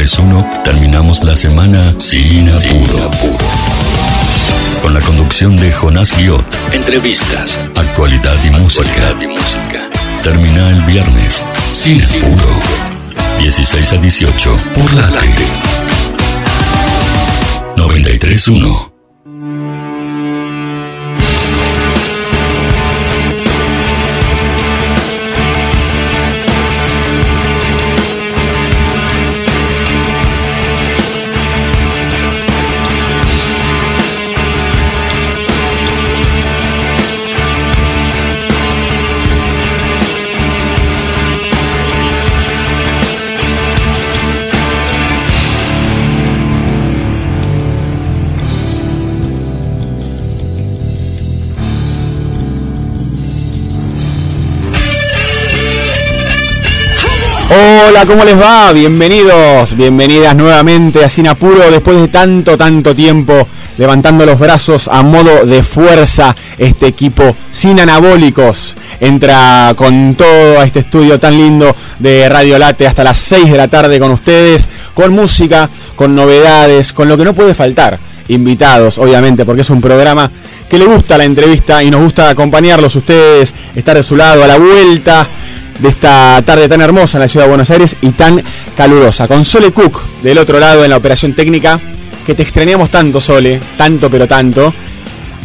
93.1 terminamos la semana sin apuro. Con la conducción de Jonás Guiot, entrevistas, actualidad y música. y música. Termina el viernes sin apuro. 16 a 18 por la aire. 93.1 Hola, ¿cómo les va? Bienvenidos, bienvenidas nuevamente a Sin Apuro después de tanto, tanto tiempo levantando los brazos a modo de fuerza este equipo sin anabólicos. Entra con todo a este estudio tan lindo de Radio Late hasta las 6 de la tarde con ustedes, con música, con novedades, con lo que no puede faltar. Invitados, obviamente, porque es un programa que le gusta la entrevista y nos gusta acompañarlos ustedes, estar de su lado a la vuelta de esta tarde tan hermosa en la ciudad de Buenos Aires y tan calurosa. Con Sole Cook del otro lado en la operación técnica, que te extrañamos tanto, Sole, tanto pero tanto.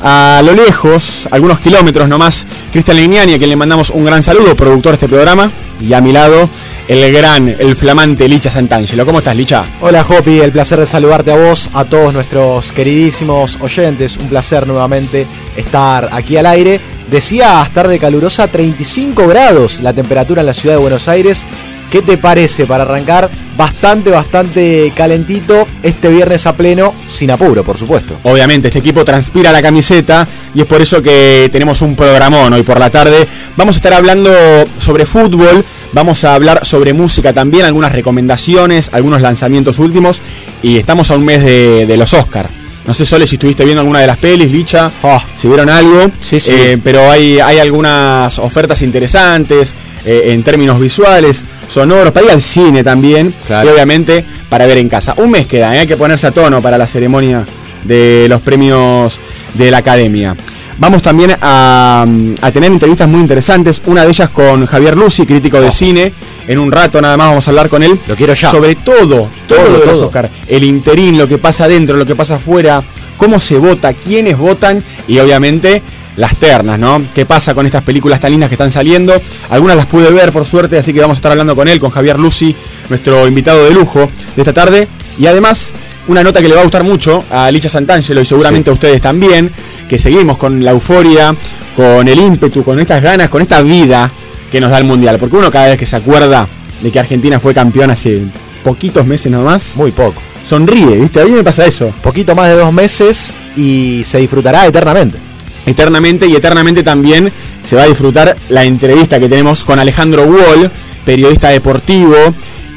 A lo lejos, algunos kilómetros nomás, Cristian Lignani, a quien le mandamos un gran saludo, productor de este programa, y a mi lado, el gran, el flamante Licha Santangelo. ¿Cómo estás, Licha? Hola, Jopi, el placer de saludarte a vos, a todos nuestros queridísimos oyentes. Un placer nuevamente estar aquí al aire Decía tarde calurosa, 35 grados la temperatura en la ciudad de Buenos Aires. ¿Qué te parece para arrancar? Bastante, bastante calentito este viernes a pleno, sin apuro, por supuesto. Obviamente, este equipo transpira la camiseta y es por eso que tenemos un programón hoy por la tarde. Vamos a estar hablando sobre fútbol, vamos a hablar sobre música también, algunas recomendaciones, algunos lanzamientos últimos y estamos a un mes de, de los Oscars. No sé, Sole, si estuviste viendo alguna de las pelis, Licha, oh. si vieron algo. Sí, sí. Eh, pero hay, hay algunas ofertas interesantes eh, en términos visuales, sonoros, para ir al cine también. Y obviamente para ver en casa. Un mes queda, ¿eh? hay que ponerse a tono para la ceremonia de los premios de la academia. Vamos también a, tener entrevistas muy interesantes, una de ellas con Javier Lucy, crítico de oh. cine. En un rato nada más vamos a hablar con él. Lo quiero ya. Sobre todo, todo, todo, Oscar. El interín, lo que pasa adentro, lo que pasa afuera, cómo se vota, quiénes votan y obviamente las ternas, ¿no? ¿Qué pasa con estas películas tan lindas que están saliendo? Algunas las pude ver por suerte, así que vamos a estar hablando con él, con Javier Lucy, nuestro invitado de lujo de esta tarde. Y además, una nota que le va a gustar mucho a Licha Santangelo y seguramente a ustedes también, que seguimos con la euforia, con el ímpetu, con estas ganas, con esta vida que nos da el Mundial. Porque uno cada vez que se acuerda de que Argentina fue campeón hace poquitos meses nomás. Muy poco. Sonríe, ¿viste? A mí me pasa eso. Poquito más de dos meses y se disfrutará eternamente. Eternamente y eternamente también se va a disfrutar la entrevista que tenemos con Alejandro Wall, periodista deportivo,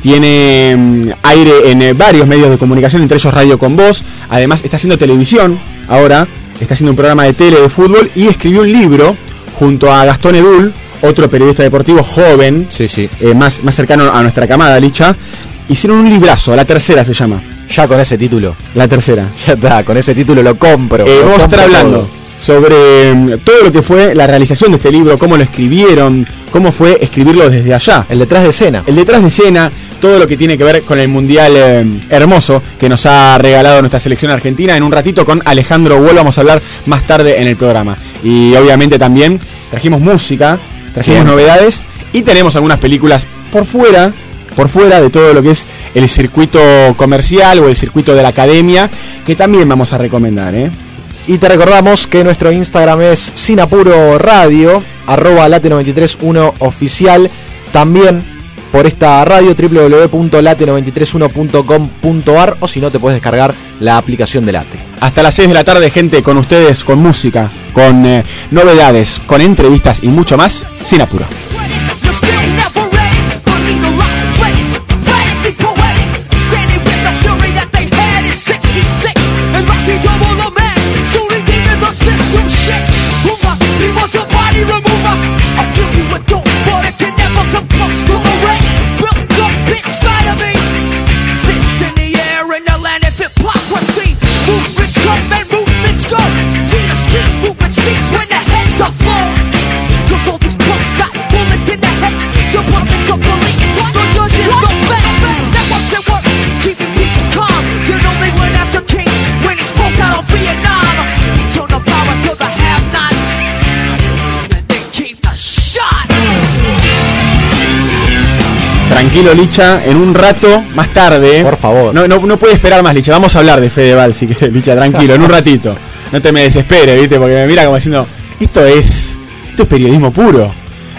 tiene mm, aire en eh, varios medios de comunicación, entre ellos Radio con Voz. Además, está haciendo televisión ahora, está haciendo un programa de tele de fútbol y escribió un libro junto a Gastón Edul, otro periodista deportivo joven, sí, sí. Eh, más, más cercano a nuestra camada, Licha. Hicieron un librazo, la tercera se llama. Ya con ese título. La tercera. Ya está, con ese título lo compro. Eh, vamos a estar hablando sobre mm, todo lo que fue la realización de este libro, cómo lo escribieron, cómo fue escribirlo desde allá. El detrás de escena. El detrás de escena, todo lo que tiene que ver con el mundial eh, hermoso que nos ha regalado nuestra selección argentina. En un ratito con Alejandro Wall vamos a hablar más tarde en el programa. Y obviamente también trajimos música, trajimos novedades y tenemos algunas películas por fuera, por fuera de todo lo que es el circuito comercial o el circuito de la academia, que también vamos a recomendar. ¿eh? Y te recordamos que nuestro Instagram es Sin Apuro Radio, arroba late931 oficial. También por esta radio www.late931.com.ar o si no te puedes descargar la aplicación de Late. Hasta las 6 de la tarde, gente, con ustedes, con música, con eh, novedades, con entrevistas y mucho más, sin apuro. Tranquilo, Licha, en un rato más tarde. Por favor. No, no, no puede esperar más, Licha. Vamos a hablar de Fedeval, si querés, Licha, tranquilo, en un ratito. No te me desesperes, ¿viste? Porque me mira como diciendo, esto es, esto es periodismo puro.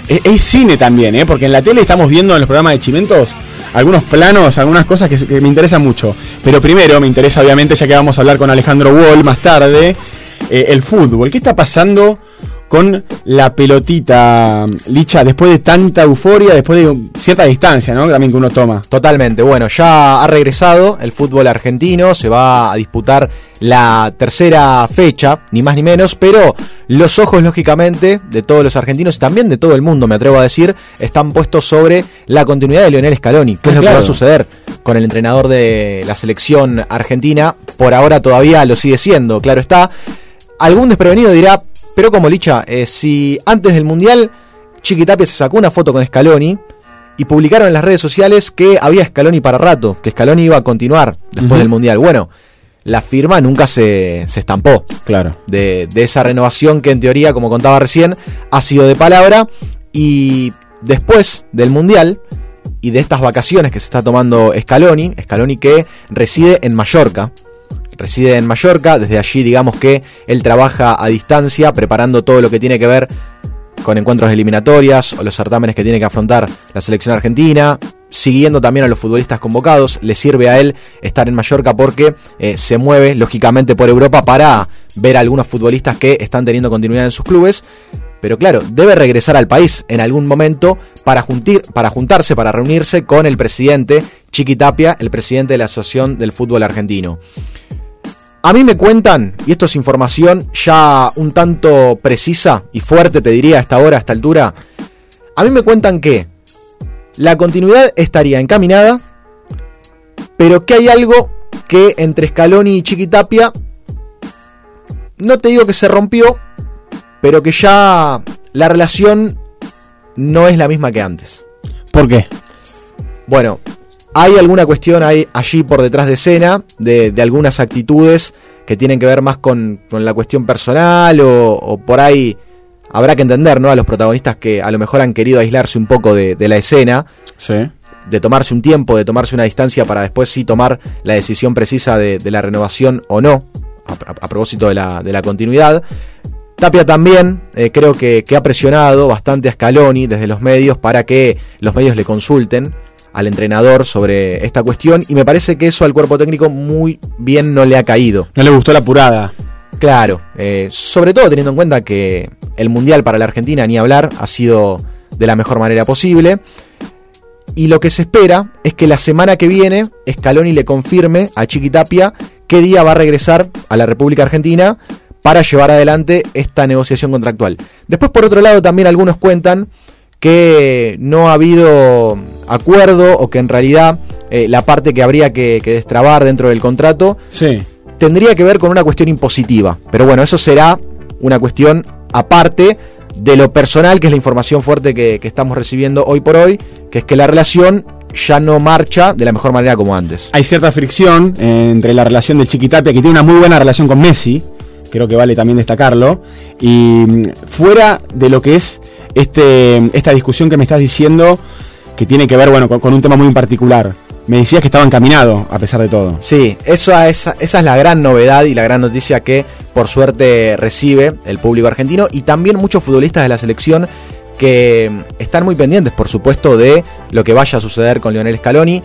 Es, es cine también, ¿eh? Porque en la tele estamos viendo en los programas de Chimentos algunos planos, algunas cosas que, que me interesan mucho. Pero primero me interesa, obviamente, ya que vamos a hablar con Alejandro Wall más tarde, eh, el fútbol. ¿Qué está pasando con la pelotita, Licha, después de tanta euforia, después de cierta distancia, ¿no? También que uno toma. Totalmente. Bueno, ya ha regresado el fútbol argentino, se va a disputar la tercera fecha, ni más ni menos, pero los ojos, lógicamente, de todos los argentinos y también de todo el mundo, me atrevo a decir, están puestos sobre la continuidad de Lionel Scaloni. ¿Qué Ah, es lo que va a suceder con el entrenador de la selección argentina? Por ahora todavía lo sigue siendo, claro está. Algún desprevenido dirá, pero como Licha, eh, si antes del Mundial Chiquitapia se sacó una foto con Scaloni y publicaron en las redes sociales que había Scaloni para rato, que Scaloni iba a continuar después del Mundial. Bueno, la firma nunca se, se estampó Claro. de, de esa renovación que en teoría, como contaba recién, ha sido de palabra y después del Mundial y de estas vacaciones que se está tomando Scaloni, Scaloni que reside en Mallorca, reside en Mallorca, desde allí digamos que él trabaja a distancia preparando todo lo que tiene que ver con encuentros eliminatorias o los certámenes que tiene que afrontar la selección argentina, siguiendo también a los futbolistas convocados, le sirve a él estar en Mallorca porque eh, se mueve lógicamente por Europa para ver a algunos futbolistas que están teniendo continuidad en sus clubes. Pero claro, debe regresar al país en algún momento para, juntir, para juntarse, para reunirse con el presidente Chiqui Tapia, el presidente de la Asociación del Fútbol Argentino. A mí me cuentan, y esto es información ya un tanto precisa y fuerte, te diría, a esta hora, a esta altura. A mí me cuentan que la continuidad estaría encaminada, pero que hay algo que entre Scaloni y Chiquitapia, no te digo que se rompió, pero que ya la relación no es la misma que antes. ¿Por qué? Bueno, hay alguna cuestión ahí, allí por detrás de escena de, de algunas actitudes que tienen que ver más con, con la cuestión personal o, o por ahí habrá que entender ¿no? a los protagonistas que a lo mejor han querido aislarse un poco de, de la escena, Sí. de tomarse un tiempo, de tomarse una distancia para después sí tomar la decisión precisa de, de la renovación o no, a, a- a propósito de la, de la continuidad. Tapia también eh, creo que, que ha presionado bastante a Scaloni desde los medios para que los medios le consulten al entrenador sobre esta cuestión y me parece que eso al cuerpo técnico muy bien no le ha caído. No le gustó la apurada. Claro, eh, sobre todo teniendo en cuenta que el Mundial para la Argentina, ni hablar, ha sido de la mejor manera posible. Y lo que se espera es que la semana que viene Scaloni le confirme a Chiquitapia qué día va a regresar a la República Argentina para llevar adelante esta negociación contractual. Después, por otro lado, también algunos cuentan que no ha habido acuerdo o que en realidad eh, la parte que habría que, que destrabar dentro del contrato Sí. tendría que ver con una cuestión impositiva. Pero bueno, eso será una cuestión aparte de lo personal, que es la información fuerte que, que estamos recibiendo hoy por hoy, que es que la relación ya no marcha de la mejor manera como antes. Hay cierta fricción entre la relación del Chiquitapia, que tiene una muy buena relación con Messi, creo que vale también destacarlo, y mm, fuera de lo que es este, esta discusión que me estás diciendo, que tiene que ver bueno, con, un tema muy en particular. Me decías que estaba encaminado, a pesar de todo. Sí, esa, esa es la gran novedad y la gran noticia que por suerte recibe el público argentino y también muchos futbolistas de la selección que están muy pendientes, por supuesto, de lo que vaya a suceder con Lionel Scaloni.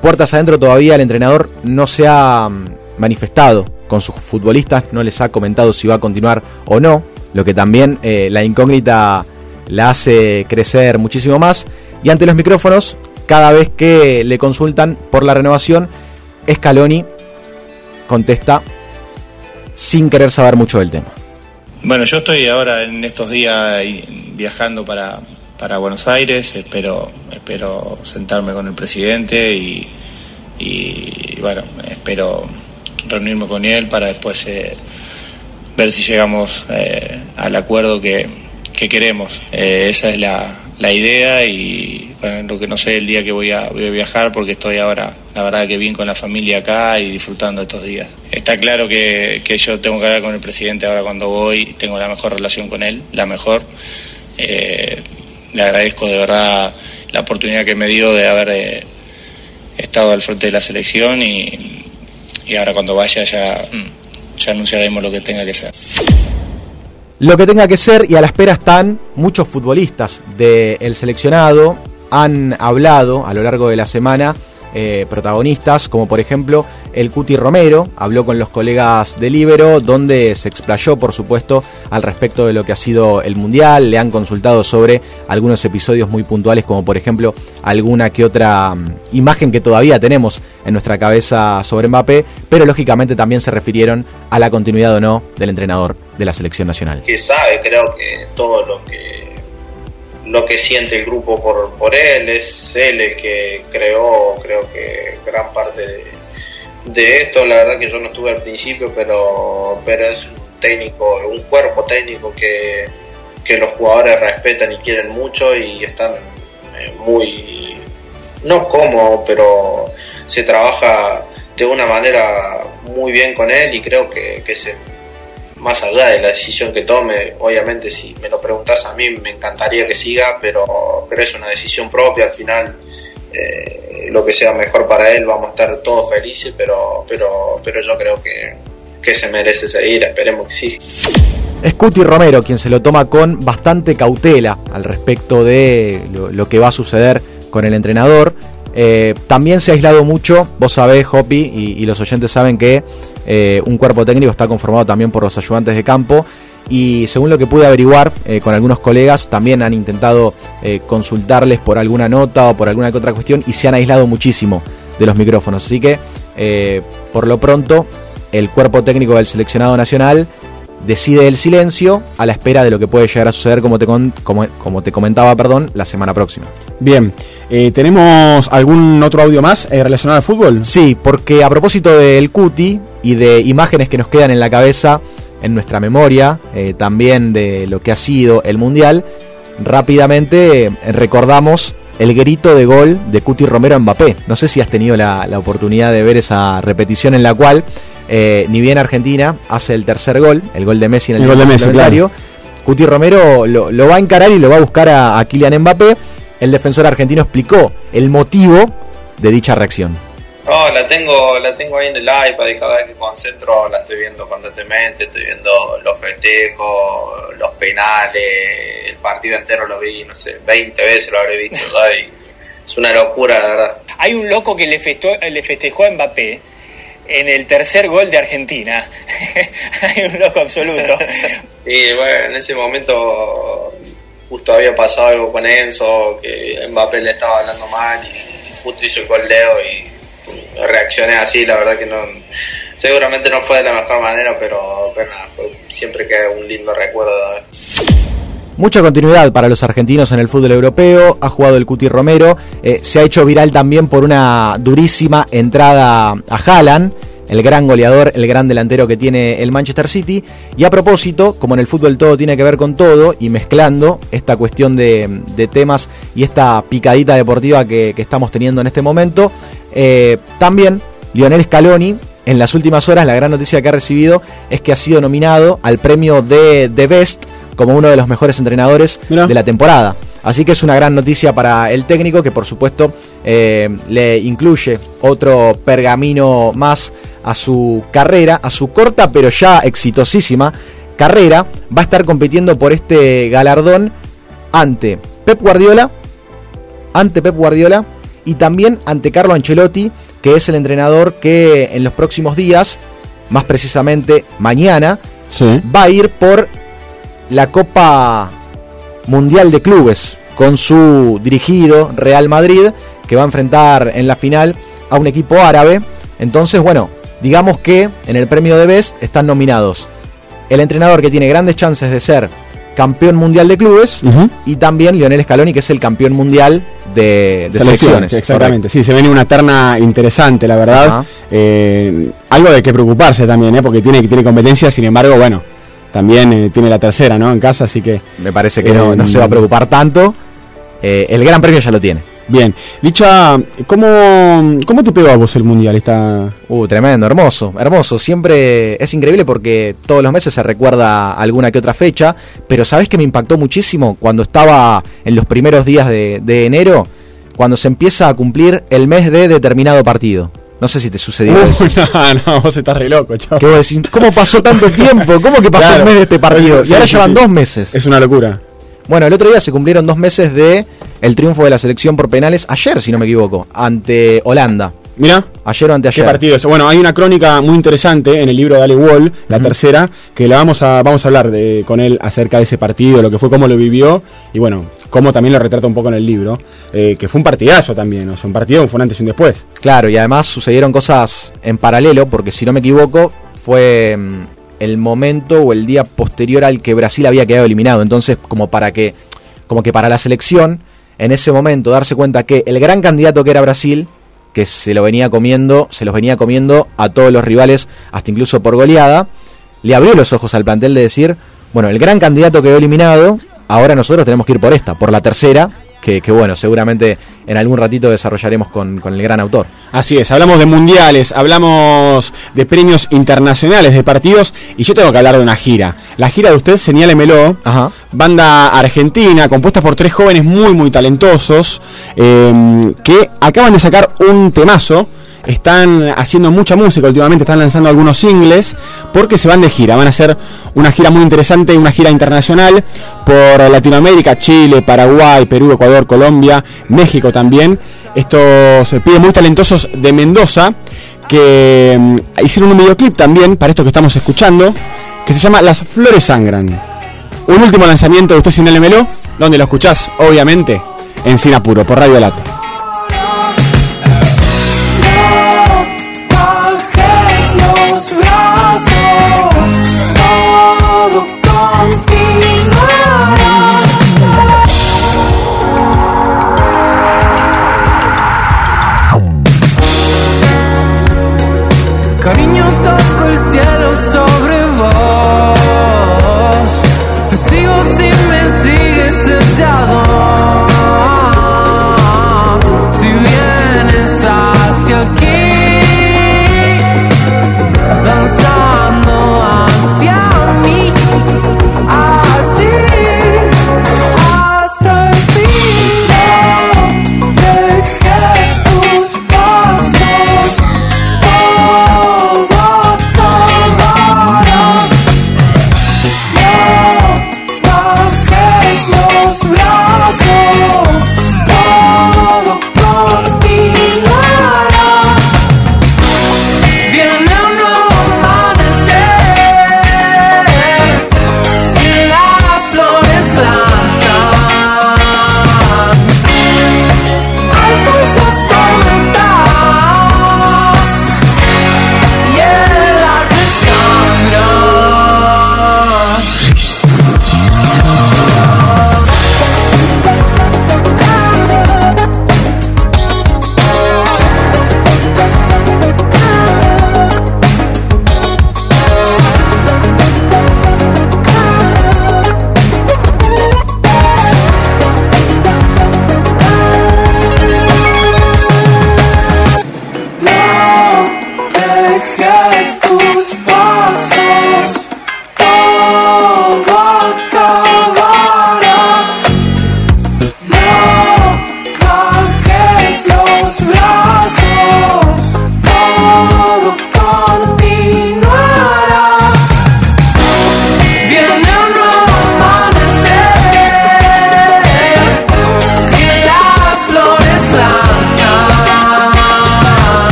Puertas adentro todavía el entrenador no se ha mm, manifestado con sus futbolistas, no les ha comentado si va a continuar o no, lo que también eh, la incógnita la hace crecer muchísimo más. Y ante los micrófonos, cada vez que le consultan por la renovación, Scaloni contesta sin querer saber mucho del tema. Bueno, yo estoy ahora en estos días viajando para, para Buenos Aires, espero, espero sentarme con el presidente y, y, bueno, espero reunirme con él para después eh, ver si llegamos eh, al acuerdo que, que queremos. Eh, esa es la, la idea y bueno, lo que no sé el día que voy a, voy a viajar porque estoy ahora, la verdad que bien con la familia acá y disfrutando estos días. Está claro que, que yo tengo que hablar con el presidente ahora cuando voy, tengo la mejor relación con él, la mejor. Eh, le agradezco de verdad la oportunidad que me dio de haber eh, estado al frente de la selección y, y ahora cuando vaya ya, ya anunciaremos lo que tenga que ser. Lo que tenga que ser y a la espera están muchos futbolistas del seleccionado, han hablado a lo largo de la semana eh, protagonistas, como por ejemplo el Cuti Romero, habló con los colegas de Libero, donde se explayó, por supuesto, al respecto de lo que ha sido el Mundial, le han consultado sobre algunos episodios muy puntuales, como por ejemplo alguna que otra mm, imagen que todavía tenemos en nuestra cabeza sobre Mbappé, pero lógicamente también se refirieron a la continuidad o no del entrenador de la selección nacional. Que sabe, creo que todo lo que lo que siente el grupo por, por él, es él el que creó, creo que gran parte de, esto. La verdad que yo no estuve al principio, pero, pero es un técnico, un cuerpo técnico que, que los jugadores respetan y quieren mucho y están eh, muy, no como, pero se trabaja de una manera muy bien con él y creo que, que más allá de la decisión que tome, obviamente si me lo preguntas a mí me encantaría que siga, pero, pero es una decisión propia, al final eh, lo que sea mejor para él vamos a estar todos felices, pero, pero, pero yo creo que, que se merece seguir, esperemos que sí. Es Cuti Romero quien se lo toma con bastante cautela al respecto de lo, que va a suceder con el entrenador. Eh, también se ha aislado mucho, vos sabés, Hopi, y los oyentes saben que eh, un cuerpo técnico está conformado también por los ayudantes de campo y según lo que pude averiguar eh, con algunos colegas, también han intentado eh, consultarles por alguna nota o por alguna otra cuestión y se han aislado muchísimo de los micrófonos. Así que, por lo pronto, el cuerpo técnico del seleccionado nacional decide el silencio a la espera de lo que puede llegar a suceder, como te, como, te comentaba, perdón, la semana próxima. Bien, ¿tenemos algún otro audio más relacionado al fútbol? Sí, porque a propósito del Cuti, y de imágenes que nos quedan en la cabeza, en nuestra memoria, eh, también de lo que ha sido el Mundial, rápidamente eh, recordamos el grito de gol de Cuti Romero a Mbappé. No sé si has tenido la, oportunidad de ver esa repetición en la cual, eh, ni bien Argentina hace el tercer gol, el gol de Messi en el, gol de Messi, Cuti Romero lo, va a encarar y lo va a buscar a, a Kylian Mbappé. El defensor argentino explicó el motivo de dicha reacción. No, la tengo, la tengo ahí en el iPad y cada vez que concentro la estoy viendo constantemente, estoy viendo los festejos, los penales, el partido entero lo vi, no sé, 20 veces lo habré visto, es una locura la verdad. Hay un loco que le, le festejó a Mbappé en el tercer gol de Argentina. Hay un loco absoluto. y bueno, en ese momento justo había pasado algo con Enzo, que Mbappé le estaba hablando mal y justo hizo el gol Leo y reaccioné así, la verdad que no, seguramente no fue de la mejor manera, pero, siempre queda un lindo recuerdo. Mucha continuidad para los argentinos en el fútbol europeo, ha jugado el Cuti Romero, eh, se ha hecho viral también por una durísima entrada a Haaland, el gran goleador, el gran delantero que tiene el Manchester City. Y a propósito, como en el fútbol todo tiene que ver con todo, y mezclando esta cuestión de, temas y esta picadita deportiva que, que estamos teniendo en este momento, eh, también Lionel Scaloni, en las últimas horas, la gran noticia que ha recibido es que ha sido nominado al premio de The Best como uno de los mejores entrenadores de la temporada. Así que es una gran noticia para el técnico que por supuesto eh, le incluye otro pergamino más a su carrera, a su corta pero ya exitosísima carrera. Va a estar compitiendo por este galardón ante Pep Guardiola, este Pep Guardiola y también ante Carlo Ancelotti, que es el entrenador que en los próximos días, más precisamente mañana, va a ir por la Copa Mundial de Clubes con su dirigido Real Madrid, que va a enfrentar en la final a un equipo árabe. Entonces, bueno, digamos que en el premio de Best están nominados el entrenador que tiene grandes chances de ser campeón mundial de clubes y también Lionel Scaloni que es el campeón mundial de, selecciones. Exactamente, sí, se viene una terna interesante, la verdad. Eh, algo de que preocuparse también, ¿eh? porque tiene, tiene competencia, sin embargo, bueno, también eh, tiene la tercera, ¿no? En casa, así que... Me parece que no, no se va a preocupar tanto. el Gran Premio ya lo tiene. Bien, Licha, ¿cómo, ¿cómo te pegó a vos el Mundial? Esta... Uh, tremendo, hermoso, hermoso. Siempre es increíble porque todos los meses se recuerda alguna que otra fecha, pero ¿sabes que me impactó muchísimo cuando estaba en los primeros días de, enero? cuando se empieza a cumplir el mes de determinado partido. No sé si te sucedió eso. no, no, vos estás re loco, chavo. Que vos decís, ¿cómo pasó tanto tiempo? ¿Cómo que pasó Claro. el mes de este partido? Y ahora sí, llevan sí. dos meses. Es una locura. Bueno, el otro día se cumplieron dos meses de el triunfo de la selección por penales, ayer, si no me equivoco, ante Holanda. Mira, Ayer o ¿Qué anteayer. partido es? Bueno, hay una crónica muy interesante en el libro de Ale Wall, la tercera, que la vamos a, vamos a hablar de, con él acerca de ese partido, lo que fue, cómo lo vivió, y bueno, cómo también lo retrata un poco en el libro, eh, que fue un partidazo también, o sea, un partido fue un antes y un después. Claro, y además sucedieron cosas en paralelo, porque si no me equivoco, fue mm, el momento o el día posterior al que Brasil había quedado eliminado. Entonces, como para que, como que para la selección, en ese momento, darse cuenta que el gran candidato que era Brasil, que se lo venía comiendo, se los venía comiendo a todos los rivales, hasta incluso por goleada, le abrió los ojos al plantel de decir, bueno, el gran candidato quedó eliminado, ahora nosotros tenemos que ir por esta, por la tercera, que, que bueno, seguramente en algún ratito desarrollaremos con, con el gran autor. Así es, hablamos de mundiales, hablamos de premios internacionales, de partidos, y yo tengo que hablar de una gira. La gira de usted, señálemelo, Ajá. banda argentina compuesta por tres jóvenes muy muy talentosos eh, que acaban de sacar un temazo. Están haciendo mucha música últimamente, están lanzando algunos singles porque se van de gira. Van a hacer una gira muy interesante, una gira internacional por Latinoamérica, Chile, Paraguay, Perú, Ecuador, Colombia, México también. Estos eh, pibes muy talentosos de Mendoza que mm, hicieron un videoclip también para esto que estamos escuchando que se llama Las Flores Sangran. Un último lanzamiento de usted sin LMLO, donde lo escuchás, obviamente, en Sinapuro, por Radio Late.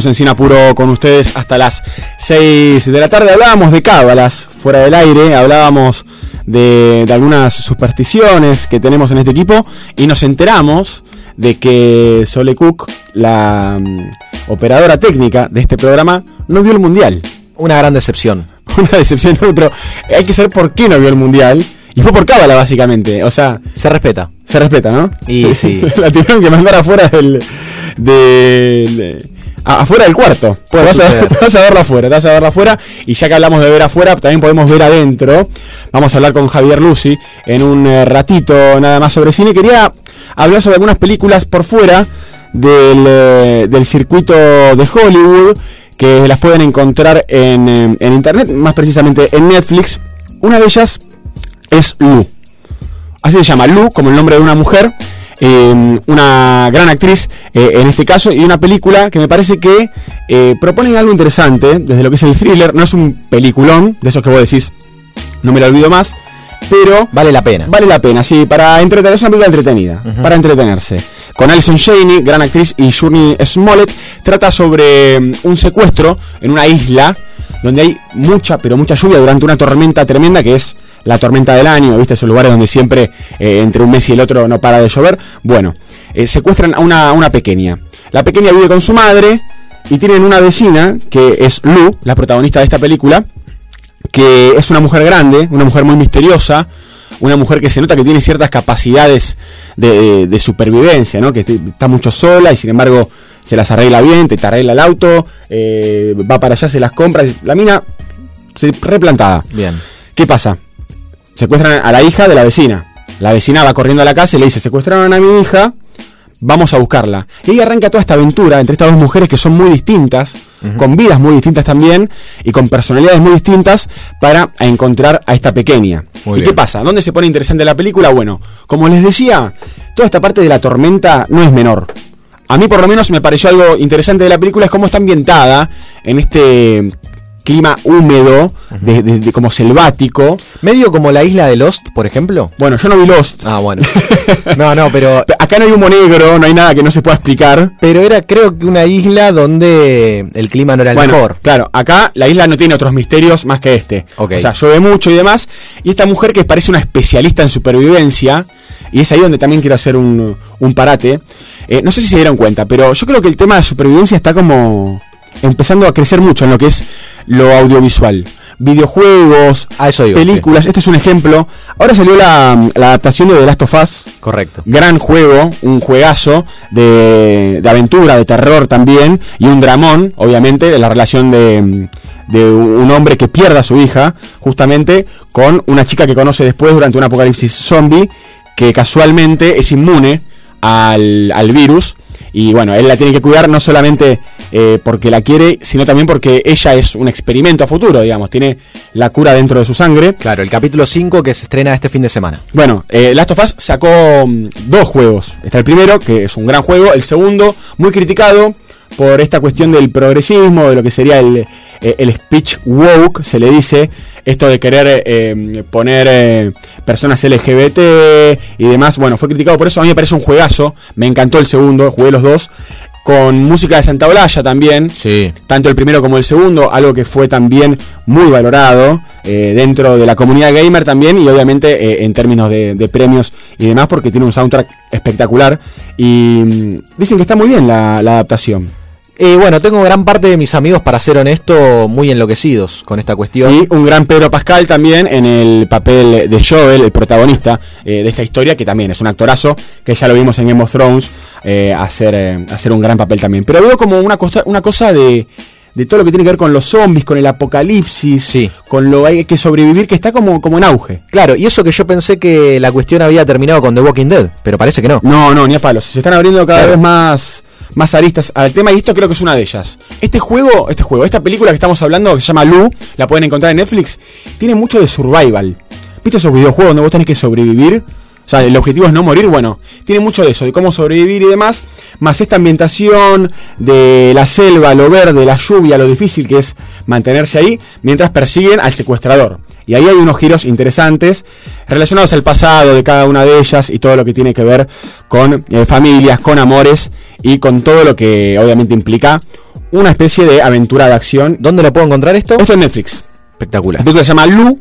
Seguimos en Sinapuro con ustedes hasta las 6 de la tarde. Hablábamos de cábalas fuera del aire, hablábamos de, de algunas supersticiones que tenemos en este equipo y nos enteramos de que Sole Cook, la mm, operadora técnica de este programa, no vio el mundial. Una gran decepción. Una decepción, pero hay que saber por qué no vio el mundial. Y fue por cábala, básicamente. O sea, Se respeta. se respeta, ¿no? Y sí. la tuvieron que mandar afuera del. Afuera del cuarto. Puede Pues vas, a, vas a verla afuera, te vas a verla afuera. Y ya que hablamos de ver afuera, también podemos ver adentro. Vamos a hablar con Javier Lucy en un eh, ratito nada más sobre cine. Quería hablar sobre algunas películas por fuera del, eh, del circuito de Hollywood. Que las pueden encontrar en, eh, en internet, más precisamente en Netflix. Una de ellas es Lu. Así se llama, Lu, como el nombre de una mujer, eh, una gran actriz eh, en este caso, y una película que me parece que eh, proponen algo interesante desde lo que es el thriller. No es un peliculón, de esos que vos decís, no me lo olvido más, pero Vale la pena. vale la pena, sí, para entretenerse, es una película entretenida, para entretenerse. Con Alison Janey, gran actriz, y Journey Smollett, trata sobre mm, un secuestro en una isla donde hay mucha, pero mucha lluvia durante una tormenta tremenda que es la tormenta del año, ¿viste? Esos lugares donde siempre eh, entre un mes y el otro no para de llover. Bueno, eh, secuestran a una, a una pequeña. La pequeña vive con su madre y tienen una vecina que es Lu, la protagonista de esta película, que es una mujer grande, una mujer muy misteriosa, una mujer que se nota que tiene ciertas capacidades de, de supervivencia, ¿no? Que est- está mucho sola y sin embargo se las arregla bien, te, te arregla el auto, eh, va para allá, se las compra. La mina se replantada. Bien. ¿Qué pasa? Secuestran a la hija de la vecina. La vecina va corriendo a la casa y le dice, secuestraron a mi hija, vamos a buscarla. Y ahí arranca toda esta aventura entre estas dos mujeres que son muy distintas, con vidas muy distintas también, y con personalidades muy distintas, para encontrar a esta pequeña. Muy ¿Y bien. qué pasa? ¿Dónde se pone interesante la película? Bueno, como les decía, toda esta parte de la tormenta no es menor. A mí por lo menos me pareció algo interesante de la película, es cómo está ambientada en este clima húmedo, de, de- de como selvático. Medio como la isla de Lost, por ejemplo. Bueno, yo no vi Lost. Ah, bueno. No, no, pero Acá no hay humo negro, no hay nada que no se pueda explicar. pero era creo que una isla donde el clima no era el Bueno, mejor. claro, acá la isla no tiene otros misterios más que este. Ok. O sea, llueve mucho y demás. Y esta mujer que parece una especialista en supervivencia, y es ahí donde también quiero hacer un, un parate. eh, no sé si se dieron cuenta, pero yo creo que el tema de supervivencia está como empezando a crecer mucho en lo que es lo audiovisual. Videojuegos, A eso digo, películas, este es un ejemplo. Ahora salió la, la adaptación de The Last of Us, Correcto. gran juego, un juegazo de, de aventura, de terror también, y un dramón, obviamente, de la relación de, de un hombre que pierda a su hija, justamente, con una chica que conoce después durante un apocalipsis zombie, que casualmente es inmune al, al virus. Y bueno, él la tiene que cuidar no solamente eh, porque la quiere, sino también porque ella es un experimento a futuro, digamos, tiene la cura dentro de su sangre. Claro, el capítulo 5 que se estrena este fin de semana. Bueno, eh, Last of Us sacó mm, dos juegos. Está el primero, que es un gran juego. El segundo, muy criticado por esta cuestión del progresismo, de lo que sería el, eh, el speech woke, se le dice. Esto de querer eh, poner eh, personas LGBT y demás. Bueno, fue criticado por eso. A mí me parece un juegazo. Me encantó el segundo, jugué los dos. Con música de Santa Olalla también Sí. tanto el primero como el segundo, algo que fue también muy valorado eh, dentro de la comunidad gamer también y obviamente eh, en términos de, de premios y demás porque tiene un soundtrack espectacular y mm, dicen que está muy bien la, la adaptación. Eh, bueno, tengo gran parte de mis amigos, para ser honesto, muy enloquecidos con esta cuestión. Y un gran Pedro Pascal también en el papel de Joel, el protagonista eh, de esta historia, que también es un actorazo, que ya lo vimos en Game of Thrones, eh, hacer, eh, hacer un gran papel también. Pero veo como una cosa, una cosa de, de todo lo que tiene que ver con los zombies, con el apocalipsis, Sí. con lo hay que sobrevivir, que está como, como en auge. Claro, y eso que yo pensé que la cuestión había terminado con The Walking Dead, pero parece que no. No, no, ni a palos. Se están abriendo cada Claro. vez más, más aristas al tema y esto creo que es una de ellas. Este juego, este juego, esta película que estamos hablando, que se llama Lu, la pueden encontrar en Netflix, tiene mucho de survival. ¿Viste esos videojuegos donde vos tenés que sobrevivir? O sea, el objetivo es no morir, bueno, tiene mucho de eso, de cómo sobrevivir y demás, más esta ambientación de la selva, lo verde, la lluvia, lo difícil que es mantenerse ahí, mientras persiguen al secuestrador. Y ahí hay unos giros interesantes relacionados al pasado de cada una de ellas y todo lo que tiene que ver con eh, familias, con amores y con todo lo que obviamente implica una especie de aventura de acción. ¿Dónde lo puedo encontrar esto? Esto en Netflix. La Espectacular. película se llama Lu,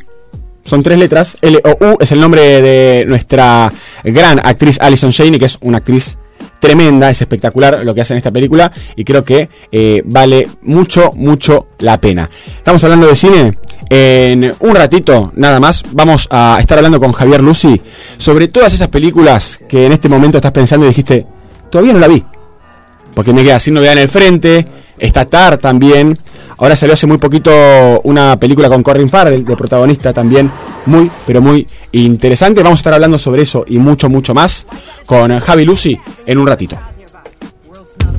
son tres letras, L-O-U, es el nombre de nuestra gran actriz Alison Janey, que es una actriz tremenda, es espectacular lo que hace en esta película y creo que eh, vale mucho, mucho la pena. Estamos hablando de cine. En un ratito, nada más, vamos a estar hablando con Javier Lucy sobre todas esas películas que en este momento estás pensando y dijiste, todavía no la vi. Porque me queda sin novedad en el frente, está Tar también. Ahora salió hace muy poquito una película con Corin Farrell de protagonista también, muy, pero muy interesante. Vamos a estar hablando sobre eso y mucho, mucho más con Javi Lucy en un ratito.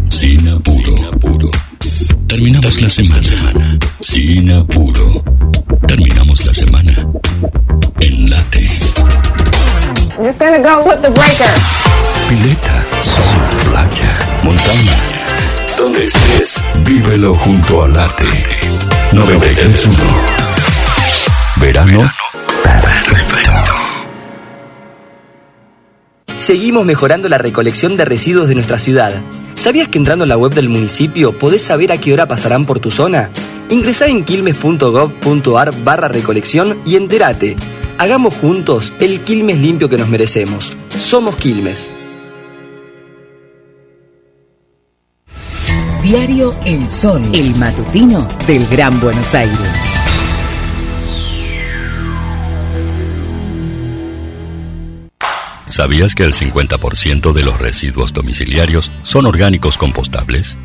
Sin apuro. Terminamos la semana. Sin apuro. Terminamos la semana. En late. I'm just gonna go flip the breaker. Pileta, sol, playa, montaña. Donde estés, vívelo junto a Late. 931. Verano. Seguimos mejorando la recolección de residuos de nuestra ciudad. ¿Sabías que entrando en la web del municipio podés saber a qué hora pasarán por tu zona? Ingresá en quilmes.gov.ar barra recolección y entérate. Hagamos juntos el Quilmes limpio que nos merecemos. Somos Quilmes. Diario El Sol, el matutino del Gran Buenos Aires. ¿Sabías que el 50% de los residuos domiciliarios son orgánicos compostables?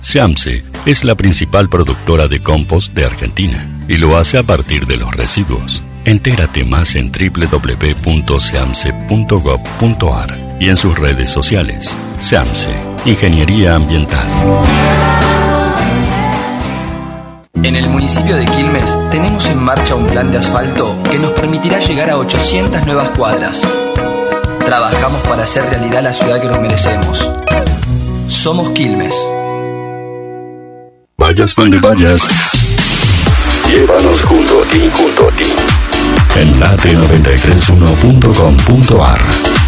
SEAMSE es la principal productora de compost de Argentina y lo hace a partir de los residuos. Entérate más en www.seamse.gov.ar y en sus redes sociales. SEAMSE, Ingeniería Ambiental. En el municipio de Quilmes tenemos en marcha un plan de asfalto que nos permitirá llegar a 800 nuevas cuadras. Trabajamos para hacer realidad la ciudad que nos merecemos. Somos Quilmes. Vayas donde vayas. Llévanos junto a ti, junto a ti. En late931.com.ar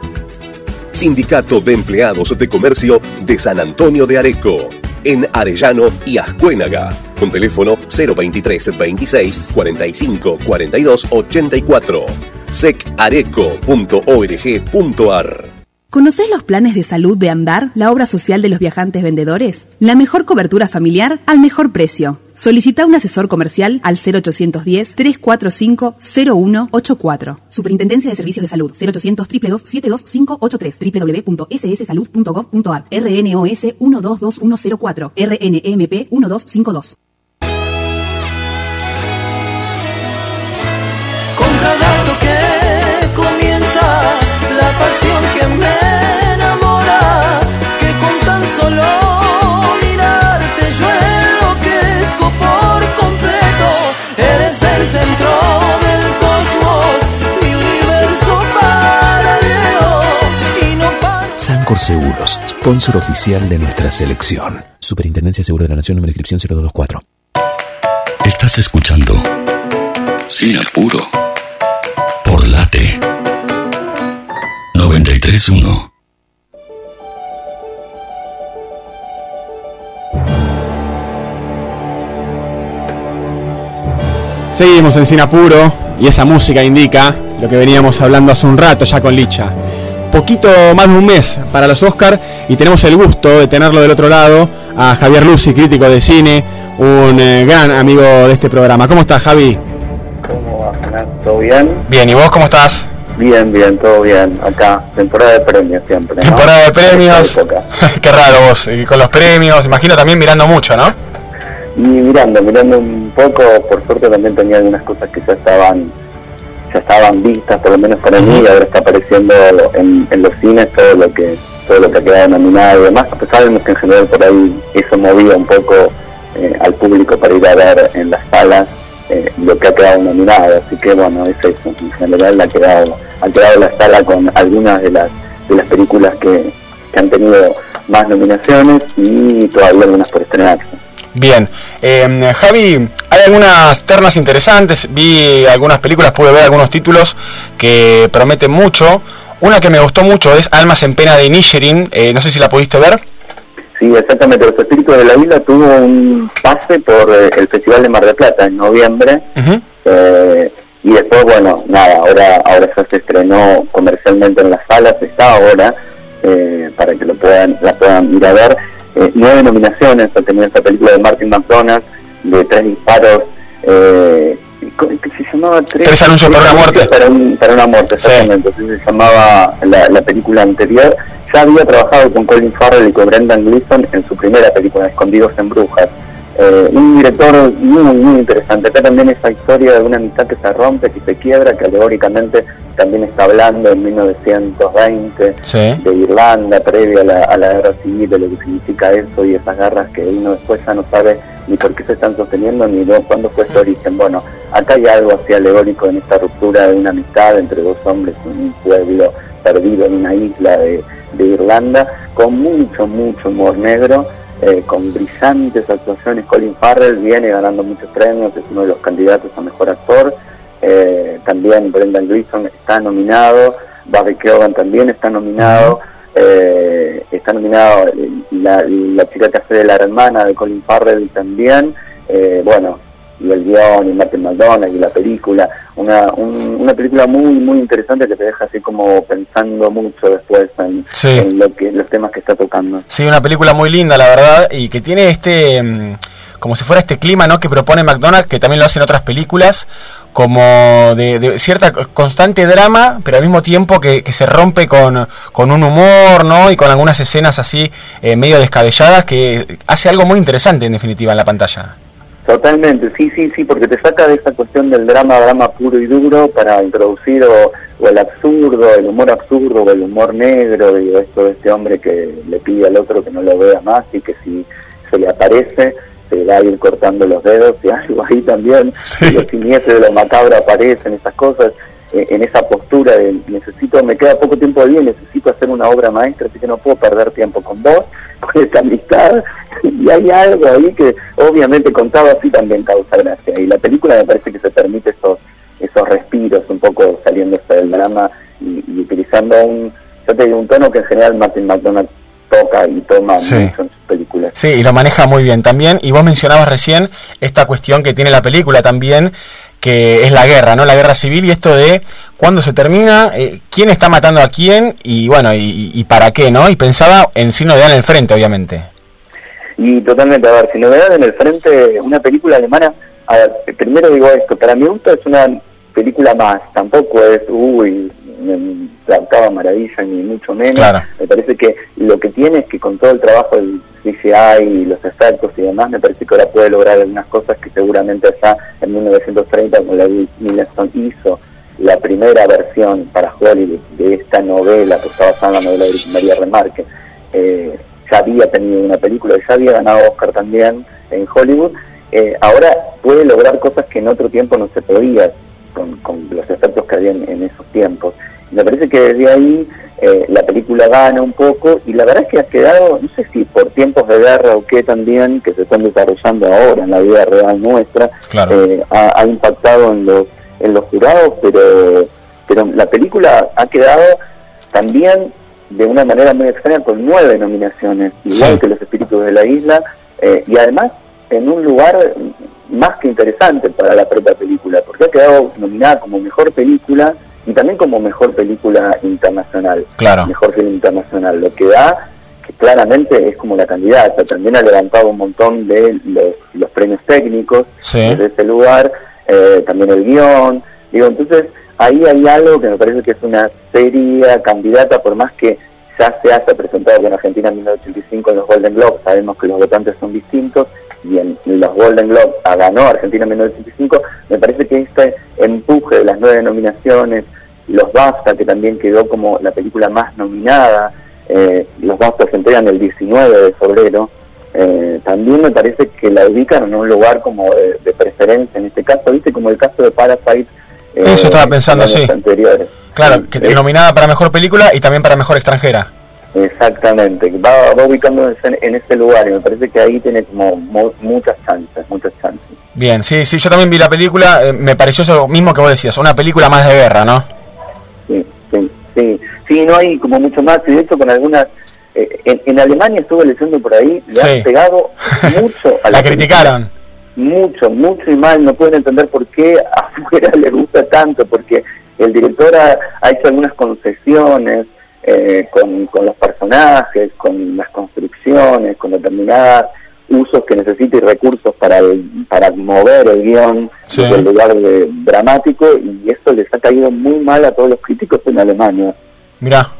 Sindicato de Empleados de Comercio de San Antonio de Areco. En Arellano y Ascuénaga. Con teléfono 023 26 45 42 84. secareco.org.ar ¿Conocés los planes de salud de Andar, la obra social de los viajantes vendedores? La mejor cobertura familiar al mejor precio. Solicita un asesor comercial al 0810-345-0184. Superintendencia de Servicios de Salud 0800 222 72583 www.sssalud.gov.ar RNOS 122104 RNMP 1252. Sancor Seguros, sponsor oficial de nuestra selección. Superintendencia de Seguro de la Nación, número de inscripción 0224. Estás escuchando Sin Apuro por Late 931. Seguimos en Sinapuro y esa música indica lo que veníamos hablando hace un rato ya con Licha. Poquito más de un mes para los Oscar y tenemos el gusto de tenerlo del otro lado a Javier Lucy, crítico de cine, un eh, gran amigo de este programa. ¿Cómo estás, Javi? ¿Cómo va? ¿Todo bien? Bien, ¿y vos cómo estás? Bien, bien, todo bien. Acá, temporada de premios siempre. ¿no? Temporada de premios. Qué raro vos, y con los premios, imagino también mirando mucho, ¿no? Y mirando, mirando un poco, por suerte también tenía algunas cosas que ya estaban ya estaban vistas, por lo menos para mí, y ahora está apareciendo en, en los cines todo lo que todo lo que ha quedado nominado y demás. Pues sabemos que en general por ahí eso movía un poco eh, al público para ir a ver en las salas eh, lo que ha quedado nominado. Así que bueno, es eso. En general ha quedado, ha quedado la sala con algunas de las, de las películas que, que han tenido más nominaciones y todavía algunas por estrenarse. Bien, eh, Javi, hay algunas ternas interesantes, vi algunas películas, pude ver algunos títulos que prometen mucho. Una que me gustó mucho es Almas en Pena de Nisherin, eh, no sé si la pudiste ver. Sí, exactamente. Los Espíritus de la Isla tuvo un pase por eh, el Festival de Mar del Plata en noviembre. eh, y después, bueno, nada, ahora ahora ya se estrenó comercialmente en las salas, está ahora, eh, para que lo puedan la puedan ir a ver. Eh, nueve nominaciones ha tenido esta película de Martin McDonagh, de tres disparos. Eh, ¿Qué se llamaba? Tres anuncios para una muerte. Para, un- para una muerte, exactamente. Así se llamaba la, la película anterior. Ya había trabajado con Colin Farrell y con Brendan Gleeson en su primera película, Escondidos en Brujas. Eh, un director muy, muy interesante. Acá también esa historia de una amistad que se rompe, que se quiebra, que alegóricamente también está hablando en 1920 Sí. de Irlanda, previo a la, a la guerra civil, de lo que significa eso y esas guerras que uno después ya no sabe ni por qué se están sosteniendo ni de cuándo fue su origen. Bueno, acá hay algo así alegórico en esta ruptura de una amistad entre dos hombres en un pueblo perdido en una isla de, de Irlanda, con mucho, mucho humor negro. Eh, con brillantes actuaciones, Colin Farrell viene ganando muchos premios, es uno de los candidatos a mejor actor. Eh, también Brendan Gleeson está nominado, Barry Keoghan también está nominado, eh, está nominado la, la chica que hace de la hermana de Colin Farrell también, bueno, y el guion, y Martin McDonagh, y la película, una, un- una película muy, muy interesante que te deja así como pensando mucho después en, Sí. en lo que, los temas que está tocando. Sí, una película muy linda, la verdad, y que tiene este, mm, como si fuera este clima, ¿no? Que propone McDonald's, que también lo hace en otras películas, como de, de cierta constante drama, pero al mismo tiempo que, que se rompe con, con un humor, ¿no? Y con algunas escenas así eh, medio descabelladas, que hace algo muy interesante en definitiva en la pantalla. Totalmente, sí, sí, sí, porque te saca de esa cuestión del drama, drama puro y duro para introducir o, o el absurdo, el humor absurdo o el humor negro, digo, esto de este hombre que le pide al otro que no lo vea más y que si se le aparece se va a ir cortando los dedos y algo ahí también, y lo siniestro de lo macabro aparecen, esas cosas, en esa postura de necesito, me queda poco tiempo de día, necesito hacer una obra maestra, así que no puedo perder tiempo con vos, con esta amistad, y hay algo ahí que obviamente contado así también causa gracia, y la película me parece que se permite esos, esos respiros, un poco saliéndose del drama y, y utilizando un, yo te digo, un tono que en general Martin McDonagh toca y toma Sí. mucho en sus películas. Sí, y lo maneja muy bien también. Y vos mencionabas recién esta cuestión que tiene la película también, que es la guerra, ¿no? La guerra civil y esto de cuándo se termina, eh, quién está matando a quién y bueno, y, y para qué, ¿no? Y pensaba en signo de edad en el frente, obviamente. Y totalmente, a ver, si novedad en el frente, una película alemana, a ver, primero digo esto, para mi gusto es una película más, tampoco es, uy, la octava maravilla, ni mucho menos. Claro. Me parece que lo que tiene es que con todo el trabajo del CGI y los efectos y demás, me parece que ahora puede lograr algunas cosas que seguramente allá en 1930, con la hizo la primera versión para Hollywood de esta novela, que está basada en la novela de María Remarque, eh, ya había tenido una película, ya había ganado Oscar también en Hollywood, eh, ahora puede lograr cosas que en otro tiempo no se podía con, con los efectos que había en, en esos tiempos. Me parece que desde ahí eh, la película gana un poco y la verdad es que ha quedado, no sé si por tiempos de guerra o qué también, que se están desarrollando ahora en la vida real nuestra, Claro. eh, ha, ha impactado en los, en los jurados, pero, pero la película ha quedado también de una manera muy extraña con nueve nominaciones, igual Sí. que Los Espíritus de la Isla, eh, y además en un lugar más que interesante para la propia película, porque ha quedado nominada como mejor película y también como mejor película internacional, Claro. mejor film internacional, lo que da que claramente es como la candidata, también ha levantado un montón de los, los premios técnicos Sí. desde ese lugar, eh, también el guion, digo, entonces ahí hay algo que me parece que es una seria candidata, por más que ya se haya presentado con Argentina en 1985 en los Golden Globes, sabemos que los votantes son distintos, y en los Golden Globes ah, ganó Argentina en 1985, me parece que este empuje de las nueve nominaciones, los BAFTA, que también quedó como la película más nominada, eh, los BAFTA se entregan el 19 de febrero, eh, también me parece que la ubican en un lugar como de, preferencia en este caso, viste, como el caso de Parasite. Eh, Eso estaba pensando, sí. Anteriores. Claro, que nominada para mejor película y también para mejor extranjera. Exactamente, va, va ubicándose en, ese lugar y me parece que ahí tiene como muchas chances, muchas chances. Bien, sí, sí, yo también vi la película, eh, me pareció eso mismo que vos decías, una película más de guerra, ¿no? Sí, sí, sí, sí, no hay como mucho más, y de hecho con algunas eh, en, Alemania estuve leyendo por ahí, le han pegado mucho a la, la criticaron. Mucho, mucho y mal, no pueden entender por qué afuera le gusta tanto, porque el director ha, hecho algunas concesiones eh, con, los personajes, con las construcciones, con determinados usos que necesita y recursos para, para mover el guion sí. el lugar de, dramático y esto les ha caído muy mal a todos los críticos en Alemania. Mira,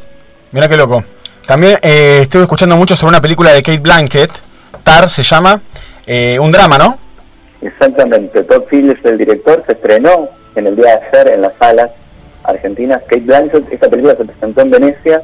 mira qué loco. También eh, estuve escuchando mucho sobre una película de Kate Blanket, Tar se llama, eh, un drama, ¿no? Exactamente, Todd Phillips, el director, se estrenó en el día de ayer en las salas argentinas. Kate Blanchett, esta película se presentó en Venecia,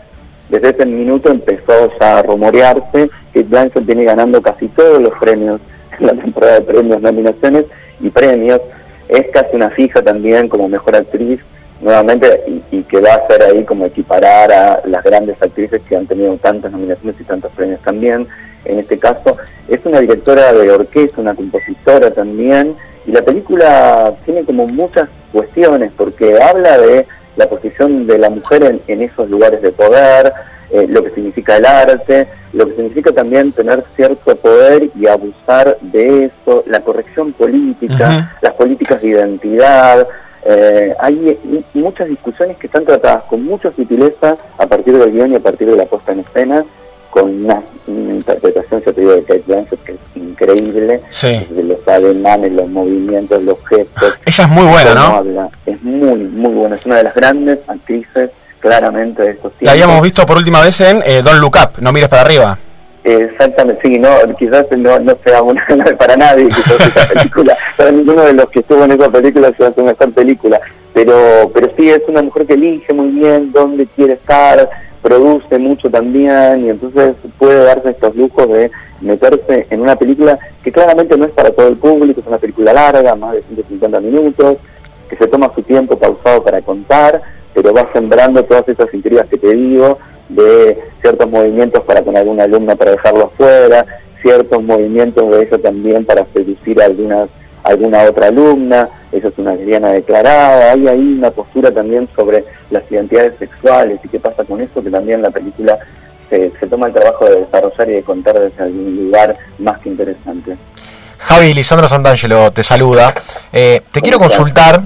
desde ese minuto empezó a rumorearse. Kate Blanchett viene ganando casi todos los premios en la temporada de premios, nominaciones y premios. Es casi una fija también como mejor actriz nuevamente y, que va a ser ahí como equiparar a las grandes actrices que han tenido tantas nominaciones y tantos premios también. En este caso es una directora de orquesta, una compositora también, y la película tiene como muchas cuestiones porque habla de la posición de la mujer en, esos lugares de poder, eh, lo que significa el arte, lo que significa también tener cierto poder y abusar de eso, la corrección política, las políticas de identidad, eh, hay muchas discusiones que están tratadas con mucha sutileza a partir del guion y a partir de la puesta en escena, con una, interpretación, yo te digo, de Kate Blanchett que es increíble, de los ademanes, los movimientos, los gestos. Ella es muy buena, ¿no? Es muy, muy buena, es una de las grandes actrices claramente de estos tiempos. La habíamos visto por última vez en eh, Don't Look Up, No mires para arriba. Exactamente, sí, no, quizás no, no sea una para nadie, quizás esa película, para ninguno de los que estuvo en esa película sea una mejor película, pero, pero sí es una mujer que elige muy bien dónde quiere estar, produce mucho también y entonces puede darse estos lujos de meterse en una película que claramente no es para todo el público, es una película larga, más de 150 minutos, que se toma su tiempo pausado para contar, pero va sembrando todas esas intrigas que te digo, de ciertos movimientos para con alguna alumna para dejarlo fuera, ciertos movimientos de eso también para seducir algunas, alguna otra alumna, eso es una lesbiana declarada, hay ahí una postura también sobre las identidades sexuales y qué pasa con eso, que también la película se, toma el trabajo de desarrollar y de contar desde algún lugar más que interesante. Javi, Lisandro Santangelo te saluda. Eh, te quiero consultar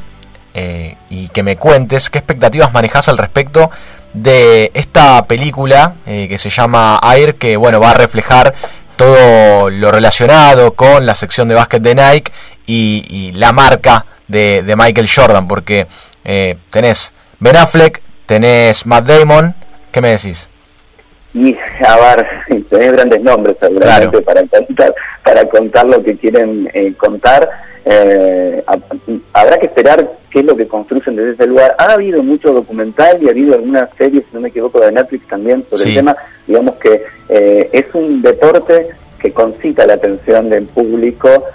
eh, y que me cuentes qué expectativas manejas al respecto de esta película eh, que se llama Air, que bueno, va a reflejar todo lo relacionado con la sección de básquet de Nike y, la marca de, Michael Jordan, porque eh, tenés Ben Affleck, tenés Matt Damon, ¿qué me decís? Y a ver, tenés grandes nombres seguramente para, contar, para contar lo que quieren eh, contar eh, habrá que esperar qué es lo que construyen desde ese lugar. Ha habido mucho documental y ha habido algunas series, si no me equivoco, de Netflix también sobre el tema. Digamos que eh, es un deporte que concita la atención del público,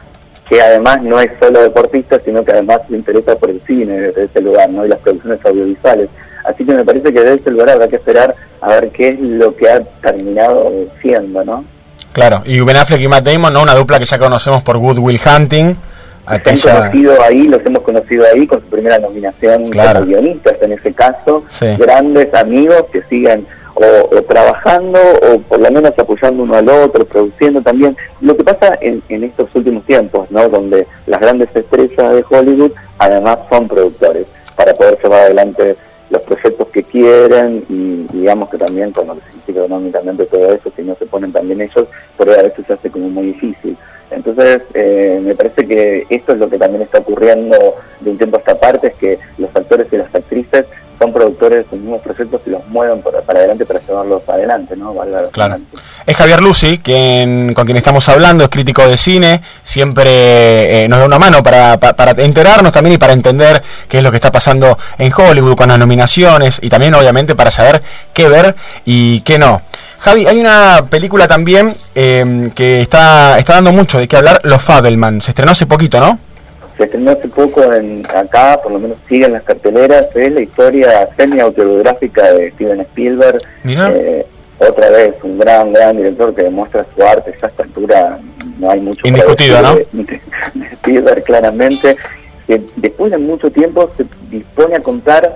que además no es solo deportista, sino que además le interesa por el cine desde ese lugar, ¿no? Y las producciones audiovisuales. Así que me parece que desde ese lugar habrá que esperar a ver qué es lo que ha terminado siendo, ¿no? Claro, y Ben Affleck y Matt Damon, ¿no? Una dupla que ya conocemos por Good Will Hunting se han conocido ahí, los hemos conocido ahí con su primera nominación como guionistas en ese caso, grandes amigos que siguen o, trabajando o por lo menos apoyando uno al otro, produciendo también. Lo que pasa en, estos últimos tiempos, ¿no? Donde las grandes estrellas de Hollywood además son productores para poder llevar adelante los proyectos que quieren y digamos que también lo que significa económicamente todo eso, si no se ponen también ellos, ahí a veces se hace como muy difícil. Entonces, eh, me parece que esto es lo que también está ocurriendo de un tiempo a esta parte, es que los actores y las actrices son productores de sus mismos proyectos y los mueven para, para adelante para llevarlos adelante, ¿no? Claro. Es Javier Lucy, quien, con quien estamos hablando, es crítico de cine, siempre eh, nos da una mano para, pa- para enterarnos también y para entender qué es lo que está pasando en Hollywood con las nominaciones y también obviamente para saber qué ver y qué no. Javi, hay una película también eh, que está, está dando mucho de qué hablar, Los Fabelman. Se estrenó hace poquito, ¿no? Se estrenó hace poco en, acá, por lo menos siguen las carteleras, es la historia semi-autobiográfica de Steven Spielberg. Mira. Eh, otra vez, un gran, gran director que demuestra su arte, ya a esta altura no hay mucho Indiscutido, de, de- de Spielberg claramente. Que después de mucho tiempo se dispone a contar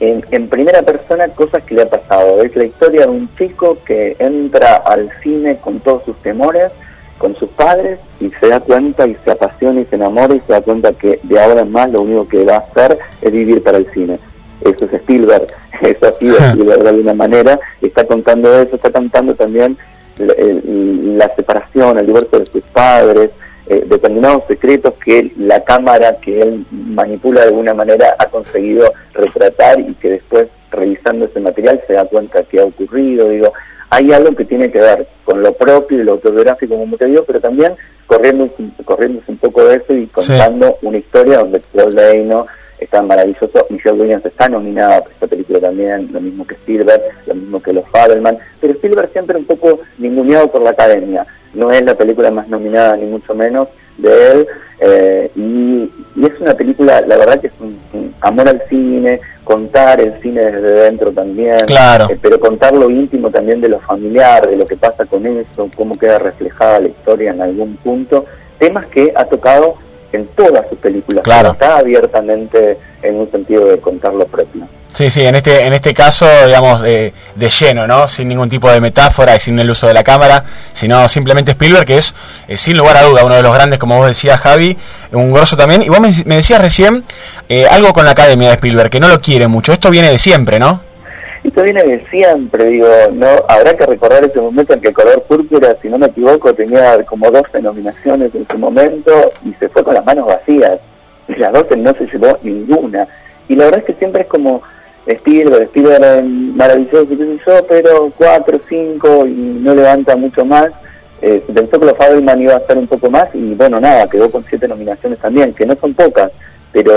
en, en primera persona cosas que le ha pasado. Es la historia de un chico que entra al cine con todos sus temores, con sus padres, y se da cuenta y se apasiona y se enamora y se da cuenta que de ahora en más lo único que va a hacer es vivir para el cine. Eso es Spielberg, eso ha sido Spielberg de alguna manera, está contando eso, está contando también la separación, el divorcio de sus padres, eh, determinados secretos que la cámara que él manipula de alguna manera ha conseguido retratar y que después revisando ese material se da cuenta que ha ocurrido, digo, hay algo que tiene que ver con lo propio y lo autobiográfico como te digo, pero también corriendo corriéndose un poco de eso y contando una historia donde Paul Dano está maravilloso, Michelle Williams está nominada por esta película también, lo mismo que Spielberg, lo mismo que los Fabelman, pero Spielberg siempre un poco ninguneado por la academia, no es la película más nominada ni mucho menos de él, eh, y, y es una película, la verdad que es un, un amor al cine, contar el cine desde dentro también, Claro. eh, pero contar lo íntimo también de lo familiar, de lo que pasa con eso, cómo queda reflejada la historia en algún punto, temas que ha tocado en todas sus películas, Claro. está abiertamente en un sentido de contar lo propio. Sí, sí, en este, en este caso, digamos, eh, de lleno, ¿no? Sin ningún tipo de metáfora y sin el uso de la cámara, sino simplemente Spielberg, que es, eh, sin lugar a duda, uno de los grandes, como vos decías, Javi, un grosso también. Y vos me, decías recién eh, algo con la academia de Spielberg, que no lo quiere mucho. Esto viene de siempre, ¿no? Esto viene de siempre, digo, no habrá que recordar ese momento en que Color Púrpura, si no me equivoco, tenía como 12 nominaciones en su momento y se fue con las manos vacías. Y las 12 no se llevó ninguna. Y la verdad es que siempre es como Spielberg, Spielberg maravilloso, qué sé yo, pero 4, 5 y no levanta mucho más. Eh, se pensó que los Fabelman iba a estar un poco más y bueno, nada, quedó con 7 nominaciones también, que no son pocas, pero,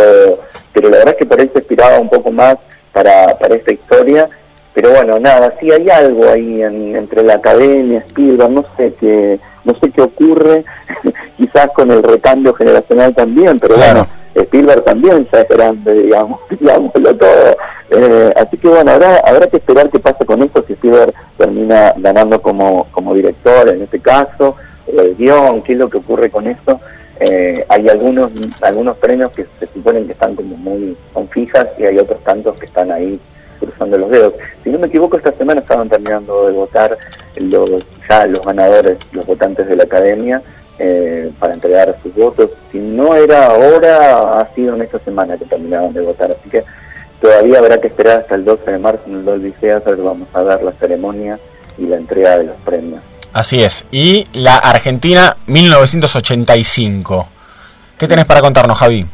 pero la verdad es que por ahí se un poco más para, para esta historia. Pero bueno, nada, sí hay algo ahí en- entre la academia, Spielberg, no sé qué, no sé qué ocurre, quizás con el recambio generacional también, pero Claro. bueno, Spielberg también ya es grande, digamos, digámoslo todo. Eh, así que bueno, habrá, habrá que esperar qué pasa con esto, si Spielberg termina ganando como, como director en este caso, el guion, qué es lo que ocurre con esto. Eh, hay algunos algunos premios que se suponen que están como muy son fijas y hay otros tantos que están ahí cruzando los dedos. Si no me equivoco, esta semana estaban terminando de votar los, ya los ganadores, los votantes de la academia, eh, para entregar sus votos. Si no era ahora, ha sido en esta semana que terminaron de votar. Así que todavía habrá que esperar hasta el 12 de marzo en el Dolby Theater, vamos a ver la ceremonia y la entrega de los premios. Así es. Y la Argentina 1985. ¿Qué tenés para contarnos, Javi?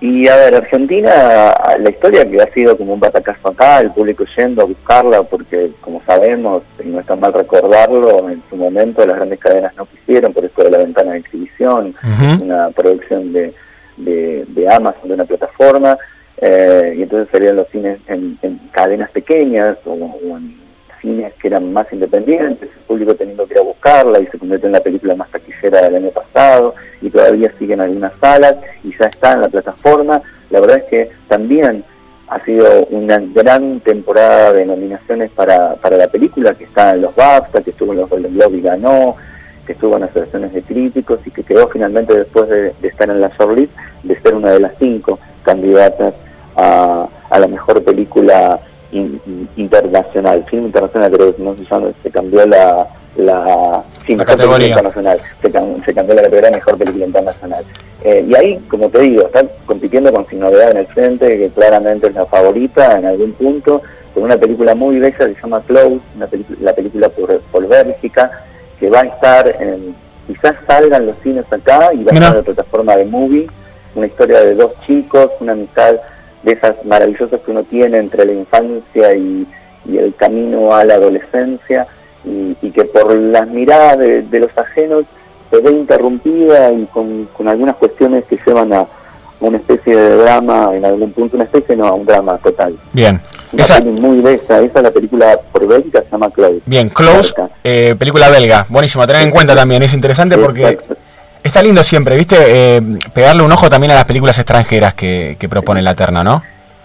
Y a ver, Argentina, la historia que ha sido como un batacazo acá, el público yendo a buscarla, porque como sabemos, y no está mal recordarlo, en su momento las grandes cadenas no quisieron, por eso de la ventana de exhibición, una producción de, de, de Amazon, de una plataforma, eh, y entonces salían los cines en, en cadenas pequeñas o, o en cines que eran más independientes, el público teniendo que ir a buscarla y se convirtió en la película más taquillera del año pasado y todavía sigue en algunas salas y ya está en la plataforma. La verdad es que también ha sido una gran temporada de nominaciones para, para la película, que está en los BAFTA, que estuvo en los Golden Globe y ganó, que estuvo en las de críticos y que quedó finalmente después de, de estar en la shortlist de ser una de las cinco candidatas a, a la mejor película in- in- internacional, film internacional creo que no se llama, se cambió la, la, sí, La categoría. internacional. Se, se cambió la categoría mejor película internacional. Eh, y ahí, como te digo, está compitiendo con Sin Novedad en el Frente, que claramente es la favorita en algún punto, con una película muy bella que se llama Close, una la película por, por Bélgica, que va a estar en, quizás salgan los cines acá y va a estar en la plataforma de Movie, una historia de dos chicos, una amistad de esas maravillosas que uno tiene entre la infancia y, y el camino a la adolescencia, y, y que por las miradas de, de los ajenos se ve interrumpida y con, con algunas cuestiones que llevan a una especie de drama en algún punto, una especie no, a un drama total. Bien. Una Esa, muy bella, esa es la película por Bélgica, se llama Close. bien, Close, eh, película belga. Buenísimo, tener en cuenta también. Es interesante porque está lindo siempre, ¿viste? Eh, pegarle un ojo también a las películas extranjeras que, que propone la terna, ¿no?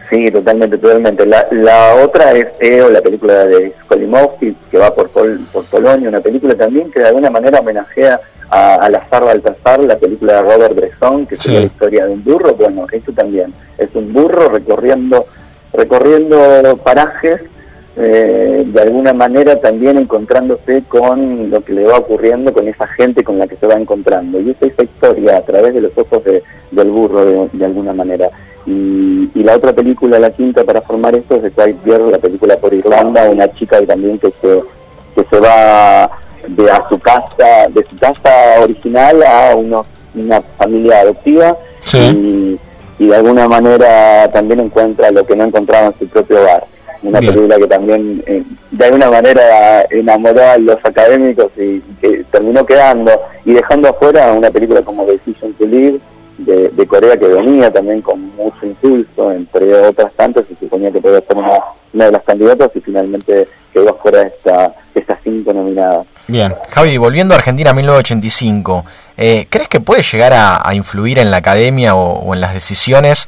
Sí, totalmente, totalmente. La, la otra es EO, la película de Skolimowski, que va por, Pol- por Polonia, una película también que de alguna manera homenajea a, a la Zar Baltasar, la película de Robert Bresson, que sería Sí. la historia de un burro. Bueno, esto también es un burro recorriendo, recorriendo parajes, eh, de alguna manera también encontrándose con lo que le va ocurriendo con esa gente con la que se va encontrando. Y es esa historia a través de los ojos de- del burro, de, de alguna manera. Y, y la otra película, la quinta para formar esto, es de Quiet Girl, la película por Irlanda, una chica que también que se, que se va de a su casa, de su casa original a uno- una familia adoptiva y, y de alguna manera también encuentra lo que no encontraba en su propio hogar. Una Bien. película que también eh, de alguna manera enamoró a los académicos y que terminó quedando y dejando afuera una película como Decision to Live de, de Corea que venía también con mucho impulso, entre otras tantas, y suponía que podía ser una, una de las candidatas y finalmente quedó afuera de esta, estas cinco nominadas. Bien. Javi, volviendo a Argentina 1985, eh, ¿crees que puede llegar a, a influir en la academia o, o en las decisiones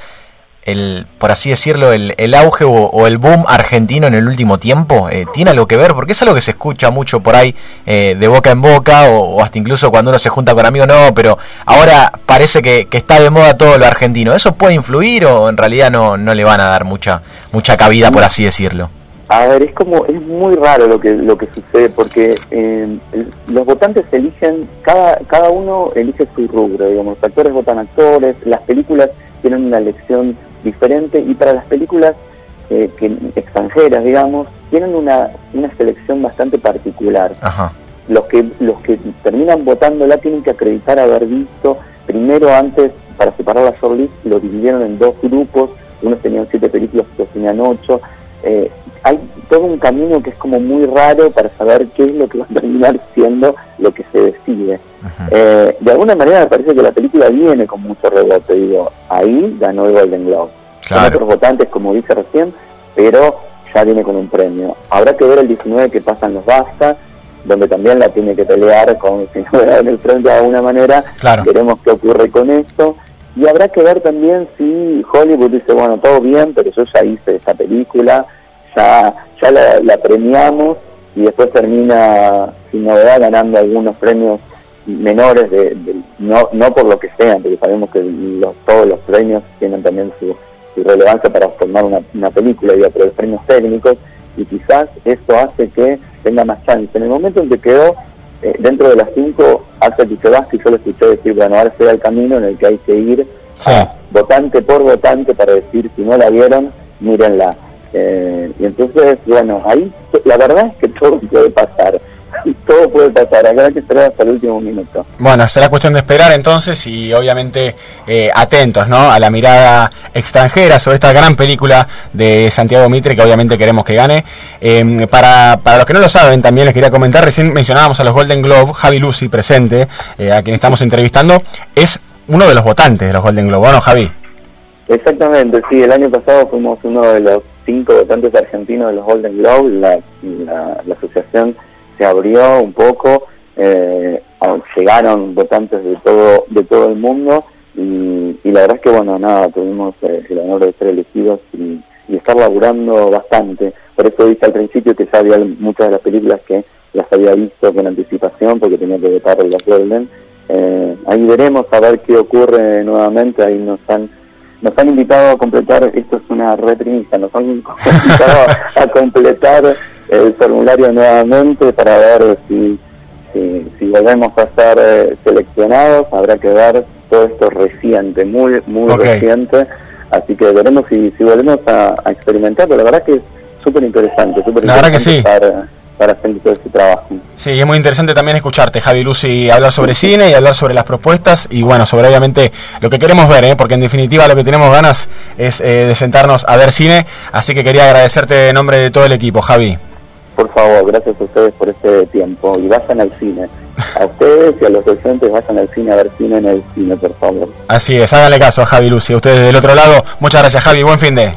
el, por así decirlo, el, el auge o, el boom argentino en el último tiempo? Eh, ¿Tiene algo que ver? Porque es algo que se escucha mucho por ahí eh, de boca en boca o, hasta incluso cuando uno se junta con amigos, no, pero ahora parece que, que está de moda todo lo argentino. ¿Eso puede influir o en realidad no, no le van a dar mucha, mucha cabida, por así decirlo? A ver, es como, es muy raro lo que lo que sucede porque eh, los votantes eligen, cada cada uno elige su rubro, digamos, actores votan actores, las películas tienen una elección diferente y para las películas eh, que, extranjeras, digamos, tienen una, una selección bastante particular. Ajá. Los que los que terminan votándola tienen que acreditar haber visto primero antes para separar la shortlist lo dividieron en dos grupos, unos tenían siete películas, otros tenían ocho. Eh, hay todo un camino que es como muy raro para saber qué es lo que va a terminar siendo lo que se decide. Eh, de alguna manera me parece que la película viene con mucho rebote, digo, ahí ganó el Golden Globe. Con Claro. otros votantes, como dije recién, pero ya viene con un premio. Habrá que ver el 19 que pasan los Basta, donde también la tiene que pelear con si no en el frente de alguna manera. Claro. Veremos qué ocurre con esto. Y habrá que ver también si Hollywood dice, bueno, todo bien, pero yo ya hice esta película, ya, ya la, la premiamos y después termina sin novedad ganando algunos premios menores, de, de- no, no por lo que sean, porque sabemos que los- todos los premios tienen también su, su relevancia para formar una, una película, digo, pero los premios técnicos, y quizás esto hace que tenga más chance. En el momento en que quedó eh, dentro de las cinco, hace Sebasti yo lo escuché decir, bueno, ahora será el camino en el que hay que ir votante por votante para decir, si no la vieron, mírenla. Eh, y entonces, bueno, ahí la verdad es que todo puede pasar. todo puede pasar, habrá que esperar hasta el último minuto. Bueno, será cuestión de esperar entonces y obviamente eh, atentos ¿no? a la mirada extranjera sobre esta gran película de Santiago Mitre que obviamente queremos que gane. Eh, para, para los que no lo saben, también les quería comentar, recién mencionábamos a los Golden Globe, Javi Lucy presente, eh, a quien estamos entrevistando, es uno de los votantes de los Golden Globe, ¿no, Javi? Exactamente, sí, el año pasado fuimos uno de los cinco votantes argentinos de los Golden Globe, la, la, asociación se abrió un poco, eh, llegaron votantes de todo de todo el mundo y, la verdad es que bueno, nada, tuvimos eh, el honor de ser elegidos y, estar laburando bastante, por eso dije al principio que ya había muchas de las películas que las había visto con anticipación porque tenía que votar los Golden, Eh, ahí veremos a ver qué ocurre nuevamente, ahí nos han nos han invitado a completar, esto es una reprimicia, nos han invitado a completar el formulario nuevamente para ver si, si, si volvemos a ser eh, seleccionados, habrá que ver todo esto reciente, muy, muy reciente. Así que veremos si, si volvemos a, a experimentar, pero la verdad que es súper interesante, súper La verdad que interesante sí. para, para hacer todo este trabajo. Sí, es muy interesante también escucharte, Javi Lucy, hablar sobre cine y hablar sobre las propuestas y bueno, sobre obviamente lo que queremos ver, ¿eh? porque en definitiva lo que tenemos ganas es eh, de sentarnos a ver cine, así que quería agradecerte en nombre de todo el equipo, Javi. Por favor, gracias a ustedes por este tiempo y vayan al cine. A ustedes y a los docentes vayan al cine a ver cine en el cine, por favor. Así es, háganle caso a Javi Lucy, a ustedes del otro lado. Muchas gracias, Javi, buen fin de.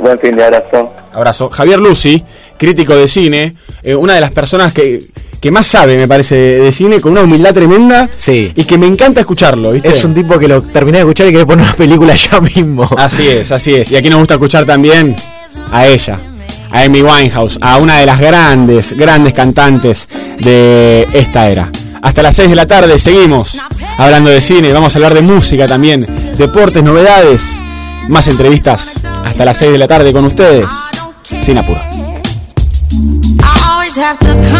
Buen fin de abrazo. Abrazo. Javier Lucy, crítico de cine, eh, una de las personas que, que más sabe, me parece, de cine, con una humildad tremenda Sí. y que me encanta escucharlo, ¿viste? Es un tipo que lo terminé de escuchar y quería poner una película ya mismo. Así es, así es. Y aquí nos gusta escuchar también a ella, a Amy Winehouse, a una de las grandes, grandes cantantes de esta era. Hasta las 6 de la tarde seguimos hablando de cine, vamos a hablar de música también, deportes, novedades, más entrevistas. Hasta las 6 de la tarde con ustedes, sin apuro. Always have to comfort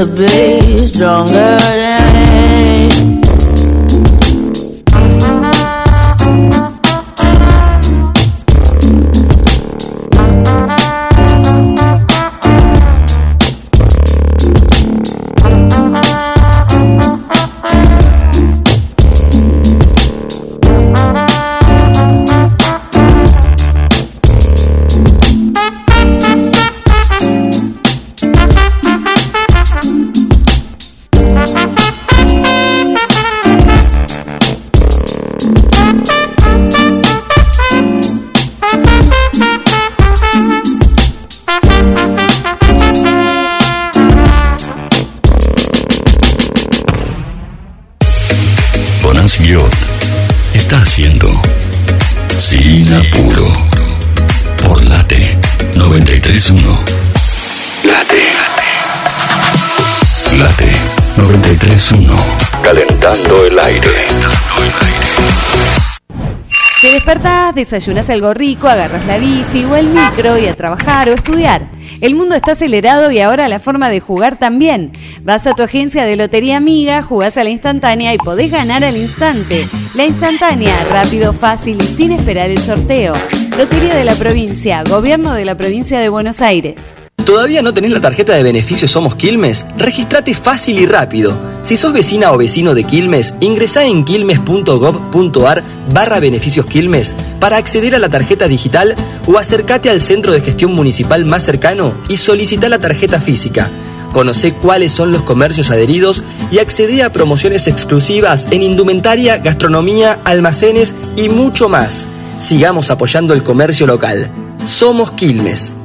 to be stronger desayunas algo rico, agarras la bici o el micro y a trabajar o estudiar. El mundo está acelerado y ahora la forma de jugar también. Vas a tu agencia de lotería amiga, jugás a la instantánea y podés ganar al instante. La instantánea, rápido, fácil y sin esperar el sorteo. Lotería de la provincia, Gobierno de la provincia de Buenos Aires. ¿Todavía no tenés la tarjeta de beneficios Somos Quilmes? Registrate fácil y rápido. Si sos vecina o vecino de Quilmes, ingresá en quilmes.gov.ar barra beneficios Quilmes para acceder a la tarjeta digital o acércate al centro de gestión municipal más cercano y solicita la tarjeta física. Conoce cuáles son los comercios adheridos y accede a promociones exclusivas en indumentaria, gastronomía, almacenes y mucho más. Sigamos apoyando el comercio local. Somos Quilmes.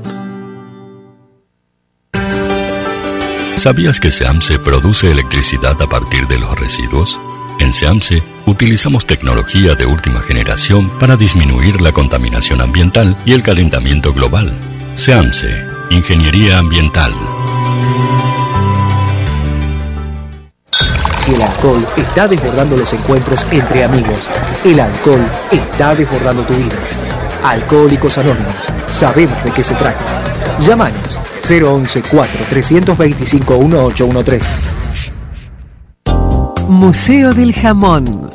¿Sabías que SEAMSE produce electricidad a partir de los residuos? En SEAMSE utilizamos tecnología de última generación para disminuir la contaminación ambiental y el calentamiento global. SEAMSE, Ingeniería Ambiental. El alcohol está desbordando los encuentros entre amigos, el alcohol está desbordando tu vida. Alcohólicos Anónimos, sabemos de qué se trata. Llámanos 011 4 325 1813. Museo del Jamón.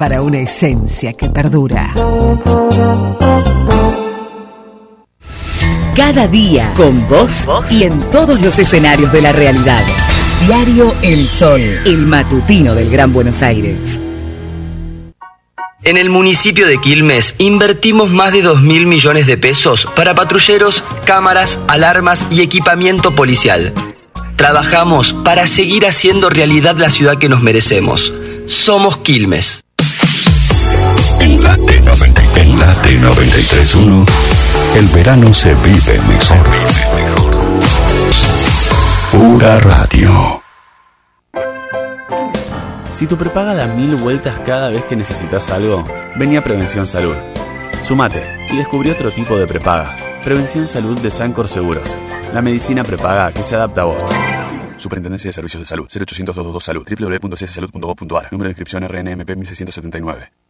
para una esencia que perdura. Cada día con vos y en todos los escenarios de la realidad. Diario El Sol, el matutino del Gran Buenos Aires. En el municipio de Quilmes invertimos más de 2 mil millones de pesos para patrulleros, cámaras, alarmas y equipamiento policial. Trabajamos para seguir haciendo realidad la ciudad que nos merecemos. Somos Quilmes. En la T90 en la T931, el verano se vive mejor. Pura radio. Si tu prepaga da mil vueltas cada vez que necesitas algo, vení a Prevención Salud. Sumate y descubrí otro tipo de prepaga. Prevención Salud de Sancor Seguros. La medicina prepaga que se adapta a vos. Superintendencia de Servicios de Salud. 0800 222 Salud. www.cssalud.gov.ar. Número de inscripción RNMP 1679.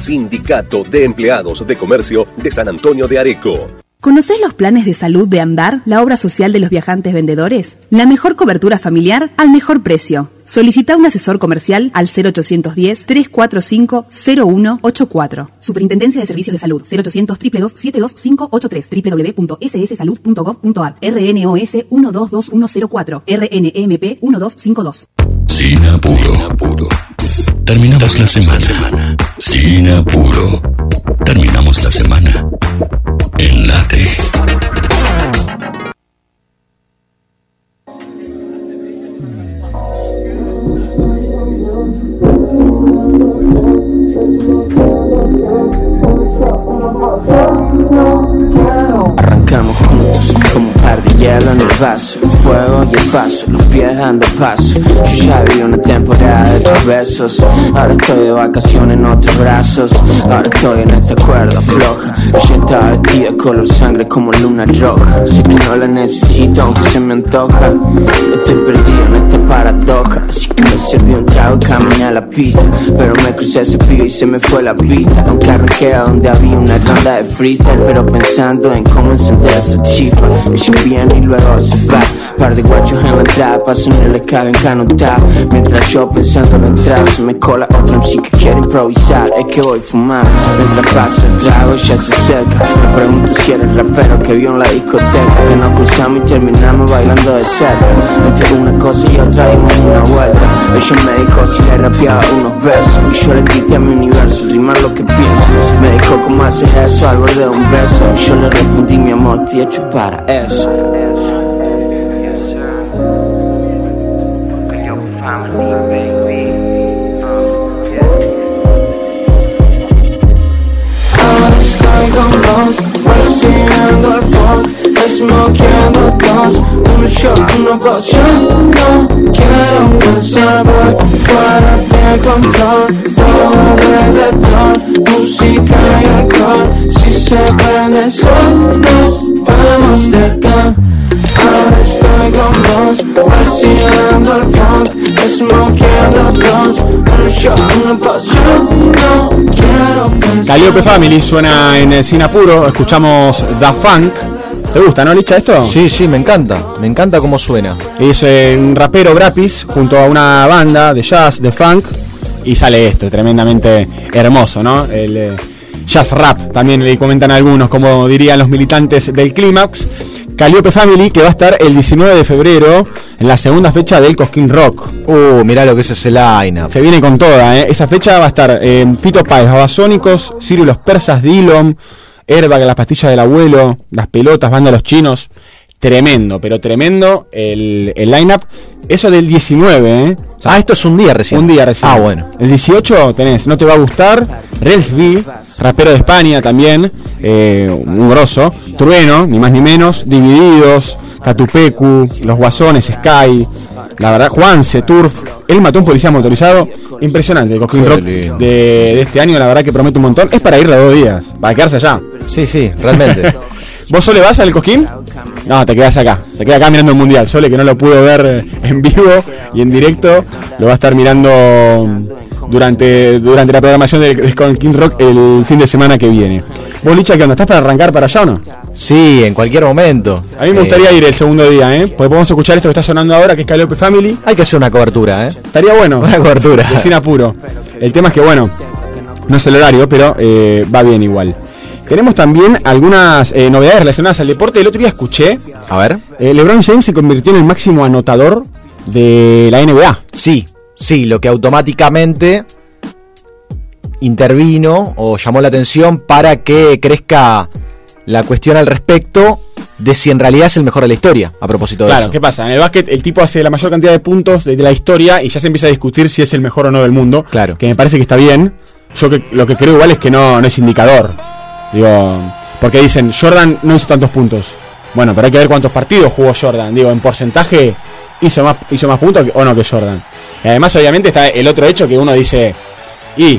Sindicato de Empleados de Comercio de San Antonio de Areco. ¿Conoces los planes de salud de Andar, la obra social de los viajantes vendedores? La mejor cobertura familiar al mejor precio. Solicita un asesor comercial al 0810-345-0184. Superintendencia de Servicios de Salud 0800 72583 www.sssalud.gov.ar RNOS 122104 RNMP 1252 Sin apuro. Terminamos la semana. Sin apuro. Terminamos la semana. En la T. Arrancamos juntos como un par de hielo en el vaso. El fuego y el paso, los pies dando paso. Yo ya vi una temporada de tus besos. Ahora estoy de vacaciones en otros brazos. Ahora estoy en esta cuerda floja. Ella está vestida color sangre como luna roja. Sé que no la necesito aunque se me antoja. Estoy perdido en esta paradoja. Así que me serví un trago y caminé a la pista. Pero me crucé ese pibe y se me fue la pista Aunque arranqué a donde había una ronda de freestyle Pero pensando en cómo encender esa chispa Ella viene y luego se va Par de guachos en la entrada, pasan el escabe encanutado. Mientras yo pensando en entrar, se me cola otro MC que quiere improvisar. Es que voy fumando, mientras paso el trago ya se acerca. Me pregunto si era el rapero que vio en la discoteca. Que nos cruzamos y terminamos bailando de cerca. Entre una cosa y otra dimos una vuelta. Ella me dijo si le rapeaba unos versos. Y yo le grité a mi universo, rimar lo que pienso. Me dijo cómo haces eso al borde de un beso. Yo le respondí mi amor, hecho para eso. Ahora estoy con vos, recibiendo desmoqueando dos, un shot, una poción. No quiero pensar, fuera de control, todo alrededor, música y alcohol. Si se prende el sol, nos vamos de acá. Ahora estoy con vos, vacilando el funk, desmoqueando dos, un shot, una poción. No quiero pensar. Calliope Family suena en el Cine Apuro, escuchamos Da Funk. ¿Te gusta, no, Licha, esto? Sí, sí, me encanta. Me encanta cómo suena. Es eh, un rapero gratis junto a una banda de jazz, de funk, y sale esto, tremendamente hermoso, ¿no? El eh, jazz rap, también le comentan algunos, como dirían los militantes del Clímax. Calliope Family, que va a estar el 19 de febrero en la segunda fecha del Cosquín Rock. Uh, mirá lo que es ese line Se viene con toda, ¿eh? Esa fecha va a estar en Fito Páez, Babasónicos, Sirio y los Persas, Dillom, Airbag, las pastillas del abuelo, las pelotas, banda los chinos. Tremendo, pero tremendo el, el line-up. Eso del 19, ¿eh? ah, esto es un día recién. Un día recién. Ah, bueno. El 18 tenés No Te Va a Gustar, Relsby, rapero de España también, eh, un grosso, Trueno, ni más ni menos, Divididos, Catupecu, Los Guasones, Sky, la verdad, Juanse, Turf, él mató a un policía motorizado, impresionante, el Cosquín Qué Rock de, de este año, la verdad que promete un montón, es para ir de dos días, para quedarse allá. Sí, sí, realmente. ¿Vos solo vas al Cosquín? No, te quedas acá. Se queda acá mirando el Mundial. Sole, que no lo pudo ver en vivo y en directo, lo va a estar mirando durante, durante la programación del del Cosquín Rock el fin de semana que viene. ¿Vos, Licha, qué onda? ¿Estás para arrancar para allá o no? Sí, en cualquier momento. A mí me Eh, gustaría ir el segundo día, ¿eh? Porque podemos escuchar esto que está sonando ahora, que es Calliope Family. Hay que hacer una cobertura, ¿eh? Estaría bueno. Una cobertura. De sin apuro. El tema es que, bueno, no es el horario, pero eh, va bien igual. Tenemos también algunas eh, novedades relacionadas al deporte. El otro día escuché. A ver. eh, LeBron James se convirtió en el máximo anotador de la NBA. Sí, sí, lo que automáticamente intervino o llamó la atención para que crezca la cuestión al respecto de si en realidad es el mejor de la historia, a propósito de Claro, eso. ¿qué pasa? En el básquet el tipo hace la mayor cantidad de puntos de, de la historia y ya se empieza a discutir si es el mejor o no del mundo. Claro. Que me parece que está bien. Yo que, lo que creo igual es que no, no es indicador. Digo, porque dicen, Jordan no hizo tantos puntos. Bueno, pero hay que ver cuántos partidos jugó Jordan. Digo, en porcentaje hizo más, hizo más puntos que- o no que Jordan. Y además, obviamente, está el otro hecho que uno dice, y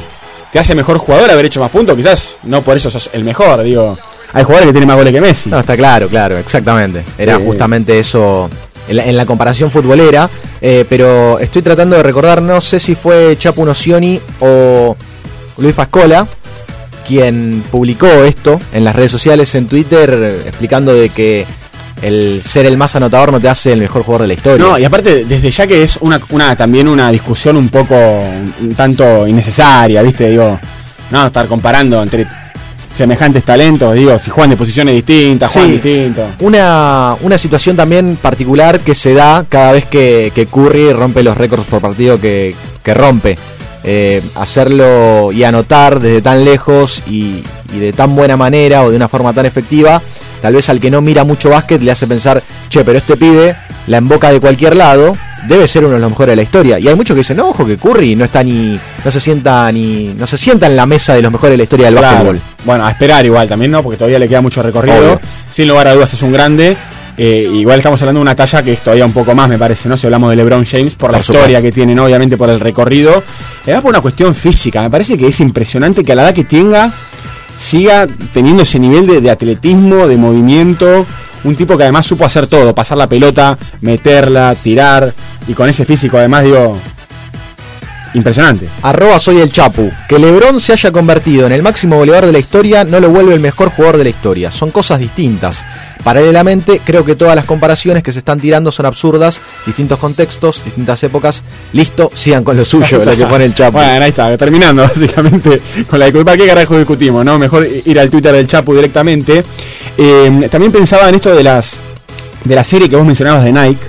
te hace mejor jugador haber hecho más puntos, quizás no por eso sos el mejor. Digo, hay jugadores que tienen más goles que Messi. No, está claro, claro, exactamente. Era Eh, justamente eso en la, en la comparación futbolera. eh, pero estoy tratando de recordar, no sé si fue Chapo Nocioni o Luis Fascola quien publicó esto en las redes sociales, en Twitter, explicando de que el ser el más anotador no te hace el mejor jugador de la historia. No, y aparte, desde ya que es una, una también una discusión un poco un tanto innecesaria, ¿viste? Digo, no, estar comparando entre semejantes talentos, digo, si juegan de posiciones distintas, juegan Sí. distintos. Una, una situación también particular que se da cada vez que, que Curry rompe los récords por partido que, que rompe. Eh, hacerlo y anotar desde tan lejos y, y de tan buena manera o de una forma tan efectiva, tal vez al que no mira mucho básquet le hace pensar, che, pero este pibe la emboca de cualquier lado, debe ser uno de los mejores de la historia. Y hay muchos que dicen, no, ojo que Curry no está ni, no se sienta ni, no se sienta en la mesa de los mejores de la historia del Claro. básquetbol. Bueno, a esperar igual también, ¿no? Porque todavía le queda mucho recorrido. Obvio. Sin lugar a dudas es un grande. Eh, igual estamos hablando de una talla que es todavía un poco más, me parece, ¿no? Si hablamos de LeBron James, por, la historia que tiene, ¿no? Obviamente por el recorrido. Además por una cuestión física. Me parece que es impresionante que a la edad que tenga siga teniendo ese nivel de, de atletismo, de movimiento. Un tipo que además supo hacer todo, pasar la pelota, meterla, tirar. Y con ese físico además, digo, impresionante. Arroba soy el Chapu. Que Lebron se haya convertido en el máximo goleador de la historia no lo vuelve el mejor jugador de la historia. Son cosas distintas. Paralelamente, creo que todas las comparaciones que se están tirando son absurdas, distintos contextos, distintas épocas. Listo, sigan con lo suyo, lo que pone el Chapu. Bueno, ahí está, terminando básicamente con la ¿Para qué carajo discutimos? no Mejor ir al Twitter del Chapu directamente. Eh, también pensaba en esto de las de la serie que vos mencionabas de Nike,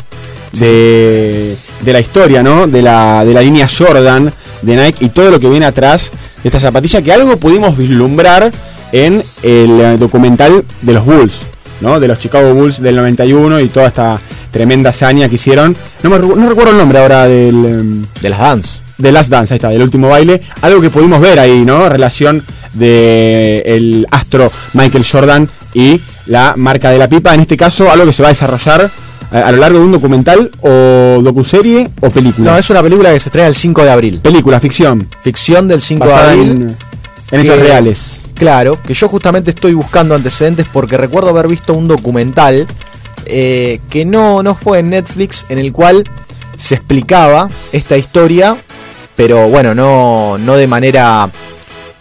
de, de la historia, ¿no? De la, de la línea Jordan de Nike y todo lo que viene atrás de esta zapatilla, que algo pudimos vislumbrar en el documental de los Bulls, ¿no? De los Chicago Bulls del 91 y toda esta tremenda hazaña que hicieron. No, me, no recuerdo el nombre ahora del... em, De las Dance. De Last Dance, ahí está, del último baile. Algo que pudimos ver ahí, ¿no? Relación de el astro Michael Jordan y la marca de la pipa. En este caso, algo que se va a desarrollar a, a lo largo de un documental o docuserie o película. No, es una película que se estrena el 5 de abril. Película, ficción. Ficción del 5 de abril. en- en hechos reales. Claro, que yo justamente estoy buscando antecedentes porque recuerdo haber visto un documental eh, que no, no fue en Netflix, en el cual se explicaba esta historia, pero bueno, no, no de manera...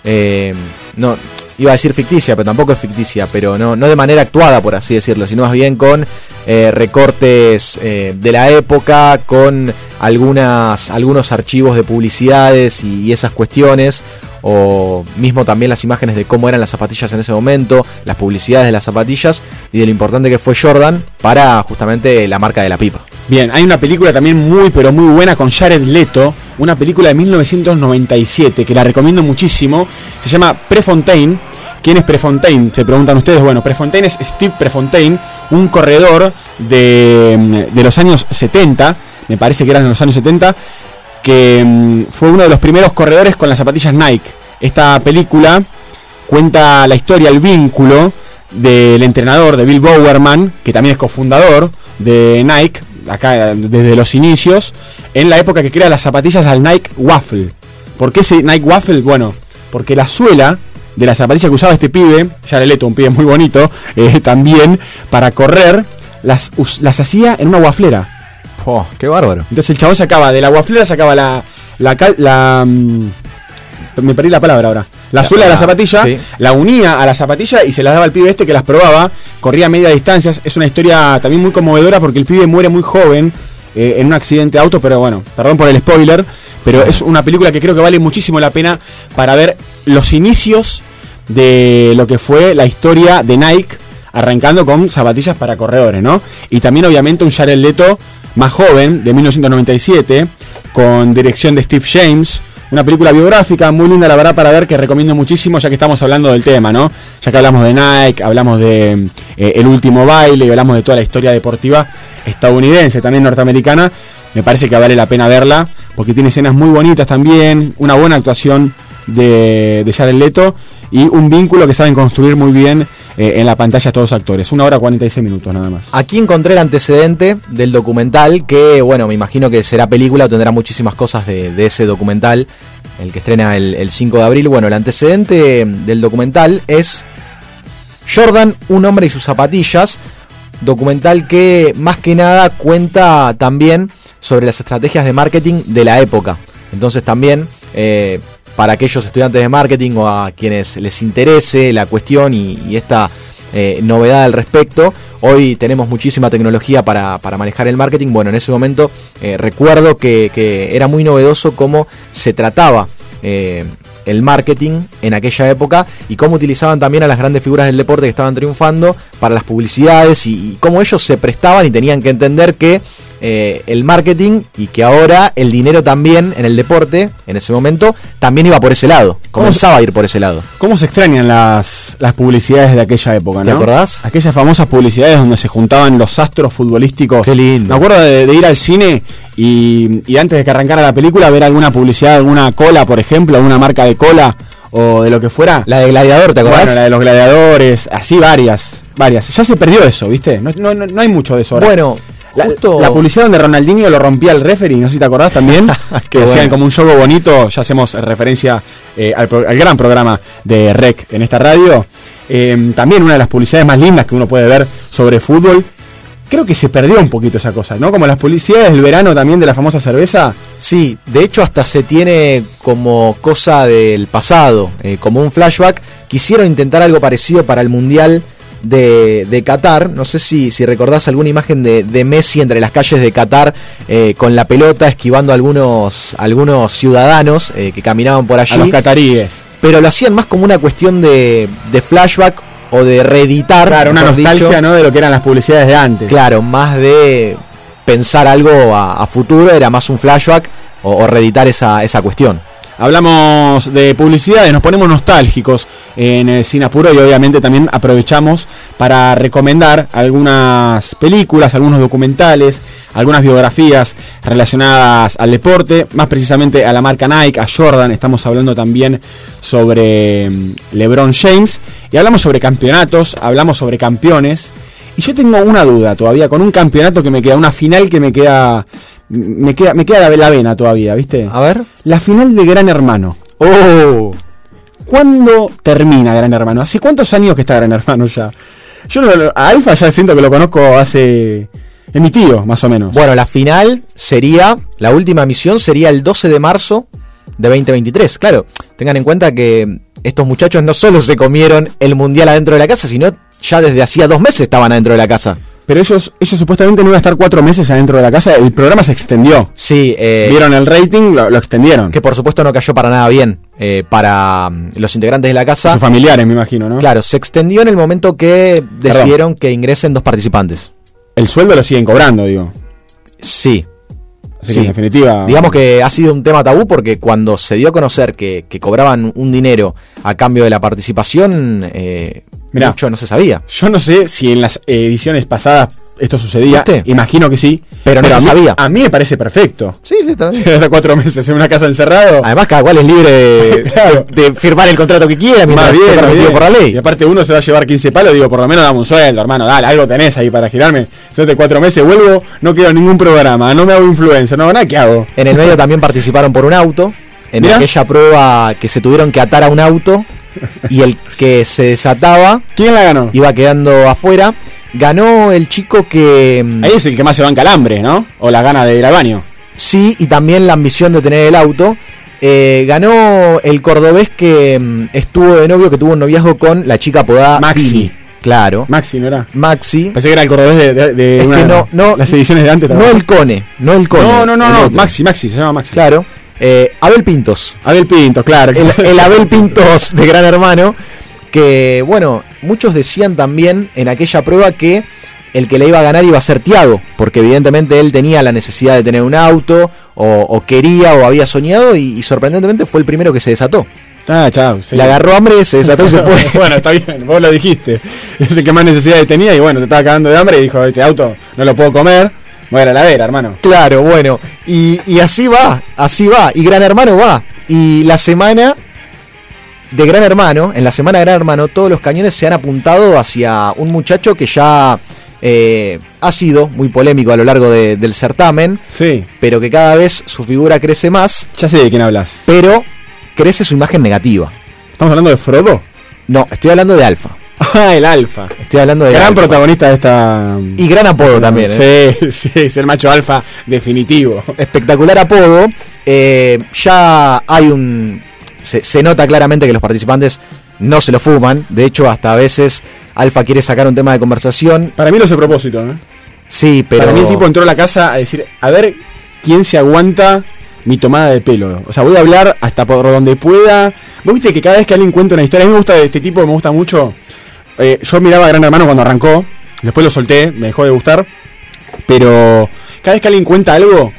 eh, no, iba a decir ficticia, pero tampoco es ficticia, pero no, no de manera actuada, por así decirlo, sino más bien con eh, recortes de la época, con algunas, algunos archivos de publicidades y esas cuestiones, o mismo también las imágenes de cómo eran las zapatillas en ese momento, las publicidades de las zapatillas y de lo importante que fue Jordan para justamente la marca de la pipa. Bien, hay una película también muy pero muy buena con Jared Leto, una película de 1997 que la recomiendo muchísimo, se llama Prefontaine. ¿Quién es Prefontaine? Se preguntan ustedes. Bueno, Prefontaine es Steve Prefontaine, un corredor de, de los años 70, me parece que eran de los años 70, que mm, fue uno de los primeros corredores con las zapatillas Nike. Esta película cuenta la historia, el vínculo del entrenador de Bill Bowerman, que también es cofundador de Nike, acá desde los inicios, en la época que crea las zapatillas al Nike Waffle. ¿Por qué ese Nike Waffle? Bueno, porque la suela de la zapatilla que usaba este pibe, Jared Leto, un pibe muy bonito, eh, también para correr, las, las hacía en una waflera. Oh, ¡Qué bárbaro! Entonces el chabón sacaba de la waflera, sacaba la. la, cal- la, mm, me perdí la palabra ahora. La La- suela de la la- zapatilla, sí. la unía a la zapatilla y se las daba al pibe este que las probaba, corría a media distancia. Es una historia también muy conmovedora porque el pibe muere muy joven eh, en un accidente de auto, pero bueno, perdón por el spoiler, pero es una película que creo que vale muchísimo la pena para ver los inicios de lo que fue la historia de Nike arrancando con zapatillas para corredores, ¿no? Y también obviamente un Jared Leto más joven, de 1997, con dirección de Steve James, una película biográfica muy linda la verdad para ver que recomiendo muchísimo ya que estamos hablando del tema, ¿no? Ya que hablamos de Nike, hablamos de eh, El último baile y hablamos de toda la historia deportiva estadounidense, también norteamericana, me parece que vale la pena verla porque tiene escenas muy bonitas también, una buena actuación de, de Leto y un vínculo que saben construir muy bien eh, en la pantalla todos los actores. Una hora 46 minutos nada más. Aquí encontré el antecedente del documental que, bueno, me imagino que será película o tendrá muchísimas cosas de, de ese documental, el que estrena el, el 5 de abril. Bueno, el antecedente del documental es Jordan, un hombre y sus zapatillas, documental que más que nada cuenta también sobre las estrategias de marketing de la época. Entonces también eh, para aquellos estudiantes de marketing o a quienes les interese la cuestión y, esta eh, novedad al respecto, hoy tenemos muchísima tecnología para, para manejar el marketing. Bueno, en ese momento eh, recuerdo que, era muy novedoso cómo se trataba eh, el marketing en aquella época y cómo utilizaban también a las grandes figuras del deporte que estaban triunfando para las publicidades y cómo ellos se prestaban y tenían que entender que eh, el marketing y que ahora el dinero también en el deporte, en ese momento, también iba por ese lado, comenzaba a ir por ese lado. ¿Cómo se extrañan las, las publicidades de aquella época, ¿Te no? acordás? Aquellas famosas publicidades donde se juntaban los astros futbolísticos. Qué lindo. Me acuerdo de, de ir al cine y, y antes de que arrancara la película ver alguna publicidad, alguna cola, por ejemplo, alguna marca de cola o de lo que fuera. La de Gladiador, ¿te acordás? Bueno, la de los gladiadores, así varias, varias. Ya se perdió eso, ¿viste? No, no, no- no hay mucho de eso ahora. Bueno, La, justo- la publicidad donde Ronaldinho lo rompía el referee, no sé si te acordás también, que hacían bueno. como un juego bonito, ya hacemos referencia eh, al, pro- al gran programa de REC en esta radio. Eh, también una de las publicidades más lindas que uno puede ver sobre fútbol. Creo que se perdió un poquito esa cosa, ¿no? Como las publicidades del verano también de la famosa cerveza. Sí, de hecho hasta se tiene como cosa del pasado, eh, como un flashback. Quisieron intentar algo parecido para el Mundial de, de Qatar. No sé si, si recordás alguna imagen de, de Messi entre las calles de Qatar eh, con la pelota, esquivando a algunos, algunos ciudadanos eh, que caminaban por allí. A los cataríes. Pero lo hacían más como una cuestión de, de flashback o de reeditar. Claro, una nostalgia, dicho. ¿no? De lo que eran las publicidades de antes. Claro, más de pensar algo a, a futuro, era más un flashback o, o reeditar esa, esa cuestión. Hablamos de publicidades, nos ponemos nostálgicos en el Cine Apuro y obviamente también aprovechamos para recomendar algunas películas, algunos documentales, algunas biografías relacionadas al deporte, más precisamente a la marca Nike, a Jordan, estamos hablando también sobre mm, LeBron James. Y hablamos sobre campeonatos, hablamos sobre campeones. Y yo tengo una duda todavía con un campeonato que me queda, una final que me queda me queda, me queda la, la vena todavía, ¿viste? A ver. La final de Gran Hermano. ¡Oh! ¿Cuándo termina Gran Hermano? ¿Hace cuántos años que está Gran Hermano ya? Yo no lo- a Alfa ya siento que lo conozco hace... Es mi tío, más o menos. Bueno, la final sería, la última misión sería el 12 de marzo de 2023. Claro, tengan en cuenta que estos muchachos no solo se comieron el mundial adentro de la casa, sino ya desde hacía dos meses estaban adentro de la casa. Pero ellos, ellos supuestamente no iban a estar cuatro meses adentro de la casa. El programa se extendió. Sí, eh, Vieron el rating, lo, lo extendieron. que por supuesto no cayó para nada bien eh, para mm, los integrantes de la casa. Sus familiares, me imagino, ¿no? Claro, se extendió en el momento que decidieron que ingresen dos participantes. El sueldo lo siguen cobrando, digo. Sí. Así que Sí. en definitiva... Digamos que ha sido un tema tabú porque cuando se dio a conocer que, que cobraban un dinero a cambio de la participación, eh, Mirá. mucho no se sabía. Yo no sé si en las ediciones pasadas esto sucedía. ¿Viste? Imagino que sí. Pero no se a mí, sabía. A mí me parece perfecto. Sí, sí, también. Hasta cuatro meses en una casa encerrado. Además, cada cual es libre de, Claro. de firmar el contrato que quiera Más bien, bien. por la ley. Y aparte uno se va a llevar 15 palos, digo, por lo menos dame un sueldo, hermano, dale, algo tenés ahí para girarme. Yo de cuatro meses vuelvo, no quiero ningún programa, no me hago influencer, no hago nada, ¿qué hago? En el medio también participaron por un auto. En Mirá. aquella prueba que se tuvieron que atar a un auto y el que se desataba ¿Quién la ganó? iba quedando afuera. Ganó el chico que mm, Ahí es el que más se banca el hambre, ¿no? O la gana de ir al baño. sí y también la ambición de tener el auto. Eh, ganó el cordobés que mm, estuvo de novio, que tuvo un noviazgo con la chica apodada Maxi. Claro. Maxi, ¿no era? Maxi. Pensé que era el cordobés de, de- de Es una que de no, no, las ediciones de antes. no también. el Cone, no el Cone. no, no, no, el no, otro. Maxi, Maxi, se llama Maxi. Claro. Eh, Abel Pintos. Abel Pinto, claro. El, el Abel Pintos de Gran Hermano. Que, bueno, muchos decían también en aquella prueba que el que le iba a ganar iba a ser Tiago. Porque evidentemente él tenía la necesidad de tener un auto. O, o quería o había soñado. Y, y sorprendentemente fue el primero que se desató. Ah, chao. sí. Le agarró hambre, se desató y se fue. bueno, está bien, vos lo dijiste. Es el que más necesidades tenía y bueno, te estaba cagando de hambre y dijo, este auto no lo puedo comer, voy a la heladera, hermano. Claro, bueno, y, y así va, así va, y Gran Hermano va. Y la semana de Gran Hermano, en la semana de Gran Hermano, todos los cañones se han apuntado hacia un muchacho que ya eh, ha sido muy polémico a lo largo de- del certamen, Sí, pero que cada vez su figura crece más, ya sé de quién hablas. pero crece su imagen negativa. ¿Estamos hablando de Frodo? No, estoy hablando de Alfa. Ah, el alfa. Estoy hablando de Gran Alfa. protagonista de esta... Y gran apodo también. ¿eh? Sí, sí, es el macho alfa definitivo. espectacular apodo. Eh, ya hay un. Se, se nota claramente que los participantes no se lo fuman. De hecho, hasta a veces Alfa quiere sacar un tema de conversación. Para mí lo hace a propósito, ¿no? Sí, pero. Para mí el tipo entró a la casa a decir, a ver quién se aguanta mi tomada de pelo. O sea, voy a hablar hasta por donde pueda. Vos viste que cada vez que alguien cuenta una historia, a mí me gusta de este tipo, me gusta mucho. Eh, yo miraba a Gran Hermano cuando arrancó, después lo solté, me dejó de gustar. Pero cada vez que alguien cuenta algo,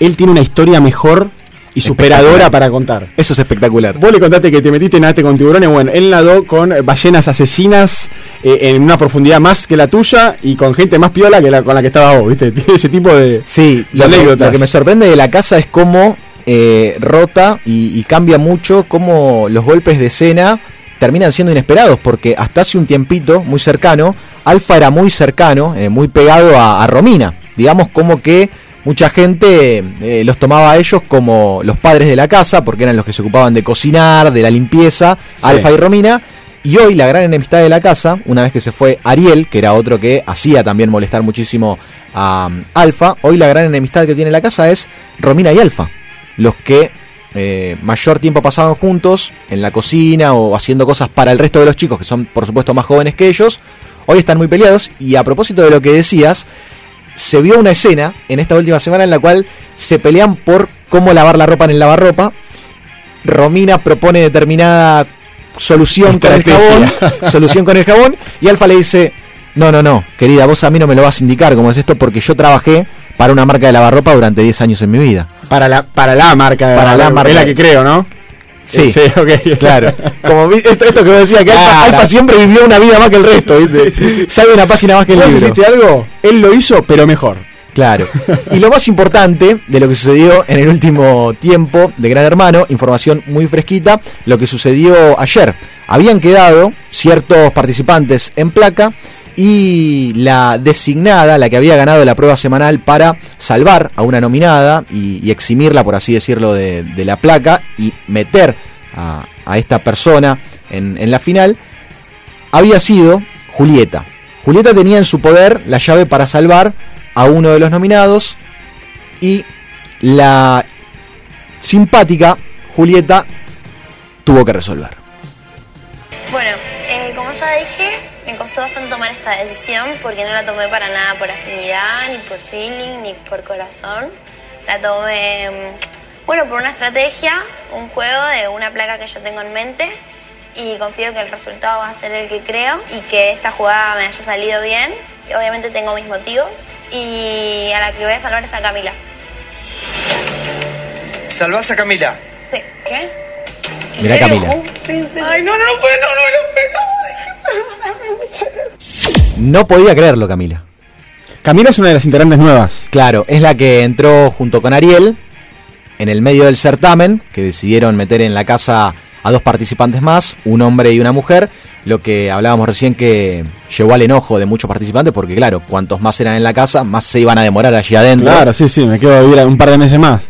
él tiene una historia mejor y superadora para contar. Eso es espectacular. Vos le contaste que te metiste nadaste con tiburones, bueno, él nadó con ballenas asesinas eh, en una profundidad más que la tuya y con gente más piola que la con la que estaba vos, ¿viste? Tiene ese tipo de, Sí, de lo que, lo que me sorprende de la casa es cómo eh, rota y, y cambia mucho, cómo los golpes de escena terminan siendo inesperados, porque hasta hace un tiempito muy cercano, Alfa era muy cercano, eh, muy pegado a, a Romina. Digamos como que mucha gente eh, los tomaba a ellos como los padres de la casa, porque eran los que se ocupaban de cocinar, de la limpieza, Alfa y Romina. Y hoy la gran enemistad de la casa, una vez que se fue Ariel, que era otro que hacía también molestar muchísimo a um, Alfa, hoy la gran enemistad que tiene la casa es Romina y Alfa, los que eh, mayor tiempo pasaban juntos en la cocina o haciendo cosas para el resto de los chicos, que son por supuesto más jóvenes que ellos, hoy están muy peleados y a propósito de lo que decías, se vio una escena en esta última semana en la cual se pelean por cómo lavar la ropa en el lavarropa. Romina propone determinada solución con el jabón, solución con el jabón y Alfa le dice, no, no, no, querida, vos a mí no me lo vas a indicar cómo es esto porque yo trabajé para una marca de lavarropa durante 10 años en mi vida. Para la, para la marca. Para la marca. Es la que creo, ¿no? Sí, Sí, ok. claro. Como vi- esto, esto que me decía, que Alfa. Alfa siempre vivió una vida más que el resto, ¿viste? Sabe una página más que el ¿Vos libro. hiciste algo? Él lo hizo, pero mejor. Claro. Y lo más importante de lo que sucedió en el último tiempo de Gran Hermano, información muy fresquita, lo que sucedió ayer. Habían quedado ciertos participantes en placa y la designada, la que había ganado la prueba semanal para salvar a una nominada y, eximirla, por así decirlo, de, la placa y meter a, a esta persona en, en la final, había sido Julieta. Julieta tenía en su poder la llave para salvar a uno de los nominados y la simpática Julieta tuvo que resolver. Bueno, esta decisión porque no la tomé para nada por afinidad, ni por feeling, ni por corazón. La tomé, mm, bueno, por una estrategia, un juego de una placa que yo tengo en mente y confío que el resultado va a ser el que creo y que esta jugada me haya salido bien. Obviamente tengo mis motivos y a la que voy a salvar es a Camila. Salvás a Camila. Sí. ¿Qué? Mirá Camila. Ay, no, no, no puedo, no, no, no, No podía creerlo Camila. Camila es una de las integrantes nuevas. Claro, es la que entró junto con Ariel en el medio del certamen, que decidieron meter en la casa a dos participantes más, un hombre y una mujer, lo que hablábamos recién que llevó al enojo de muchos participantes, porque claro, cuantos más eran en la casa, más se iban a demorar allí adentro. Claro, sí, sí, me quedo a vivir un par de meses más.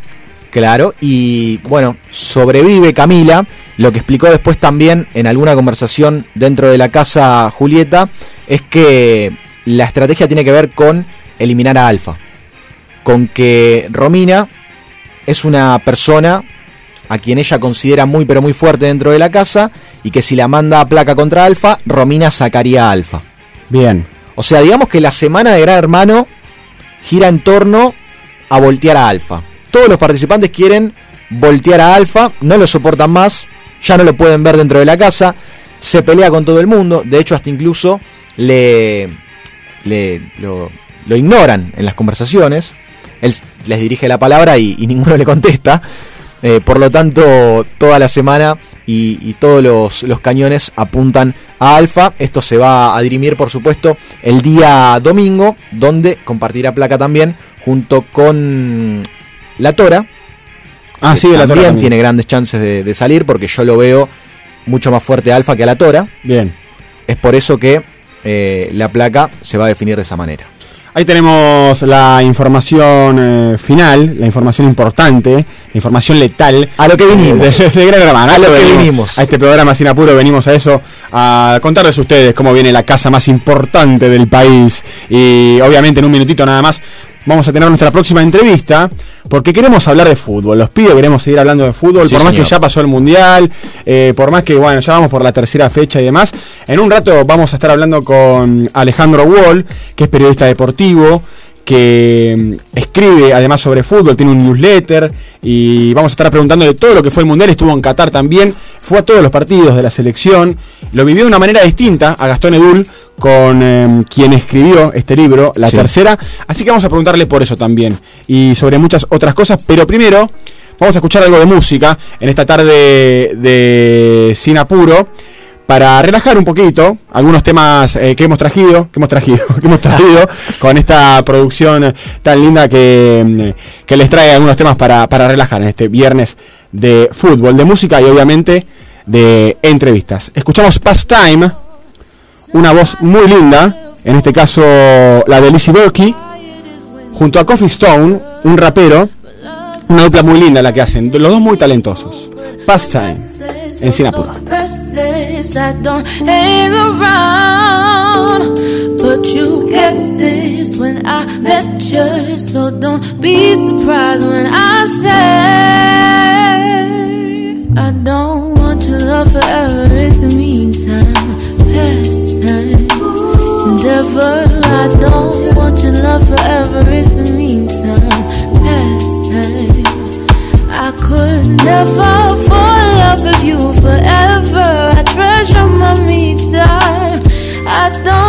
Claro, y bueno, sobrevive Camila, lo que explicó después también en alguna conversación dentro de la casa Julieta, es que la estrategia tiene que ver con eliminar a Alfa, con que Romina es una persona a quien ella considera muy pero muy fuerte dentro de la casa y que si la manda a placa contra Alfa, Romina sacaría a Alfa. Bien. O sea, digamos que la semana de Gran Hermano gira en torno a voltear a Alfa. Todos los participantes quieren voltear a Alfa, no lo soportan más, ya no lo pueden ver dentro de la casa, se pelea con todo el mundo, de hecho hasta incluso le, le lo, ignoran en las conversaciones, él les dirige la palabra y, ninguno le contesta, Eh, por lo tanto toda la semana y, y todos los, los cañones apuntan a Alfa, esto se va a dirimir por supuesto el día domingo, donde compartirá placa también junto con la Tora, Ah, sí, la Tora también tiene grandes chances de, de salir porque yo lo veo mucho más fuerte a Alfa que a la Tora. Bien. Es por eso que eh, la placa se va a definir de esa manera. Ahí tenemos la información eh, final, la información importante, la información letal. A lo que vinimos. De, de Gran Hermano. A lo que venimos. vinimos. A este programa sin apuro venimos a eso, a contarles a ustedes cómo viene la casa más importante del país. Y obviamente en un minutito nada más vamos a tener nuestra próxima entrevista, porque queremos hablar de fútbol. Los pido, queremos seguir hablando de fútbol, Sí, por más señor. que ya pasó el Mundial, eh, por más que, bueno, ya vamos por la tercera fecha y demás. En un rato vamos a estar hablando con Alejandro Wall, que es periodista deportivo, que mm, escribe además sobre fútbol, tiene un newsletter y vamos a estar preguntándole todo lo que fue el Mundial, estuvo en Qatar también, fue a todos los partidos de la selección, lo vivió de una manera distinta a Gastón Edul, con eh, quien escribió este libro, La Sí. Tercera, así que vamos a preguntarle por eso también y sobre muchas otras cosas, pero primero vamos a escuchar algo de música en esta tarde de Sin Apuro para relajar un poquito algunos temas eh, que hemos traído, que hemos traído, que hemos traído con esta producción tan linda que, mm, que les trae algunos temas para, para relajar en este viernes de fútbol, de música y obviamente de entrevistas. Escuchamos Pastime, una voz muy linda, en este caso la de Lizzie Berkey, junto a Coffee Stone, un rapero, una dupla muy linda la que hacen, los dos muy talentosos. Pastime, Sinapuro. restless, I don't hang around. But you guessed this when I met you, so don't be surprised when I say I don't want your love forever. It's the meantime, pastime. forever. I don't want your love forever. It's the meantime, pastime. I could never you forever. I treasure my me time. I don't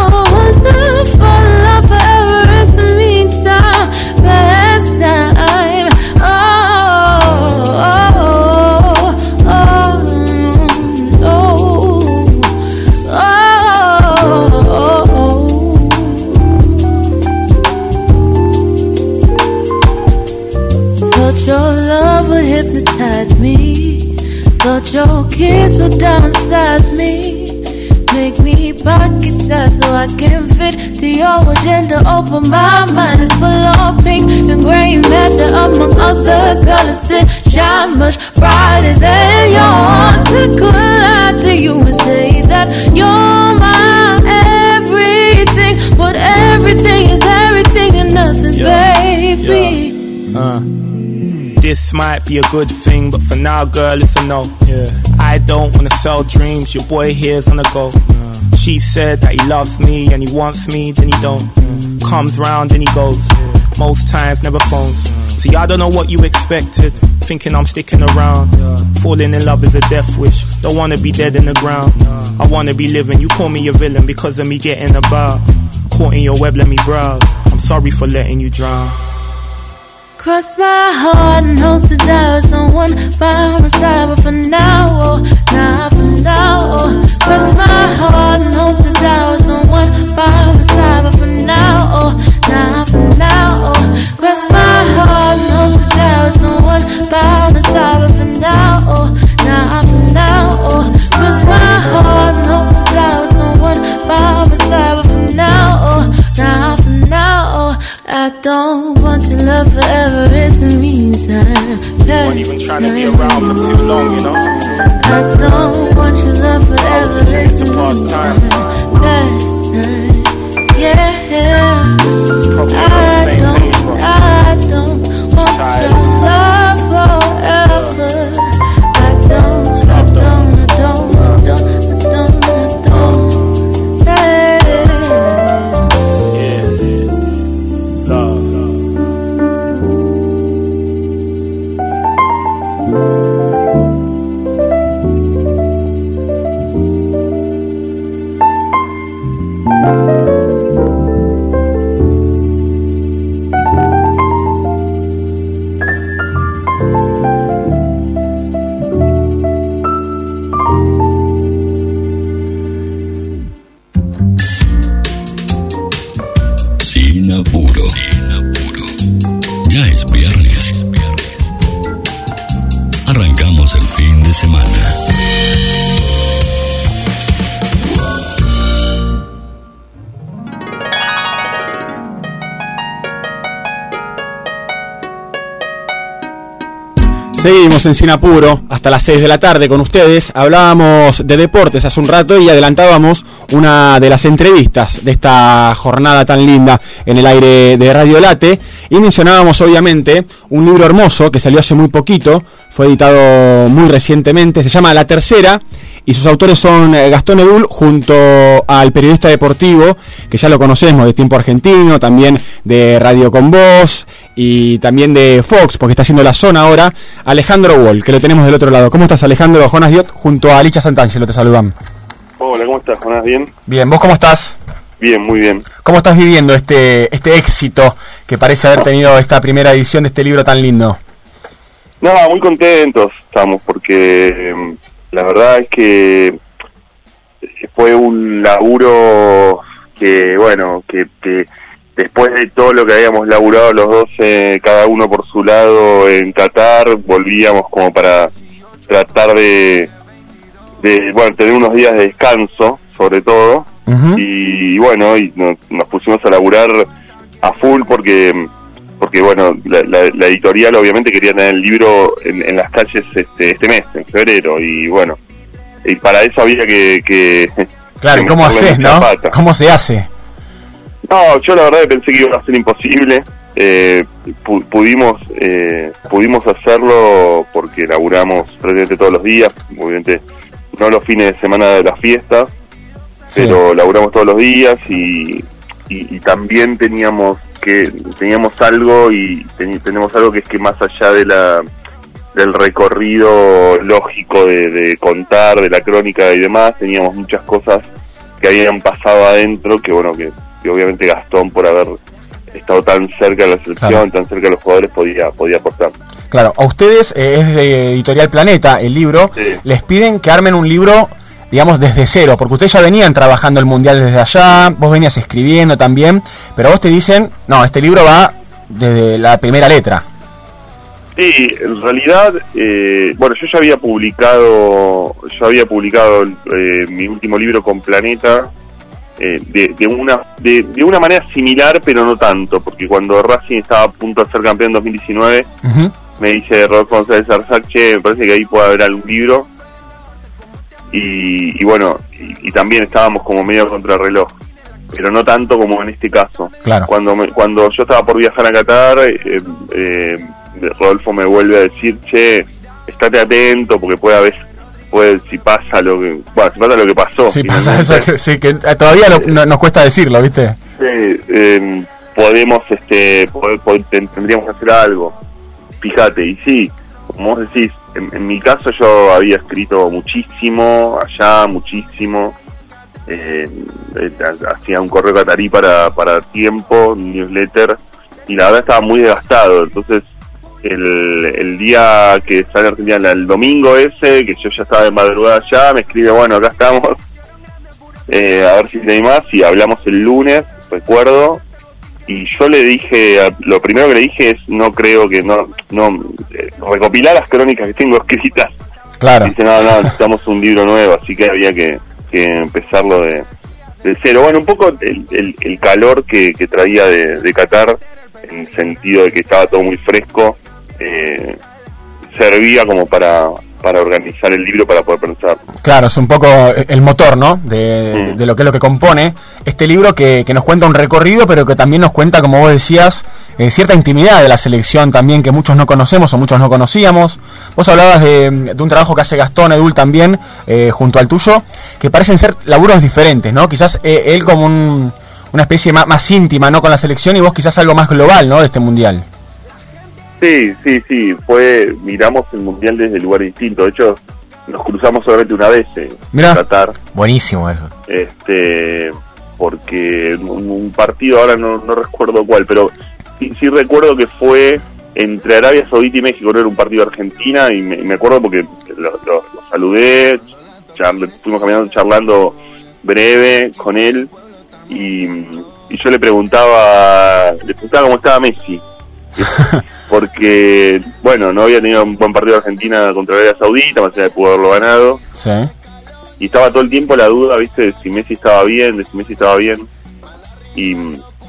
your agenda. Open my mind is full of pink and gray matter among other colors that shine much brighter than yours. I could lie to you and say that you're my everything, but everything is everything and nothing, baby. Yeah. Uh, this might be a good thing, but for now, girl, it's a no. Yeah. I don't wanna sell dreams. Your boy here's on the go. She said that he loves me and he wants me, then he don't. Comes round and he goes. Most times, never phones. See, I don't know what you expected. Thinking I'm sticking around. Falling in love is a death wish. Don't wanna be dead in the ground. I wanna be living. You call me a villain because of me getting about. Caught in your web, let me browse. I'm sorry for letting you drown. Cross my heart and hope to die with someone by my side. But for now, oh, now for now, oh. Cross my heart and hope to die with someone by my side. But for now, oh, now for now, oh. Cross my heart and hope to die with someone by my side. But for now, oh, now for now, oh. Cross my heart I don't want your love forever. It's the meantime. Weren't even trying to be around for too long, you know. I don't want your love forever. Chase the past time. Yeah. Probably I don't. I don't want Tired. En Sinapuro hasta las 6 de la tarde con ustedes. Hablábamos de deportes hace un rato y adelantábamos una de las entrevistas de esta jornada tan linda en el aire de Radio Late. Y mencionábamos obviamente un libro hermoso que salió hace muy poquito, fue editado muy recientemente, se llama La Tercera y sus autores son eh, Gastón Edul junto al periodista deportivo, que ya lo conocemos de Tiempo Argentino, también de Radio Con Voz y también de Fox, porque está haciendo la zona ahora, Alejandro Wall, que lo tenemos del otro lado. ¿Cómo estás Alejandro? Jonas Diot junto a Licha Santangelo te saludan. Hola, ¿cómo estás, Jonás? ¿Bien? Bien, ¿vos cómo estás? Bien, muy bien. ¿Cómo estás viviendo este, este éxito que parece haber tenido esta primera edición de este libro tan lindo? No, muy contentos estamos porque mm, la verdad es que fue un laburo que, bueno, que, que después de todo lo que habíamos laburado los dos, eh, cada uno por su lado en Qatar, volvíamos como para tratar de, de bueno, tener unos días de descanso, sobre todo, y, bueno, y no- nos pusimos a laburar a full porque porque bueno, la, la- la editorial obviamente quería tener el libro en, en las calles este, este mes, en febrero, y bueno, y para eso había que... que Claro, que ¿cómo haces, no? pata. ¿Cómo se hace? No, yo la verdad que pensé que iba a ser imposible. Eh, pu- pudimos eh, pudimos hacerlo porque laburamos prácticamente todos los días, obviamente no los fines de semana de las fiestas, Sí. pero laburamos todos los días y, y, y también teníamos que teníamos algo y teni- tenemos algo que es que más allá de la del recorrido lógico de, de contar, de la crónica y demás, teníamos muchas cosas que habían pasado adentro, que bueno, que, que obviamente Gastón por haber estado tan cerca de la selección, Claro. tan cerca de los jugadores, podía, podía aportar. Claro, a ustedes, eh, es de Editorial Planeta el libro, les piden que armen un libro, digamos, desde cero, porque ustedes ya venían trabajando el Mundial desde allá, vos venías escribiendo también, pero a vos te dicen, no, este libro va desde la primera letra. Sí, en realidad, eh, bueno, yo ya había publicado, yo había publicado eh, mi último libro con Planeta eh, de, de una de, de una manera similar, pero no tanto, porque cuando Racing estaba a punto de ser campeón en 2019, me dice Rodolfo González Arzac, che, me parece que ahí puede haber algún libro. Y, y bueno, y, y también estábamos como medio contra el reloj, pero no tanto como en este caso. Claro. Cuando, me- cuando yo estaba por viajar a Qatar, eh, eh, Rodolfo me vuelve a decir, che, estate atento porque puede haber, puede, si pasa lo que, bueno, si pasa lo que pasó. Sí, pasa eso, que, sí, que todavía no- no- nos cuesta decirlo, ¿viste? eh, eh, podemos, este, poder- poder- ten- tendríamos que hacer algo. Fíjate, y sí, como vos decís, en, en mi caso yo había escrito muchísimo, allá muchísimo, eh, eh, ha- hacía un correo catarí para, para tiempo, newsletter, y la verdad estaba muy desgastado, entonces el, el día que sale Argentina, el domingo ese, que yo ya estaba de madrugada allá, me escribe, bueno, acá estamos, eh, a ver si te más y hablamos el lunes, recuerdo, y yo le dije, lo primero que le dije es, no creo que, no, no, eh, recopilar las crónicas que tengo escritas. Claro. Dice, no, no, necesitamos un libro nuevo, así que había que, que empezarlo de, de cero. Bueno, un poco el, el, el calor que, que traía de, de Qatar, en el sentido de que estaba todo muy fresco, eh, servía como para, para organizar el libro, para poder pensar. Claro, es un poco el motor, ¿no? De, de lo que es lo que compone este libro que, que nos cuenta un recorrido, pero que también nos cuenta, como vos decías, eh, cierta intimidad de la selección también que muchos no conocemos o muchos no conocíamos. Vos hablabas de, de un trabajo que hace Gastón Edul también, eh, junto al tuyo, que parecen ser laburos diferentes, ¿no? Quizás eh, él como un- una especie más, más íntima, ¿no? Con la selección y vos quizás algo más global, ¿no? De este mundial. Sí, sí, sí, fue, miramos el mundial desde lugar distinto. De hecho, nos cruzamos solamente una vez en Mirá. Qatar. Buenísimo eso. este porque un, un partido ahora no, no recuerdo cuál pero sí, sí recuerdo que fue entre Arabia Saudita y México no era un partido de Argentina y me, me acuerdo porque lo, lo- lo saludé charl- fuimos caminando charlando breve con él y, y yo le preguntaba le preguntaba cómo estaba Messi porque bueno no había tenido un buen partido de Argentina contra Arabia Saudita más allá de pudo haberlo ganado Sí. y estaba todo el tiempo la duda, viste, de si Messi estaba bien, de si Messi estaba bien. Y,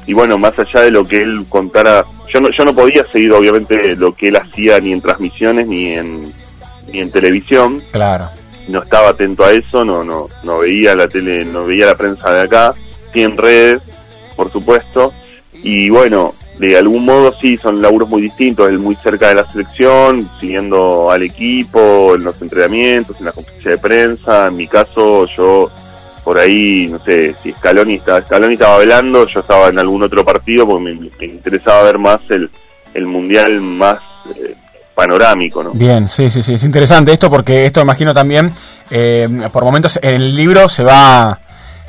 y bueno, más allá de lo que él contara, yo no, yo no podía seguir obviamente lo que él hacía ni en transmisiones ni en, ni en televisión. Claro. No estaba atento a eso, no, no, no veía la tele, no veía la prensa de acá, sí en redes, por supuesto. Y bueno, de algún modo sí, son laburos muy distintos, él muy cerca de la selección, siguiendo al equipo, en los entrenamientos, en la conferencia de prensa. En mi caso, yo por ahí, no sé, si Scaloni estaba, Scaloni estaba velando, yo estaba en algún otro partido porque me, me interesaba ver más el, el mundial más eh, panorámico, ¿no? Bien, sí, sí, sí, es interesante esto porque esto imagino también, eh, por momentos en el libro se va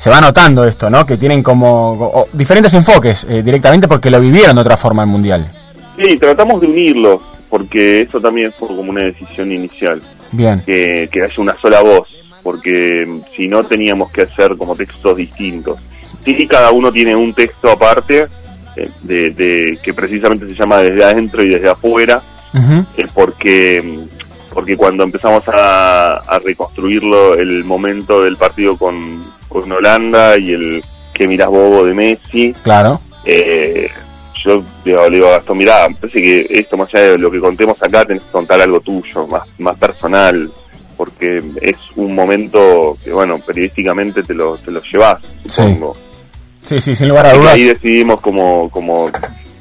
se va notando esto, ¿no? Que tienen como diferentes enfoques eh, directamente porque lo vivieron de otra forma el mundial. Sí, tratamos de unirlos, porque eso también fue como una decisión inicial. Bien. que, que haya una sola voz, porque mm, si no teníamos que hacer como textos distintos. Sí, cada uno tiene un texto aparte, eh, de, de- que precisamente se llama desde adentro y desde afuera, eh, porque mm, porque cuando empezamos a, a reconstruirlo el momento del partido con, con Holanda y el que mirás bobo de Messi, Claro. eh, yo digo, le digo a Gastón, mirá, parece que esto más allá de lo que contemos acá, tenés que contar algo tuyo, más, más personal, porque es un momento que, bueno, periodísticamente te lo, te lo llevas, supongo. Sí, sí, sin lugar a dudas. ahí decidimos como, como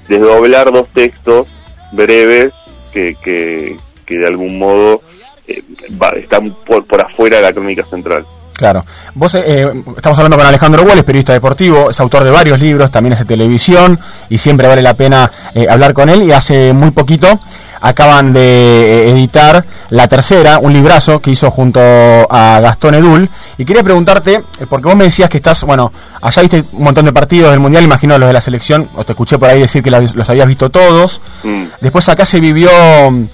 desdoblar dos textos breves que, que, que de algún modo eh, va- están por, por afuera de la crónica central. Claro. Vos, eh, estamos hablando con Alejandro Wallace, periodista deportivo, es autor de varios libros, también hace televisión y siempre vale la pena eh, hablar con él. Y hace muy poquito acaban de eh, editar la tercera, un librazo que hizo junto a Gastón Edul. Y quería preguntarte, eh, porque vos me decías que estás, bueno, allá viste un montón de partidos del Mundial, imagino los de la selección, o te escuché por ahí decir que los, habías visto todos. Mm. Después acá se vivió mm,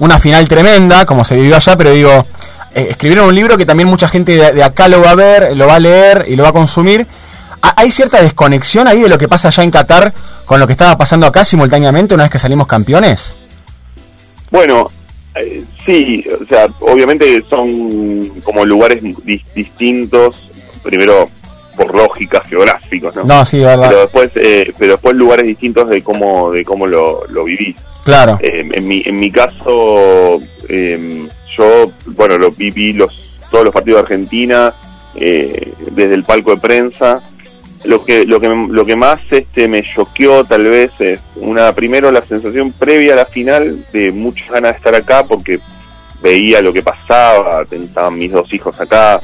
una final tremenda, como se vivió allá, pero digo, escribieron un libro que también mucha gente de, de acá lo va a ver, lo va a leer y lo va a consumir. ¿Ha- ¿Hay cierta desconexión ahí de lo que pasa allá en Qatar con lo que estaba pasando acá simultáneamente una vez que salimos campeones? Bueno, eh, sí, o sea, obviamente son como lugares di- distintos, primero por lógica geográficos, ¿no? No, sí, verdad. Pero después, eh, pero después lugares distintos de cómo de cómo lo, lo vivís. Claro. Eh, en mi en mi caso, eh, yo, bueno, lo viví los todos los partidos de Argentina eh, desde el palco de prensa. Lo que lo que lo que más este me choqueó tal vez es una primero la sensación previa a la final de muchas ganas de estar acá porque veía lo que pasaba, estaban mis dos hijos acá,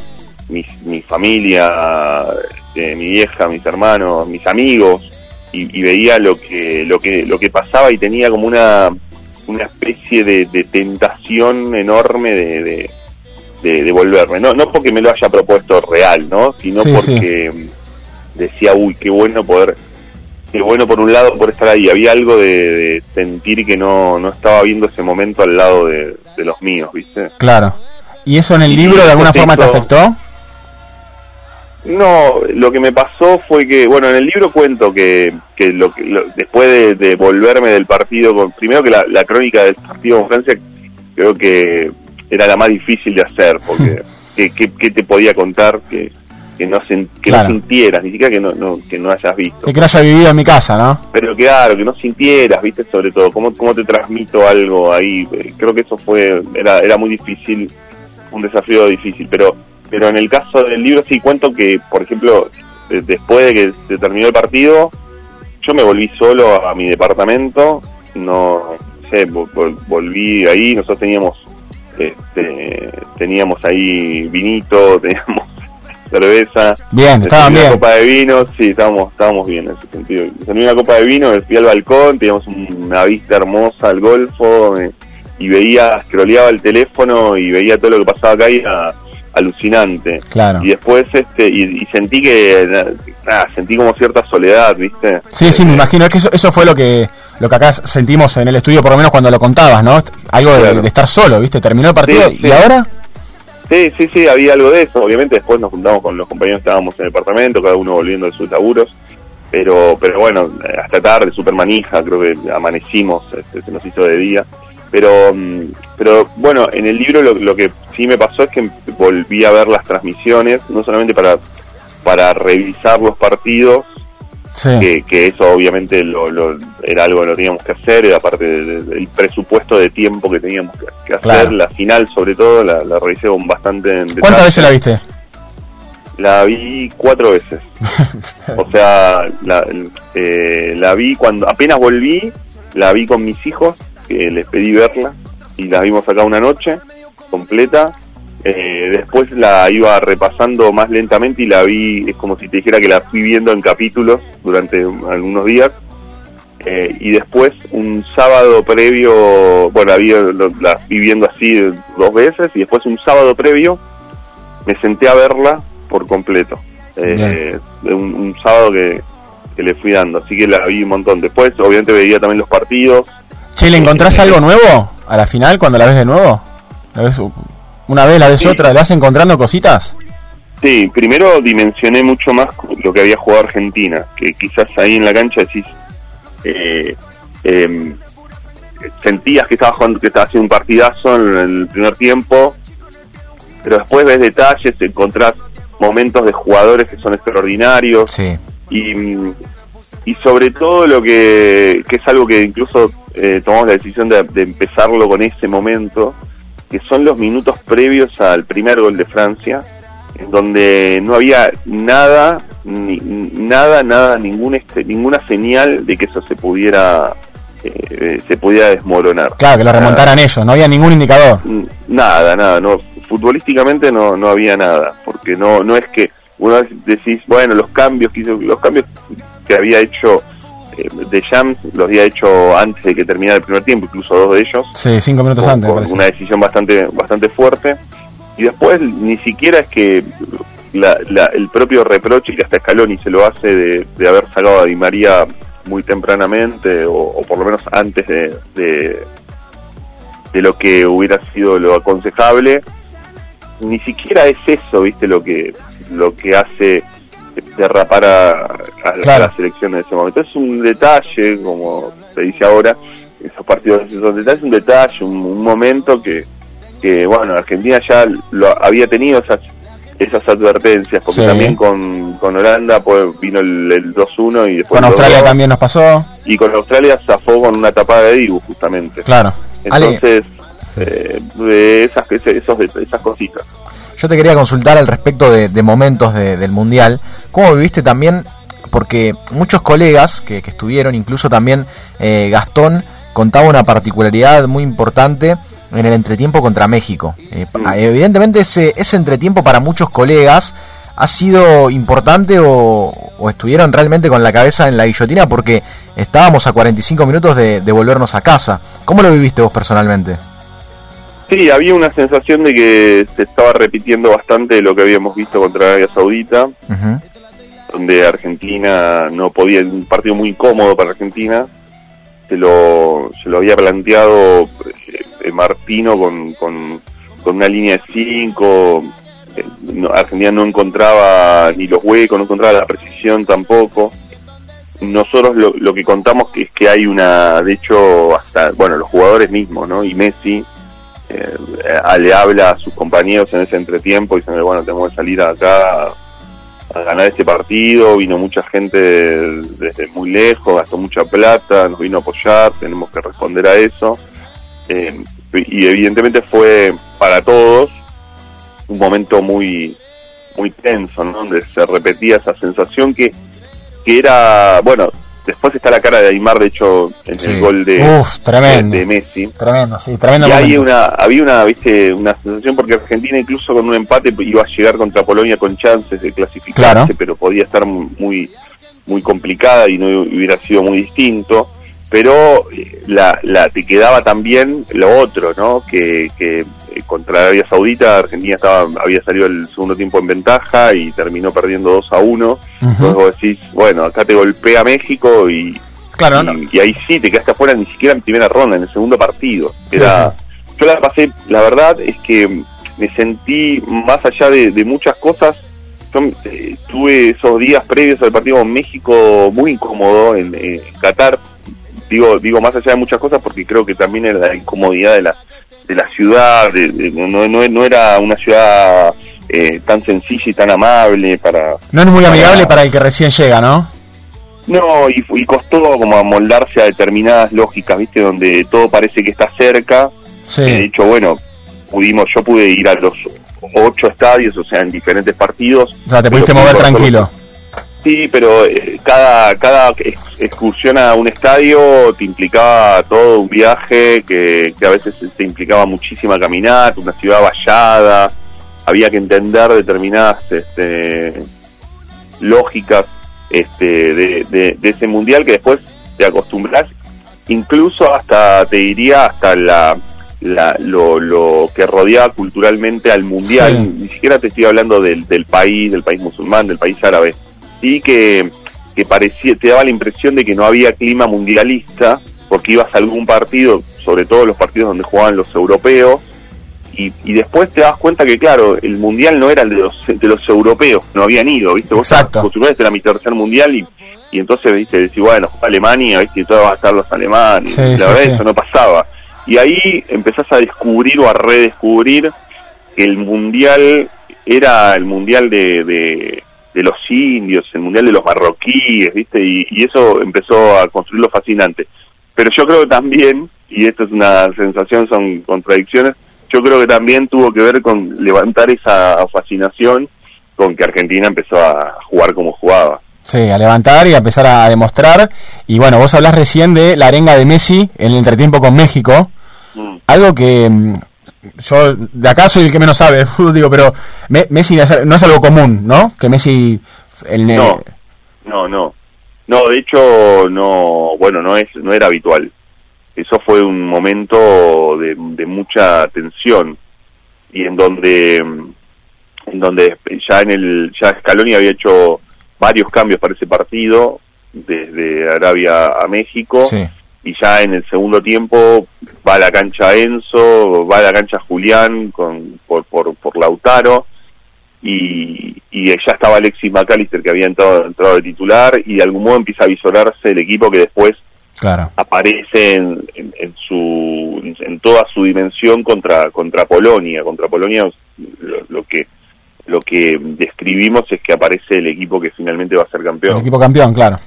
mi, mi familia, este, mi vieja, mis hermanos, mis amigos y, y veía lo que lo que lo que pasaba y tenía como una una especie de, de tentación enorme de, de, de- de volverme. No no porque me lo haya propuesto real no sino Sí, porque mm, decía uy qué bueno poder qué bueno por un lado por estar ahí había algo de, de sentir que no no estaba viendo ese momento al lado de, de los míos viste Claro. ¿Y eso en el Y libro de alguna forma te afectó? No, lo que me pasó fue que, bueno, en el libro cuento que, que, lo, que lo- después de, de volverme del partido, con, primero que la, la crónica del partido con Francia, creo que era la más difícil de hacer, porque ¿qué, qué, qué te podía contar que, que, no, sen- que Claro. no sintieras, ni siquiera que no, no, que no hayas visto? Que lo haya vivido en mi casa, ¿no? Pero claro, que no sintieras, viste, sobre todo, cómo, cómo te transmito algo ahí. Eh, Creo que eso fue, era, era muy difícil, un desafío difícil, pero, pero en el caso del libro sí cuento que, por ejemplo, de- después de que se terminó el partido, yo me volví solo a mi departamento, no, no sé, vol- vol- volví ahí, nosotros teníamos, este, teníamos ahí vinito, teníamos cerveza. Bien, estaban bien. Una copa de vino, sí, estábamos, estábamos bien en ese sentido. Serví una copa de vino, me fui al balcón, teníamos una vista hermosa al golfo, me- y veía, scrolleaba el teléfono y veía todo lo que pasaba acá y era alucinante. Claro. Y después, este, y, y sentí que, nada, sentí como cierta soledad, ¿viste? Sí, sí, me imagino. Es que eso, eso fue lo que lo que acá sentimos en el estudio, por lo menos cuando lo contabas, ¿no? Algo de, estar solo, ¿viste? Terminó el partido Sí, y sí. ahora. Sí, sí, sí, había algo de eso. Obviamente después nos juntamos con los compañeros que estábamos en el departamento, cada uno volviendo de sus laburos. Pero, pero bueno, hasta tarde, super manija, creo que amanecimos, este, se nos hizo de día. Pero, mm, pero bueno, en el libro lo, lo que sí me pasó es que volví a ver las transmisiones, no solamente para, para revisar los partidos, Sí. que, que eso obviamente lo, lo- era algo que lo teníamos que hacer, era parte de- de- del presupuesto de tiempo que teníamos que, que hacer. Claro. La final, sobre todo, la, la revisé con bastante en detalle. ¿Cuántas veces la viste? La vi cuatro veces. o sea, la, eh, la vi cuando apenas volví, la vi con mis hijos, que les pedí verla, y la vimos acá una noche completa. Eh, después la iba repasando más lentamente y la vi, es como si te dijera que la fui viendo en capítulos durante algunos días. Eh, y después un sábado previo, bueno, la vi, lo- la vi viendo así dos veces y después un sábado previo me senté a verla por completo. Eh, un, un sábado que, que le fui dando, así que la vi un montón. Después, obviamente, veía también los partidos. Che, ¿le encontrás algo nuevo a la final cuando la ves de nuevo? ¿La ves una vez, la ves Sí. otra? ¿Le vas encontrando cositas? Sí, primero dimensioné mucho más lo que había jugado Argentina, que quizás ahí en la cancha decís, eh, em, sentías que estaba jugando, que estaba haciendo un partidazo en el primer tiempo, pero después ves detalles, encontrás momentos de jugadores que son extraordinarios y, mm, y sobre todo lo que, que es algo que incluso eh, tomamos la decisión de, de empezarlo con ese momento, que son los minutos previos al primer gol de Francia, en donde no había nada, ni, nada, nada, ningún este, ninguna señal de que eso se pudiera eh, se pudiera desmoronar. Claro, que lo remontaran ellos, no había ningún indicador. Nada, nada, no futbolísticamente no, no había nada, porque no, no es que vez decís, bueno, los cambios que hizo, los cambios que había hecho eh, de Jams los había hecho antes de que terminara el primer tiempo, incluso dos de ellos, Sí, cinco minutos con- antes. con una decisión bastante bastante fuerte. Y después ni siquiera es que la- la- el propio reproche que hasta Scaloni se lo hace de, de haber sacado a Di María muy tempranamente o, o por lo menos antes de, de, de lo que hubiera sido lo aconsejable ni siquiera es eso viste lo que lo que hace derrapar a, a- a Claro. la selección en ese momento es un detalle como se dice ahora esos partidos son detalles un detalle un, un momento que que bueno Argentina ya lo había tenido esas esas advertencias porque Sí. también con, con Holanda pues vino el, el 2-1 y después Con Australia 2-2, también nos pasó. y con Australia zafó con una tapada de Dibu justamente Claro. entonces eh, esas esos esas cositas Yo te quería consultar al respecto de, de momentos de- del Mundial. ¿Cómo viviste también? Porque muchos colegas que, que estuvieron, incluso también eh, Gastón, contaba una particularidad muy importante en el entretiempo contra México. Eh, pa- Evidentemente ese, ese entretiempo para muchos colegas ha sido importante o, o estuvieron realmente con la cabeza en la guillotina porque estábamos a 45 minutos de, de volvernos a casa. ¿Cómo lo viviste vos personalmente? Sí, había una sensación de que se estaba repitiendo bastante lo que habíamos visto contra Arabia Saudita, donde Argentina no podía, un partido muy incómodo para Argentina, se lo, se lo había planteado eh, Martino con, con, con una línea de 5, Argentina no encontraba ni los huecos, no encontraba la precisión tampoco. Nosotros lo, lo que contamos que es que hay una, de hecho, hasta, bueno, los jugadores mismos, ¿no? Y Messi, eh, le habla a sus compañeros en ese entretiempo diciendo bueno tenemos que salir acá a ganar este partido vino mucha gente desde muy lejos gastó mucha plata nos vino a apoyar tenemos que responder a eso Eh, y evidentemente fue para todos un momento muy muy tenso ¿no? donde se repetía esa sensación que que era bueno después está la cara de Aymar de hecho en Sí. el gol de, Uf, tremendo. de, de Messi Tremendo, sí, tremendo y hay una, había una, viste, una sensación porque Argentina incluso con un empate iba a llegar contra Polonia con chances de clasificarse, Claro. pero podía estar muy, muy complicada y no hubiera sido muy distinto. Pero eh, la, la, te quedaba también lo otro, ¿no? Que, que eh, contra Arabia Saudita Argentina estaba, había salido el segundo tiempo en ventaja y terminó perdiendo 2 a 1. Entonces vos decís, bueno, acá te golpea México y, Claro, y, no. y ahí sí te quedaste afuera ni siquiera en primera ronda, en el segundo partido. Era, yo la pasé, la verdad es que me sentí más allá de, de muchas cosas. Yo eh, tuve esos días previos al partido con México muy incómodo en, en Qatar. Digo, digo más allá de muchas cosas porque creo que también era la incomodidad de la de la ciudad, de- de- no, no, no era una ciudad eh, tan sencilla y tan amable para, No es muy amigable para el que recién llega, ¿no? no, y, y costó como amoldarse a determinadas lógicas, ¿viste? Donde todo parece que está cerca. Sí. De hecho, bueno, pudimos, yo pude ir a los ocho estadios, o sea, en diferentes partidos. O sea, te pudiste mover tranquilo. Sí, pero eh, cada, cada ex- excursión a un estadio te implicaba todo un viaje que, que a veces te implicaba muchísima caminata, una ciudad vallada, había que entender determinadas este, lógicas este, de, de- de ese mundial que después te acostumbras, incluso hasta, te diría, hasta la, la- lo, lo que rodeaba culturalmente al mundial. Sí. Ni siquiera te estoy hablando del, del país, del país musulmán, del país árabe. Sí que, que parecía, te daba la impresión de que no había clima mundialista, porque ibas a algún partido, sobre todo los partidos donde jugaban los europeos, y, y después te das cuenta que, claro, el mundial no era el de los, de los europeos, no habían ido, ¿viste? Vos Exacto. acostumbrás, era mi tercer mundial y, y entonces, ¿viste? Decís, bueno, Alemania, ¿viste? Y todo va a estar los alemanes. Sí, la sí, verdad, sí. eso no pasaba. Y ahí empezás a descubrir o a redescubrir que el mundial era el mundial de, de, de los indios, el mundial de los marroquíes, ¿viste? Y, y eso empezó a construir lo fascinante. Pero yo creo que también, y esto es una sensación, son contradicciones, yo creo que también tuvo que ver con levantar esa fascinación con que Argentina empezó a jugar como jugaba. Sí, a levantar y a empezar a demostrar. Y bueno, vos hablás recién de la arenga de Messi en el entretiempo con México. Mm. Algo que mm, yo de acá soy el que menos sabe de fútbol, digo, pero Me- Messi no es, algo común, ¿no? Que Messi... El, No, no, no. No, de hecho, no, bueno, no es, no era habitual. Eso fue un momento de, de mucha tensión y en donde, en donde ya en el, ya Scaloni había hecho varios cambios para ese partido, desde Arabia a México, Sí. Y ya en el segundo tiempo va a la cancha Enzo, va a la cancha Julián con, por, por, por Lautaro, y, y ya estaba Alexis McAllister que había entrado, entrado de titular y de algún modo empieza a visorarse el equipo que después Claro. aparece en, en, en su en toda su dimensión contra contra Polonia contra Polonia lo, lo que lo que describimos es que aparece el equipo que finalmente va a ser El campeón equipo campeón, claro.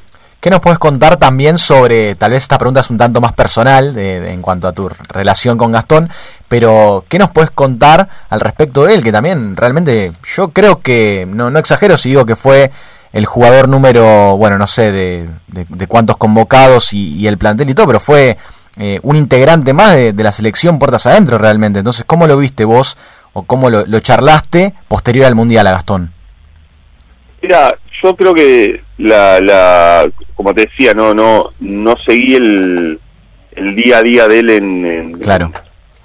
¿Qué nos puedes contar también sobre, tal vez esta pregunta es un tanto más personal de- en cuanto a tu relación con Gastón, pero ¿qué nos puedes contar al respecto de él? Que también realmente yo creo que, no, no exagero si digo que fue el jugador número, bueno, no sé de, de- de cuántos convocados y, el plantel y todo, pero fue eh, un integrante más de, de la selección puertas adentro realmente. Entonces, ¿cómo lo viste vos o cómo lo, lo charlaste posterior al Mundial a Gastón? Mira, yo creo que la, la como te decía, no no no seguí el, el día a día de él en, en, Claro.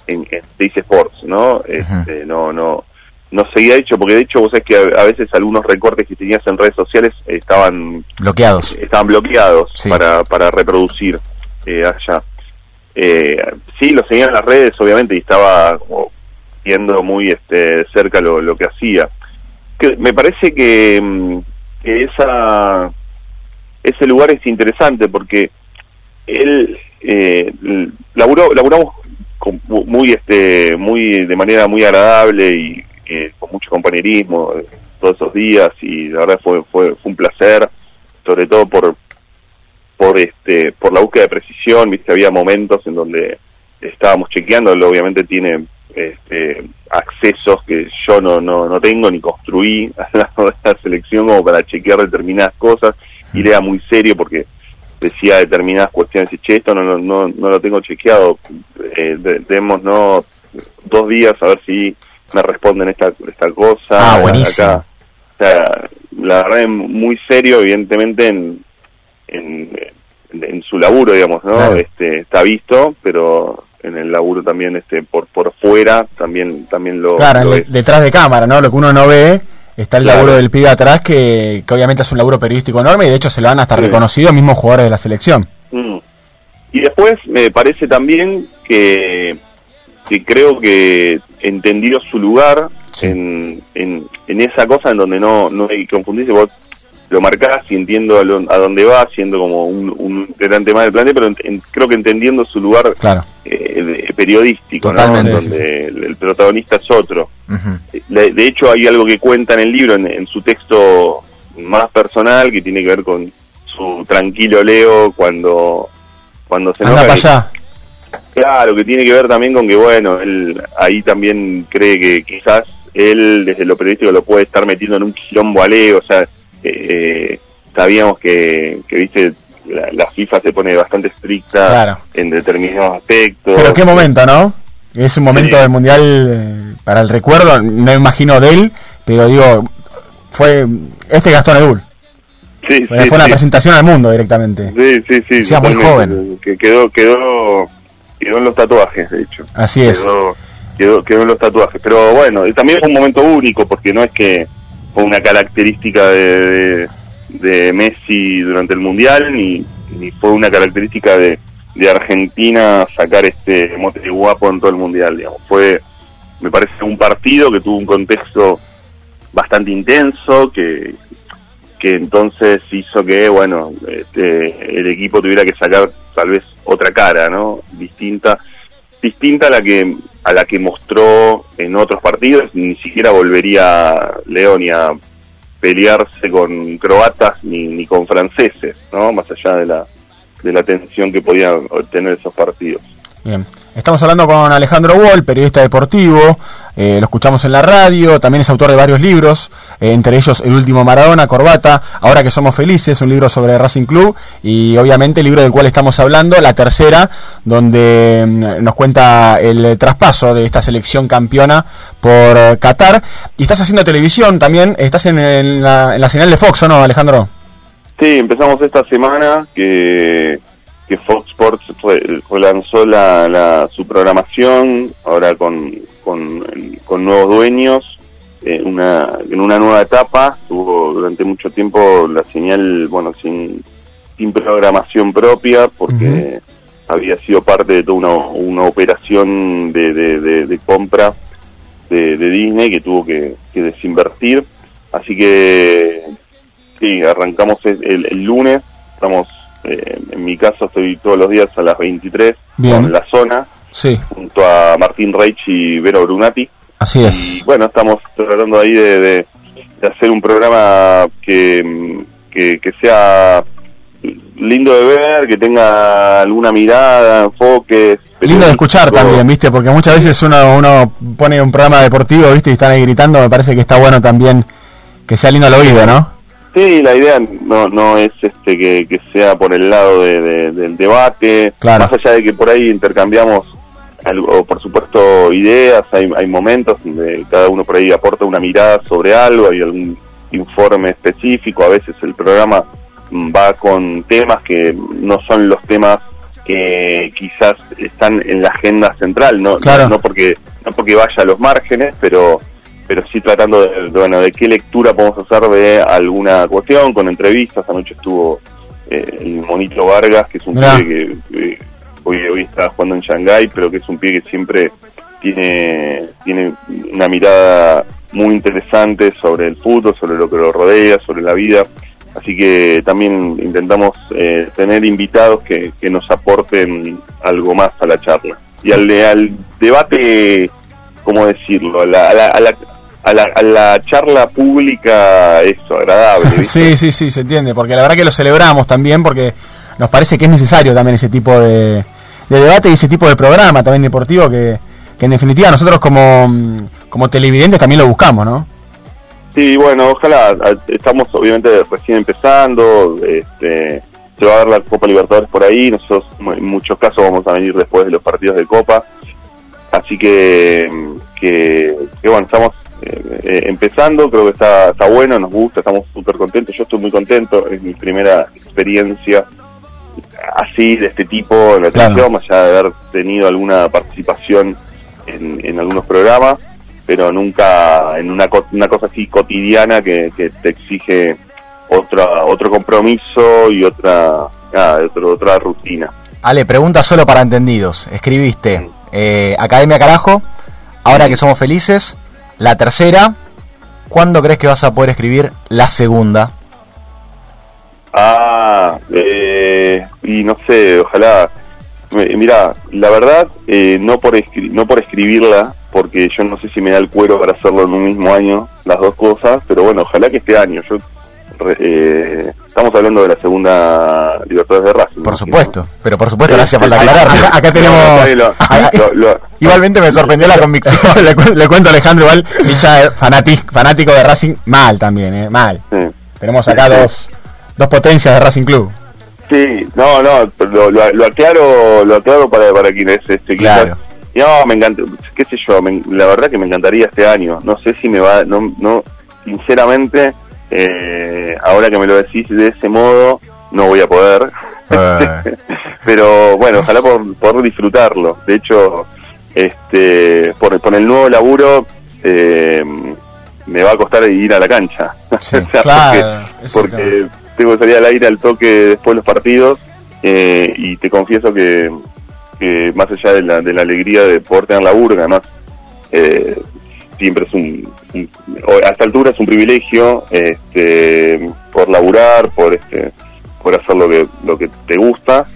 en, en Teis Sports, ¿no? Este, no no no seguía hecho porque de hecho vos sabés que a, a veces algunos recortes que tenías en redes sociales estaban Bloqueados. estaban bloqueados Sí. para para reproducir eh, allá. Eh, sí, lo seguía en las redes, obviamente, y estaba como viendo muy este, cerca lo, lo que hacía. Que me parece que, mm, que esa ese lugar es interesante porque él eh, laburó, laburamos con- mu- muy este muy de manera muy agradable y eh, con mucho compañerismo eh, todos esos días y la verdad fue fue, fue un placer sobre todo por por este por la búsqueda de precisión viste había momentos en donde estábamos chequeando obviamente tiene este, accesos que yo no, no, no tengo ni construí a la, a la selección como para chequear determinadas cosas y era muy serio porque decía determinadas cuestiones y che esto no, no, no, no lo tengo chequeado eh, de- démonos dos días a ver si me responden esta, esta cosa Ah, buenísimo. acá o sea, la verdad es muy serio, evidentemente, en, en, en- en su laburo, digamos, ¿no? Claro. Este, está visto, pero en el laburo también, este, por por fuera, también también lo, Claro, lo en- es. detrás de cámara, ¿no? Lo que uno no ve, está el Claro. laburo del pibe atrás, que, que obviamente es un laburo periodístico enorme y de hecho se lo han hasta Sí. reconocido mismos jugadores de la selección. Mm. Y después me parece también que, que creo que entendió su lugar en, en, en esa cosa en donde no, no hay que confundirse. Vos lo marcás y entiendo a, lo- a dónde va, siendo como un, un integrante más del planeta, pero en- en- creo que entendiendo su lugar Claro. eh, de- periodístico, donde el, el protagonista es otro. Ujú. De, de hecho, hay algo que cuenta en el libro, en, en su texto más personal, que tiene que ver con su tranquilo Leo cuando, cuando se Anda enoja. para allá. Claro, que tiene que ver también con que, bueno, él ahí también cree que quizás él desde lo periodístico lo puede estar metiendo en un quilombo a Leo, o sea, eh, sabíamos que, que viste, la, la FIFA se pone bastante estricta Claro. en determinados aspectos. Pero qué momento, ¿no? Es un momento Sí. del Mundial eh, para el recuerdo, no imagino de él, pero digo, fue este Gastón Edul. Sí, Fue sí, una sí. presentación al mundo directamente. Sí, sí, sí. Sea muy totalmente. Que quedó, quedó, quedó en los tatuajes, de hecho. Así es. Quedó, quedó, quedó en los tatuajes. Pero bueno, también fue un momento único, porque no es que fue una característica de, de, Messi durante el Mundial, ni, fue una característica de, de Argentina sacar este mote de guapo en todo el Mundial, digamos. Fue, me parece, un partido que tuvo un contexto bastante intenso, que, que entonces hizo que, bueno, este, el equipo tuviera que sacar tal vez otra cara, ¿no? Distinta, distinta a la que a la que mostró en otros partidos. Ni siquiera volvería León ni a pelearse con croatas ni, ni con franceses, ¿no? Más allá de la de la tensión que podían obtener esos partidos. Bien. Estamos hablando con Alejandro Wall, periodista deportivo, eh, lo escuchamos en la radio, también es autor de varios libros, eh, entre ellos El último Maradona, Corbata, Ahora que somos felices, un libro sobre Racing Club y obviamente el libro del cual estamos hablando, La tercera, donde mm, nos cuenta el traspaso de esta selección campeona por Qatar. Y estás haciendo televisión también, estás en, la, en la señal de Fox, ¿o no, Alejandro? Sí, empezamos esta semana que, que Fox Sports relanzó la, la- su programación, ahora con, con, con nuevos dueños, eh, una, en una nueva etapa. Tuvo durante mucho tiempo la señal, bueno, sin, sin programación propia, porque había sido parte de toda una, una operación de, de, de- de compra de, Disney que tuvo que, que desinvertir. Así que Sí, arrancamos el lunes, estamos, eh, en mi caso estoy todos los días a las 23 Bien. con La Zona, Sí, junto a Martín Reich y Vero Brunati. así es. Y bueno, estamos tratando ahí de, de- de hacer un programa que, que, que sea lindo de ver, que tenga alguna mirada, enfoques. Lindo de escuchar también, ¿viste? Porque muchas veces uno, uno pone un programa deportivo, ¿viste? Y están ahí gritando, me parece que está bueno también que sea lindo al oído, ¿no? Sí, la idea no, no es este que, que sea por el lado de- de- del debate, Claro. más allá de que por ahí intercambiamos algo, por supuesto ideas, hay, hay momentos donde cada uno por ahí aporta una mirada sobre algo, hay algún informe específico, a veces el programa mm, va con temas que no son los temas que quizás están en la agenda central, no, Claro. no porque no porque vaya a los márgenes, pero pero sí tratando de, bueno de qué lectura podemos hacer de alguna cuestión con entrevistas anoche estuvo eh, el monito Vargas que es un que eh, hoy hoy está jugando en Shanghái pero que es un pibe que siempre tiene tiene una mirada muy interesante sobre el fútbol sobre lo que lo rodea sobre la vida. Así que también intentamos eh, tener invitados que, que nos aporten algo más a la charla. Y al, al debate cómo decirlo a la, a la, a la, a la, a la charla pública eso agradable ¿viste? Sí, sí, sí, se entiende, porque la verdad que lo celebramos también porque nos parece que es necesario también ese tipo de, de debate y ese tipo de programa también deportivo que, que en definitiva nosotros como, como televidentes también lo buscamos, ¿no? Sí, bueno, ojalá. a- Estamos obviamente recién empezando. Este, se va a dar la Copa Libertadores por ahí. Nosotros en muchos casos vamos a venir después de los partidos de Copa. Así que, que, que bueno, estamos eh, eh, empezando. Creo que está, está bueno, nos gusta, estamos súper contentos. Yo estoy muy contento. Es mi primera experiencia así, de este tipo en la televisión, más allá de haber tenido alguna participación en, en algunos programas, pero nunca en una, co- una cosa así cotidiana que, que te exige otra, otro compromiso y otra, nada, otro- otra rutina. Ale, pregunta solo para entendidos. Escribiste eh, Academia Carajo, ahora que somos felices, la tercera. ¿Cuándo crees que vas a poder escribir la segunda? Ah, eh, y no sé, ojalá. Mira, la verdad, eh, no por escri- no por escribirla, porque yo no sé si me da el cuero para hacerlo en un mismo año, las dos cosas, pero bueno, ojalá que este año. Yo eh, estamos hablando de la segunda Libertadores de Racing. Por ¿no? supuesto, pero por supuesto, gracias por sí, aclararlo. acá- tenemos- Lo- lo- Igualmente me sorprendió la convicción. le, cu- le cuento a Alejandro igual, hincha fanático de Racing, mal también, ¿eh? Mal. Tenemos acá dos, dos potencias de Racing Club. Sí, no, no, lo, lo, lo aclaro, lo aclaro para, para quienes este, quizás- Claro. No, me encanta, qué sé yo, me- la verdad que me encantaría este año. No sé si me va, no, no sinceramente, eh, ahora que me lo decís de ese modo, no voy a poder. Pero bueno, ojalá por, poder disfrutarlo. De hecho, este, por, por el nuevo laburo, eh, me va a costar ir a la cancha. O sea, claro, porque, porque tengo que salir al aire al toque después de los partidos eh, y te confieso que, que más allá de la, de la alegría de poder tener laburo, que además eh, siempre es un, un- a esta altura es un privilegio este, por laburar, por este, por hacer lo que lo que te gusta,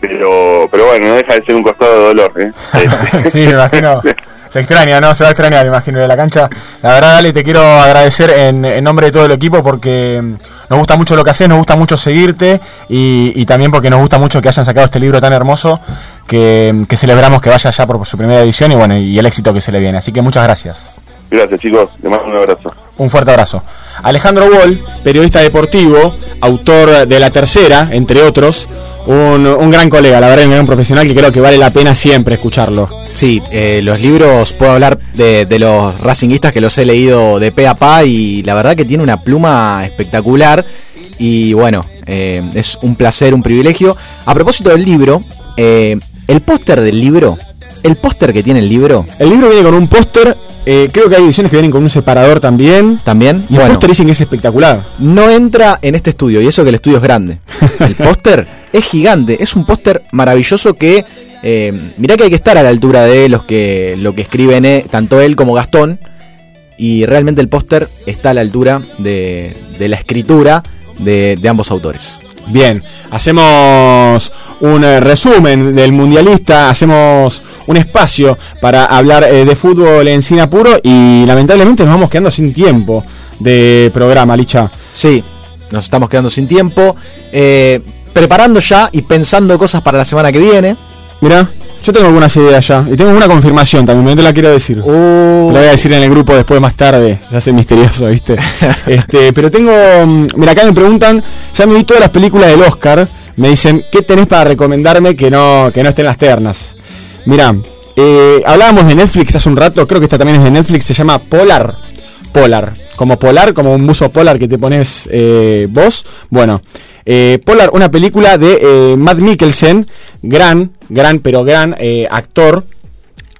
pero pero bueno, no deja de ser un costado de dolor, ¿eh? Este, sí, me imagino. Se extraña, ¿no? Se va a extrañar, me imagino, de la cancha. La verdad, Ale, te quiero agradecer en, en nombre de todo el equipo porque mm, nos gusta mucho lo que haces, nos gusta mucho seguirte y, y también porque nos gusta mucho que hayan sacado este libro tan hermoso que, que celebramos que vaya ya por su primera edición y bueno, y el éxito que se le viene. Así que muchas gracias. Gracias, chicos. Les mando un abrazo. Un fuerte abrazo. Alejandro Wall, periodista deportivo, autor de La Tercera, entre otros, un, un gran colega, la verdad, un gran profesional que creo que vale la pena siempre escucharlo. Sí, eh, los libros, puedo hablar de, de los racinguistas que los he leído de pe a pa y la verdad que tiene una pluma espectacular y bueno, eh, es un placer, un privilegio. A propósito del libro, eh, el póster del libro, el póster que tiene el libro... El libro viene con un póster, eh, creo que hay ediciones que vienen con un separador también. También. Y el póster dicen que es espectacular. No entra en este estudio, y eso que el estudio es grande. El póster es gigante, es un póster maravilloso que. Eh, mirá que hay que estar a la altura de los que lo que escriben eh, tanto él como Gastón. Y realmente el póster está a la altura de, de la escritura de, de ambos autores. Bien, hacemos un eh, resumen del mundialista, hacemos un espacio para hablar eh, de fútbol en Singapur y lamentablemente nos vamos quedando sin tiempo de programa, Licha. Sí, nos estamos quedando sin tiempo. eh, preparando ya y pensando cosas para la semana que viene. Mira, yo tengo algunas ideas ya. Y tengo una confirmación también, te la quiero decir. Uh. La voy a decir en el grupo después más tarde. Se hace misterioso, ¿viste? este, pero tengo. mm, Mira, acá me preguntan. Ya me vi todas las películas del Oscar. Me dicen, ¿qué tenés para recomendarme que no, que no estén las ternas? Mira, eh, hablábamos de Netflix hace un rato. Creo que esta también es de Netflix. Se llama Polar. Polar. Como polar, como un buzo polar que te pones eh, vos. Bueno, eh, Polar, una película de eh, Matt Mikkelsen, gran, gran, pero gran eh, actor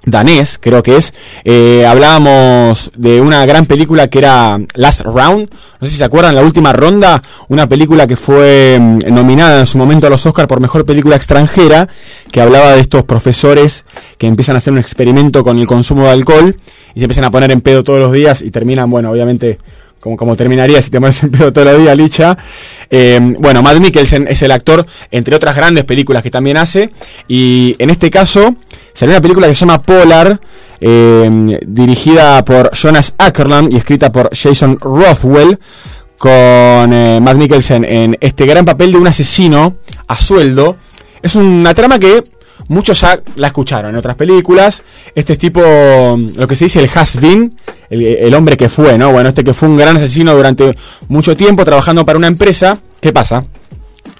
danés, creo que es. Eh, hablábamos de una gran película que era Last Round. No sé si se acuerdan, la última ronda. Una película que fue mm, nominada en su momento a los Oscars por mejor película extranjera. Que hablaba de estos profesores que empiezan a hacer un experimento con el consumo de alcohol y se empiezan a poner en pedo todos los días y terminan, bueno, obviamente. Como, terminaría si te pones en pedo todos los días, Licha. Eh, bueno, Matt Mikkelsen es el actor, entre otras grandes películas que también hace. Y en este caso, salió una película que se llama Polar, eh, dirigida por Jonas Ackerland y escrita por Jason Rothwell, con eh, Matt Mikkelsen en este gran papel de un asesino a sueldo. Es una trama que muchos ya la escucharon en otras películas. Este es tipo, mm, lo que se dice el has-been, el, el hombre que fue, ¿no? Bueno, este que fue un gran asesino durante mucho tiempo trabajando para una empresa. ¿Qué pasa?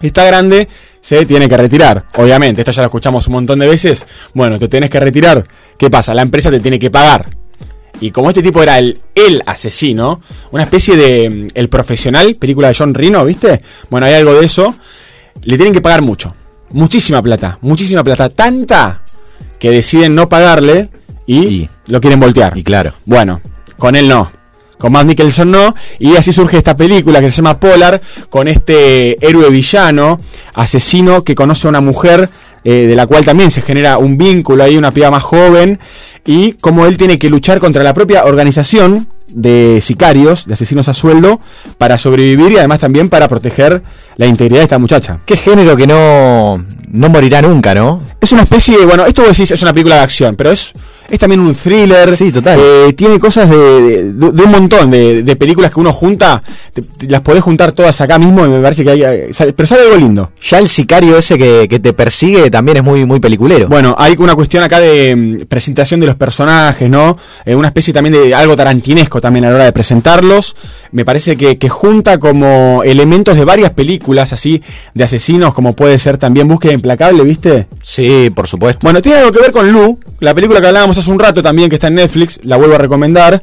Está grande, se tiene que retirar. Obviamente, esto ya lo escuchamos un montón de veces. Bueno, te tenés que retirar. ¿Qué pasa? La empresa te tiene que pagar. Y como este tipo era el, el asesino, una especie de mm, El Profesional, película de John Reno, ¿viste? Bueno, hay algo de eso. Le tienen que pagar mucho. Muchísima plata. Muchísima plata. Tanta que deciden no pagarle y, lo quieren voltear. Y claro. Bueno, con él no. Con Matt Mikkelsen no. Y así surge esta película que se llama Polar, con este héroe villano, asesino, que conoce a una mujer eh, de la cual también se genera un vínculo ahí, una piba más joven, y como él tiene que luchar contra la propia organización de sicarios, de asesinos a sueldo, para sobrevivir y además también para proteger la integridad de esta muchacha. Qué género que no, no morirá nunca, ¿no? Es una especie de, bueno, esto vos decís es una película de acción, pero es, es también un thriller. Sí, total. Eh, tiene cosas de, de- de un montón de, de películas que uno junta, te- te las podés juntar todas acá mismo y me parece que hay, sale- pero sale algo lindo. Ya el sicario ese que, que te persigue también es muy, muy peliculero. Bueno, hay una cuestión acá de mm, presentación de los personajes, ¿no? Eh, una especie también de algo tarantinesco también a la hora de presentarlos. Me parece que, que junta como elementos de varias películas así de asesinos, como puede ser también Búsqueda Implacable, ¿viste? Sí, por supuesto. Bueno, tiene algo que ver con Lu, la película que hablábamos hace un rato también, que está en Netflix, la vuelvo a recomendar,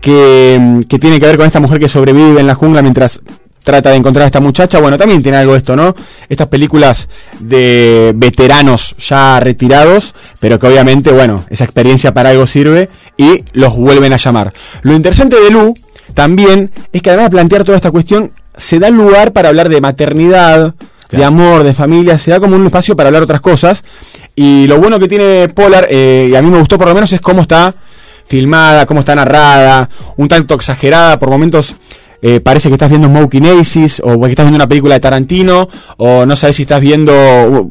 que, mm, que tiene que ver con esta mujer que sobrevive en la jungla mientras trata de encontrar a esta muchacha. Bueno, también tiene algo esto, ¿no? Estas películas de veteranos ya retirados, pero que obviamente, bueno, esa experiencia para algo sirve y los vuelven a llamar. Lo interesante de Lu también es que además de plantear toda esta cuestión, se da lugar para hablar de maternidad, de amor, de familia, se da como un espacio para hablar otras cosas. Y lo bueno que tiene Polar, eh, y a mí me gustó por lo menos, es cómo está filmada, cómo está narrada, un tanto exagerada, por momentos eh, parece que estás viendo Smoking Aces o que estás viendo una película de Tarantino o no sabes si estás viendo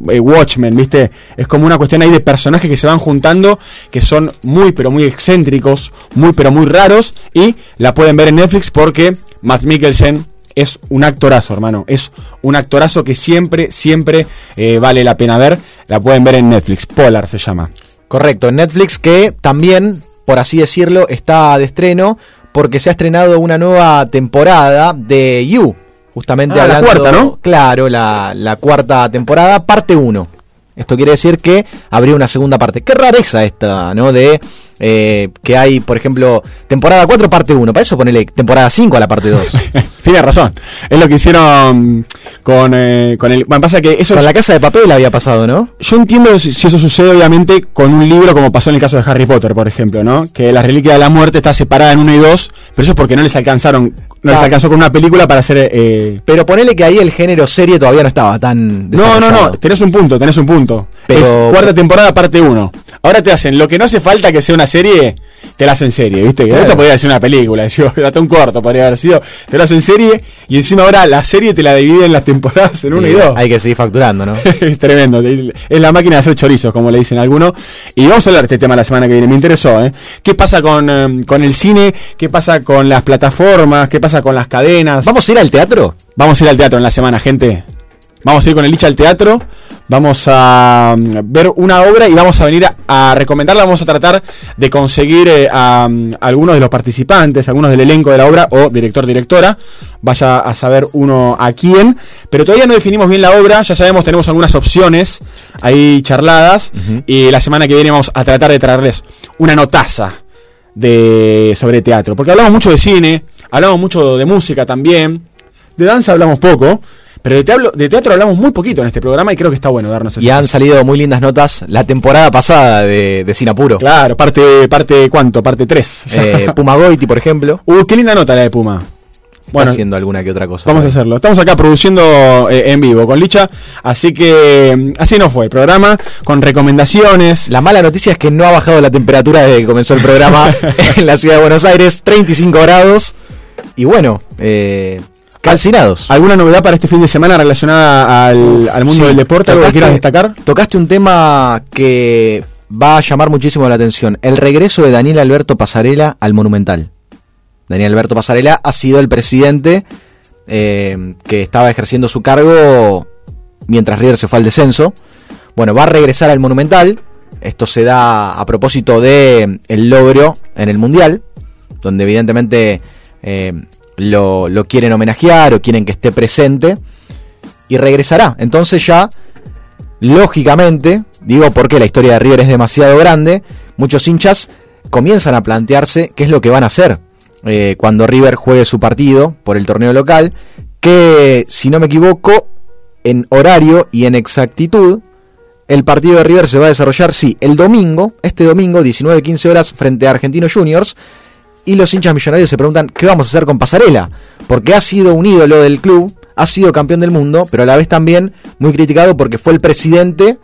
eh, Watchmen, ¿viste? Es como una cuestión ahí de personajes que se van juntando que son muy pero muy excéntricos, muy pero muy raros y la pueden ver en Netflix porque Matt Mikkelsen es un actorazo, hermano. Es un actorazo que siempre, siempre eh, vale la pena ver. La pueden ver en Netflix. Polar se llama. Correcto, en Netflix que también, por así decirlo, está de estreno porque se ha estrenado una nueva temporada de You. Justamente Ah, la hablando- cuarta, ¿no? Claro, la, la cuarta temporada, parte 1. Esto quiere decir que habría una segunda parte. Qué rareza esta, ¿no? De eh, que hay, por ejemplo, temporada 4, parte 1. Para eso ponele temporada 5 a la parte 2. Tiene razón. Es lo que hicieron con, eh, con el. Bueno, pasa que eso. Con la casa de papel había pasado, ¿no? Yo entiendo si, si eso sucede, obviamente, con un libro, como pasó en el caso de Harry Potter, por ejemplo, ¿no? Que la reliquia de la muerte está separada en uno y dos, pero eso es porque no les alcanzaron. No les alcanzó con una película para hacer. eh, Pero ponele que ahí el género serie todavía no estaba tan. No, no, no, tenés un punto, tenés un punto. Pero- Es cuarta temporada, parte 1. Ahora te hacen lo que no hace falta que sea una serie, te la hacen serie, ¿viste? Que Claro. esto podría ser una película, decía, hasta un corto podría haber sido. Te lo hacen serie y encima ahora la serie te la dividen en las temporadas en uno y Sí, dos. Hay que seguir facturando, ¿no? es tremendo. Es la máquina de hacer chorizos, como le dicen algunos. Y vamos a hablar de este tema la semana que viene. Me interesó, ¿eh? ¿Qué pasa con, eh, con el cine? ¿Qué pasa con las plataformas? ¿Qué pasa con las cadenas? ¿Vamos a ir al teatro? Vamos a ir al teatro en la semana, gente. Vamos a ir con el Licha al teatro. Vamos a mm, ver una obra y vamos a venir a, a recomendarla. Vamos a tratar de conseguir eh, a, mm, algunos de los participantes, algunos del elenco de la obra o director-directora. Vaya a saber uno a quién. Pero todavía no definimos bien la obra. Ya sabemos, tenemos algunas opciones ahí charladas. Y la semana que viene vamos a tratar de traerles una notaza de sobre teatro. Porque hablamos mucho de cine, hablamos mucho de música también. De danza hablamos poco. Pero de teatro, de teatro hablamos muy poquito en este programa y creo que está bueno darnos Y han salido muy lindas notas la temporada pasada de, de Sinapuro. Claro, parte, parte ¿cuánto? Parte 3. Eh, Puma Goiti, por ejemplo. Uh, qué linda nota la de Puma. Bueno, haciendo alguna que otra cosa. Vamos a hacerlo. Estamos acá produciendo eh, en vivo con Licha, así que mm, así nos fue el programa con recomendaciones. La mala noticia es que no ha bajado la temperatura desde que comenzó el programa en la ciudad de Buenos Aires, 35 grados. Y bueno, eh, calcinados. ¿Alguna novedad para este fin de semana relacionada al, al mundo Sí, del deporte? ¿Algo que quieras destacar? Tocaste un tema que va a llamar muchísimo la atención. El regreso de Daniel Alberto Pasarela al Monumental. Daniel Alberto Pasarela ha sido el presidente eh, que estaba ejerciendo su cargo mientras River se fue al descenso. Bueno, va a regresar al Monumental. Esto se da a propósito de el logro en el Mundial, donde evidentemente eh, lo, lo quieren homenajear o quieren que esté presente. Y regresará. Entonces ya lógicamente, digo porque la historia de River es demasiado grande, muchos hinchas comienzan a plantearse qué es lo que van a hacer eh, cuando River juegue su partido por el torneo local, que si no me equivoco, en horario y en exactitud, el partido de River se va a desarrollar, sí, el domingo, este domingo, 19-15 horas, frente a Argentinos Juniors. Y los hinchas millonarios se preguntan qué vamos a hacer con Pasarela, porque ha sido un ídolo del club, ha sido campeón del mundo, pero a la vez también muy criticado porque fue el presidente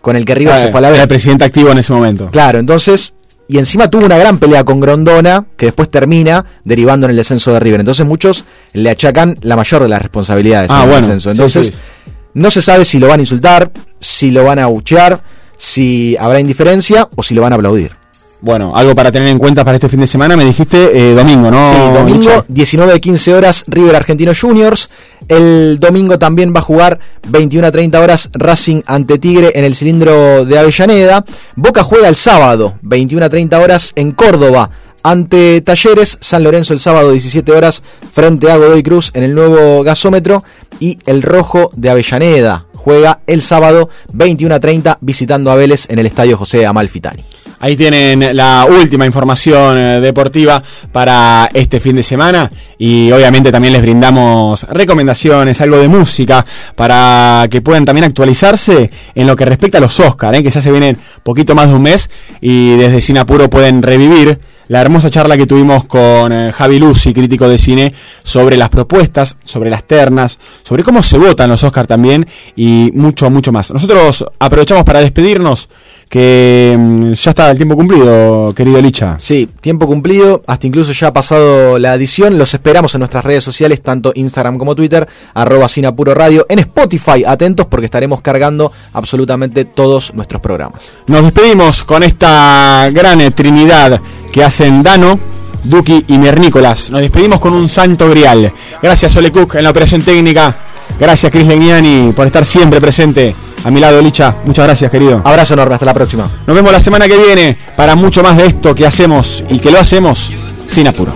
con el que River se fue a la era vez. el presidente activo en ese momento. Claro, entonces, y encima tuvo una gran pelea con Grondona, que después termina derivando en el descenso de River. Entonces muchos le achacan la mayor de las responsabilidades Ah, en el bueno, descenso. sí, Entonces, sí. no se sabe si lo van a insultar, si lo van a abuchear, si habrá indiferencia o si lo van a aplaudir. Bueno, algo para tener en cuenta para este fin de semana, me dijiste eh, domingo, ¿no? Sí, domingo, Licha? 19 de 15 horas, River Argentino Juniors. El domingo también va a jugar 21 a 30 horas Racing ante Tigre en el cilindro de Avellaneda. Boca juega el sábado, 21 a 30 horas en Córdoba. Ante Talleres, San Lorenzo el sábado 17 horas frente a Godoy Cruz en el nuevo gasómetro y el Rojo de Avellaneda juega el sábado 21 a 30 visitando a Vélez en el Estadio José Amalfitani. Ahí tienen la última información eh, deportiva para este fin de semana. Y obviamente también les brindamos recomendaciones, algo de música para que puedan también actualizarse en lo que respecta a los Oscars, que ya se vienen poquito más de un mes y desde Sinapuro pueden revivir la hermosa charla que tuvimos con eh, Javi Lucy, crítico de cine, sobre las propuestas, sobre las ternas, sobre cómo se votan los Oscars también y mucho, mucho más. Nosotros aprovechamos para despedirnos, que mm, ya está el tiempo cumplido, querido Licha. Sí, tiempo cumplido, hasta incluso ya ha pasado la edición. Los esperamos en nuestras redes sociales, tanto Instagram como Twitter, arroba Sinapuro Radio, en Spotify, atentos porque estaremos cargando absolutamente todos nuestros programas. Nos despedimos con esta gran trinidad que hacen Dano, Duki y Miernícolas. Nos despedimos con un santo grial. Gracias Ole Cook en la operación técnica. Gracias Chris Legnani por estar siempre presente a mi lado, Licha. Muchas gracias, querido. Abrazo enorme, hasta la próxima. Nos vemos la semana que viene para mucho más de esto que hacemos y que lo hacemos sin apuro.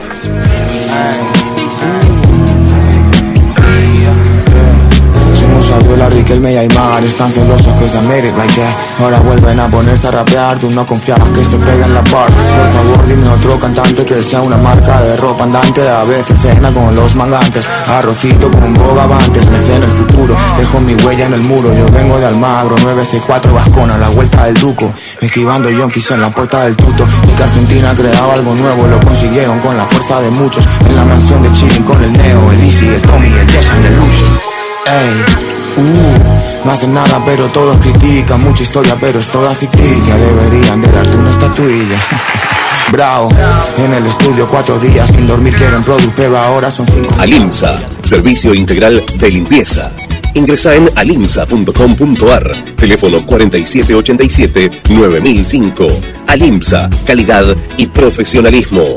Somos Abdullah, Riquelme y Aymar Están celosos que se made like that Ahora vuelven a ponerse a rapear. Tú no confiabas que se peguen la par Por favor dime otro cantante que sea una marca de ropa andante. A veces cena con los mangantes Arrocito con bogavantes. Me cena el futuro Dejo mi huella en el muro. Yo vengo de Almagro 964 Vascona La vuelta del Duco. Esquivando yonkis en la puerta del tuto. Y que Argentina creaba algo nuevo Lo consiguieron con la fuerza de muchos. En la mansión de Chilling con el Neo El Easy, el Tommy, el Jason el Lucho. Ey, uh, no hacen nada pero todos critican Mucha historia pero es toda ficticia Deberían de darte una estatuilla Bravo, en el estudio cuatro días sin dormir quieren product Pero ahora son cinco Alimsa, servicio integral de limpieza. Ingresa en alimsa.com.ar, teléfono 4787-9005. Alimsa, calidad y profesionalismo.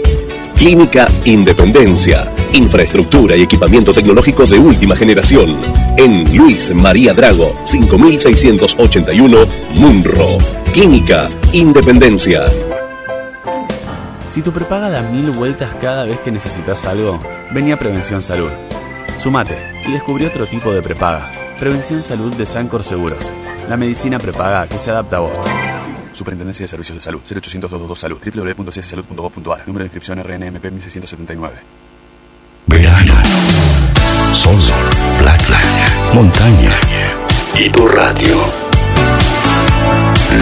Clínica Independencia. Infraestructura y equipamiento tecnológico de última generación. En Luis María Drago, 5681, Munro. Clínica Independencia. Si tu prepaga da mil vueltas cada vez que necesitas algo, vení a Prevención Salud. Sumate y descubrí otro tipo de prepaga. Prevención Salud de Sancor Seguros. La medicina prepaga que se adapta a vos. Superintendencia de Servicios de Salud. 0800 222 Salud. www.cssalud.gov.ar. Número de inscripción RNMP 1679. Verano. Sol, playa, montaña. Y tu radio.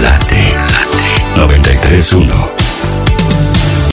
Late, late. 931.